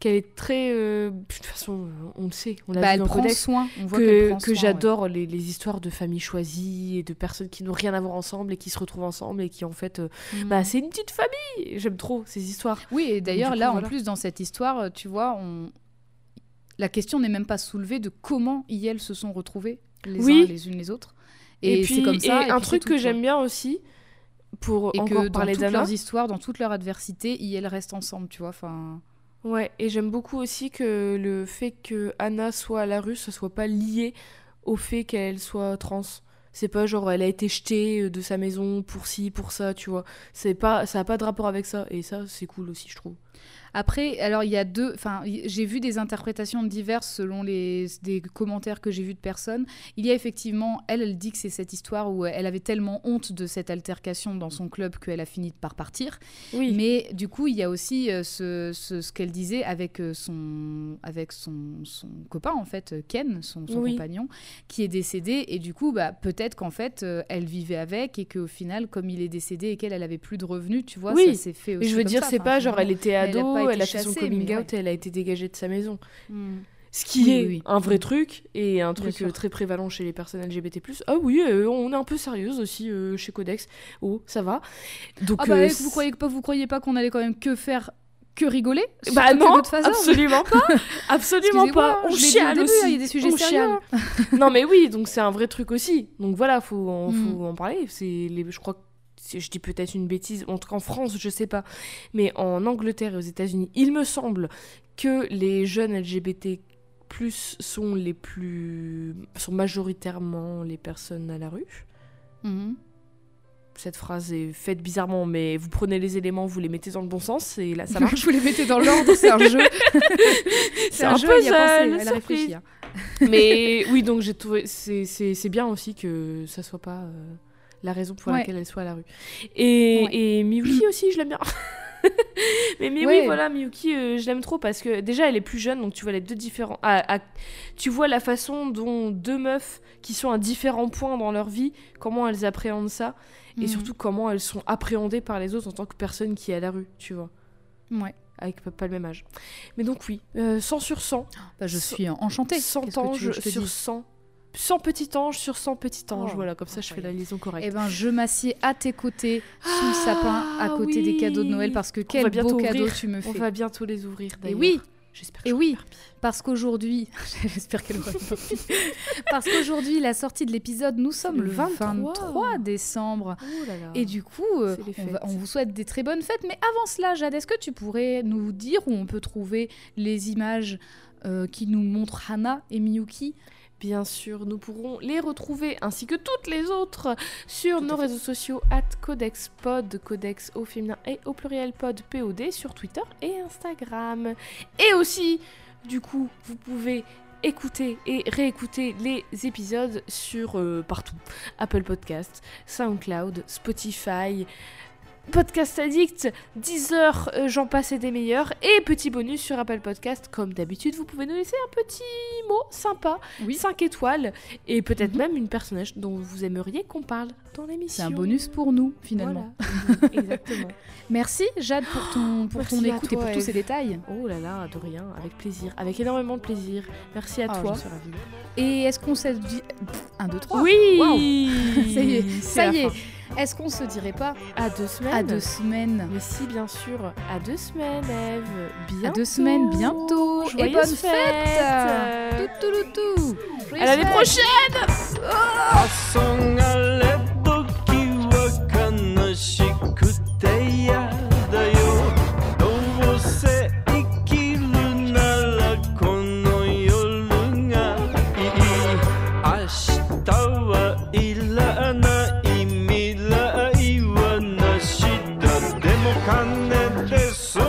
qu'elle est très. euh, De toute façon, on le sait, on l'a Bah, vu elle dans prend Codex. soin. On voit qu'elle Que, que soin, ouais. j'adore les, les histoires de familles choisies et de personnes qui n'ont rien à voir ensemble et qui se retrouvent ensemble et qui en fait euh, Mhm. bah c'est une petite famille j'aime trop ces histoires Oui, et d'ailleurs, coup, là, voilà. en plus, dans cette histoire, euh, tu vois, on... la question n'est même pas soulevée de comment ils, se sont retrouvées les Oui. uns les unes les autres. Et, puis c'est comme ça. et et un puis truc que j'aime bien aussi pour Et encore que dans parler toutes leurs histoires, dans toute leur adversité, ils, restent ensemble, tu vois. Enfin, Ouais, et j'aime beaucoup aussi que le fait que Anna soit à la rue, ça soit pas lié au fait qu'elle soit trans. C'est pas genre elle a été jetée de sa maison pour ci, pour ça, tu vois. C'est pas, ça a pas de rapport avec ça. Et ça, c'est cool aussi, je trouve. Après, alors il y a deux. Enfin, j'ai vu des interprétations diverses selon les des commentaires que j'ai vus de personnes. Il y a effectivement, elle, elle dit que c'est cette histoire où elle avait tellement honte de cette altercation dans son club qu'elle a fini par partir. Oui. Mais du coup, il y a aussi euh, ce, ce, ce qu'elle disait avec euh, son avec son, son, copain en fait, Ken, son, son Oui. compagnon, qui est décédé. Et du coup, bah peut-être qu'en fait, euh, elle vivait avec et qu'au final, comme il est décédé et qu'elle, elle avait plus de revenus, tu vois, Oui. ça s'est fait aussi. Je veux dire, c'est pas genre elle était ado, elle a, fait son coming mais out et elle a été dégagée de sa maison. Hmm. Ce qui Oui, est oui, un vrai truc et un truc euh, très prévalent chez les personnes LGBT+. Ah oui, euh, on est un peu sérieuse aussi euh, chez Codex. Oh, ça va. Donc Ah bah, euh, vous croyez pas, vous croyez pas qu'on allait quand même que faire que rigoler Bah non, absolument pas, (laughs) absolument pas. On chiale début, aussi. hein, il y a des sujets On sérieux. chiale. non mais oui, donc c'est un vrai truc aussi. Donc voilà, faut en, Mm. faut en parler. C'est les, je crois que je dis peut-être une bêtise. En tout cas en France, je sais pas, mais en Angleterre et aux États-Unis, il me semble que les jeunes LGBT plus sont les plus sont majoritairement les personnes à la rue. Mhm. Cette phrase est faite bizarrement, mais vous prenez les éléments, vous les mettez dans le bon sens et là ça marche. (laughs) vous les mettez dans l'ordre, c'est un jeu. (laughs) C'est un jeu, a pensé, elle a réfléchi. hein. Mais oui, donc j'ai trouvé. C'est bien aussi que ça soit pas euh, la raison pour Ouais. laquelle elle soit à la rue. Et, Ouais. et Miyuki (clears throat) aussi, je l'aime bien. (laughs) mais, mais oui, voilà, Miyuki, euh, je l'aime trop parce que déjà elle est plus jeune, donc tu vois les deux différents. ah, ah, tu vois la façon dont deux meufs qui sont à différents points dans leur vie, comment elles appréhendent ça, et Mhm. surtout comment elles sont appréhendées par les autres en tant que personne qui est à la rue, tu vois, Ouais. avec pas, le même âge. Mais donc oui, euh, 100 sur 100. (gasps) Bah, je suis enchantée. 100 Qu'est-ce que tu veux anges que je sur dise? 100. 100 petits anges sur 100 petits anges. Oh, voilà, comme ça je fais la liaison correcte. Eh ben, je m'assieds à tes côtés, sous le Ah, sapin, à côté des cadeaux de Noël, parce que va quel beau cadeau tu me On fais. va bientôt les ouvrir Et d'ailleurs. oui, J'espère. et que oui. parce qu'aujourd'hui, (laughs) j'espère qu'elle aura. (laughs) Parce qu'aujourd'hui, la sortie de l'épisode, nous sommes le le 23, 23 décembre. Oh là là. Et du coup, euh, on, va- on vous souhaite des très bonnes fêtes. Mais avant cela, Jade, est-ce que tu pourrais nous dire où on peut trouver les images euh, qui nous montrent Hana et Miyuki? Bien sûr, nous pourrons les retrouver ainsi que toutes les autres sur Tout nos réseaux sociaux at codexpod, codex au féminin et au pluriel pod POD sur Twitter et Instagram. Et aussi, du coup, vous pouvez écouter et réécouter les épisodes sur euh, partout. Apple Podcast, SoundCloud, Spotify, Podcast Addict, Deezer, euh, j'en passe et des meilleurs. Et petit bonus sur Apple Podcast, comme d'habitude, vous pouvez nous laisser un petit mot sympa Oui. 5 étoiles et peut-être Mhm. même une personnage dont vous aimeriez qu'on parle dans l'émission. C'est un bonus pour nous, finalement. Voilà. (laughs) Exactement. Merci, Jade, pour ton, pour Merci ton écoute et pour tous ces détails. Oh là là, de rien, avec plaisir, avec énormément de plaisir. Merci à Ah, toi. Et est-ce qu'on s'est dit... 1, 2, 3 Oui (laughs) Ça y est, ça y est. fin. Est-ce qu'on se dirait pas À deux semaines À deux semaines? Mais si, bien sûr. À deux semaines, Eve. Bientôt. À deux semaines, bientôt. Et bonne fête, Tout, tout, tout. À l'année prochaine This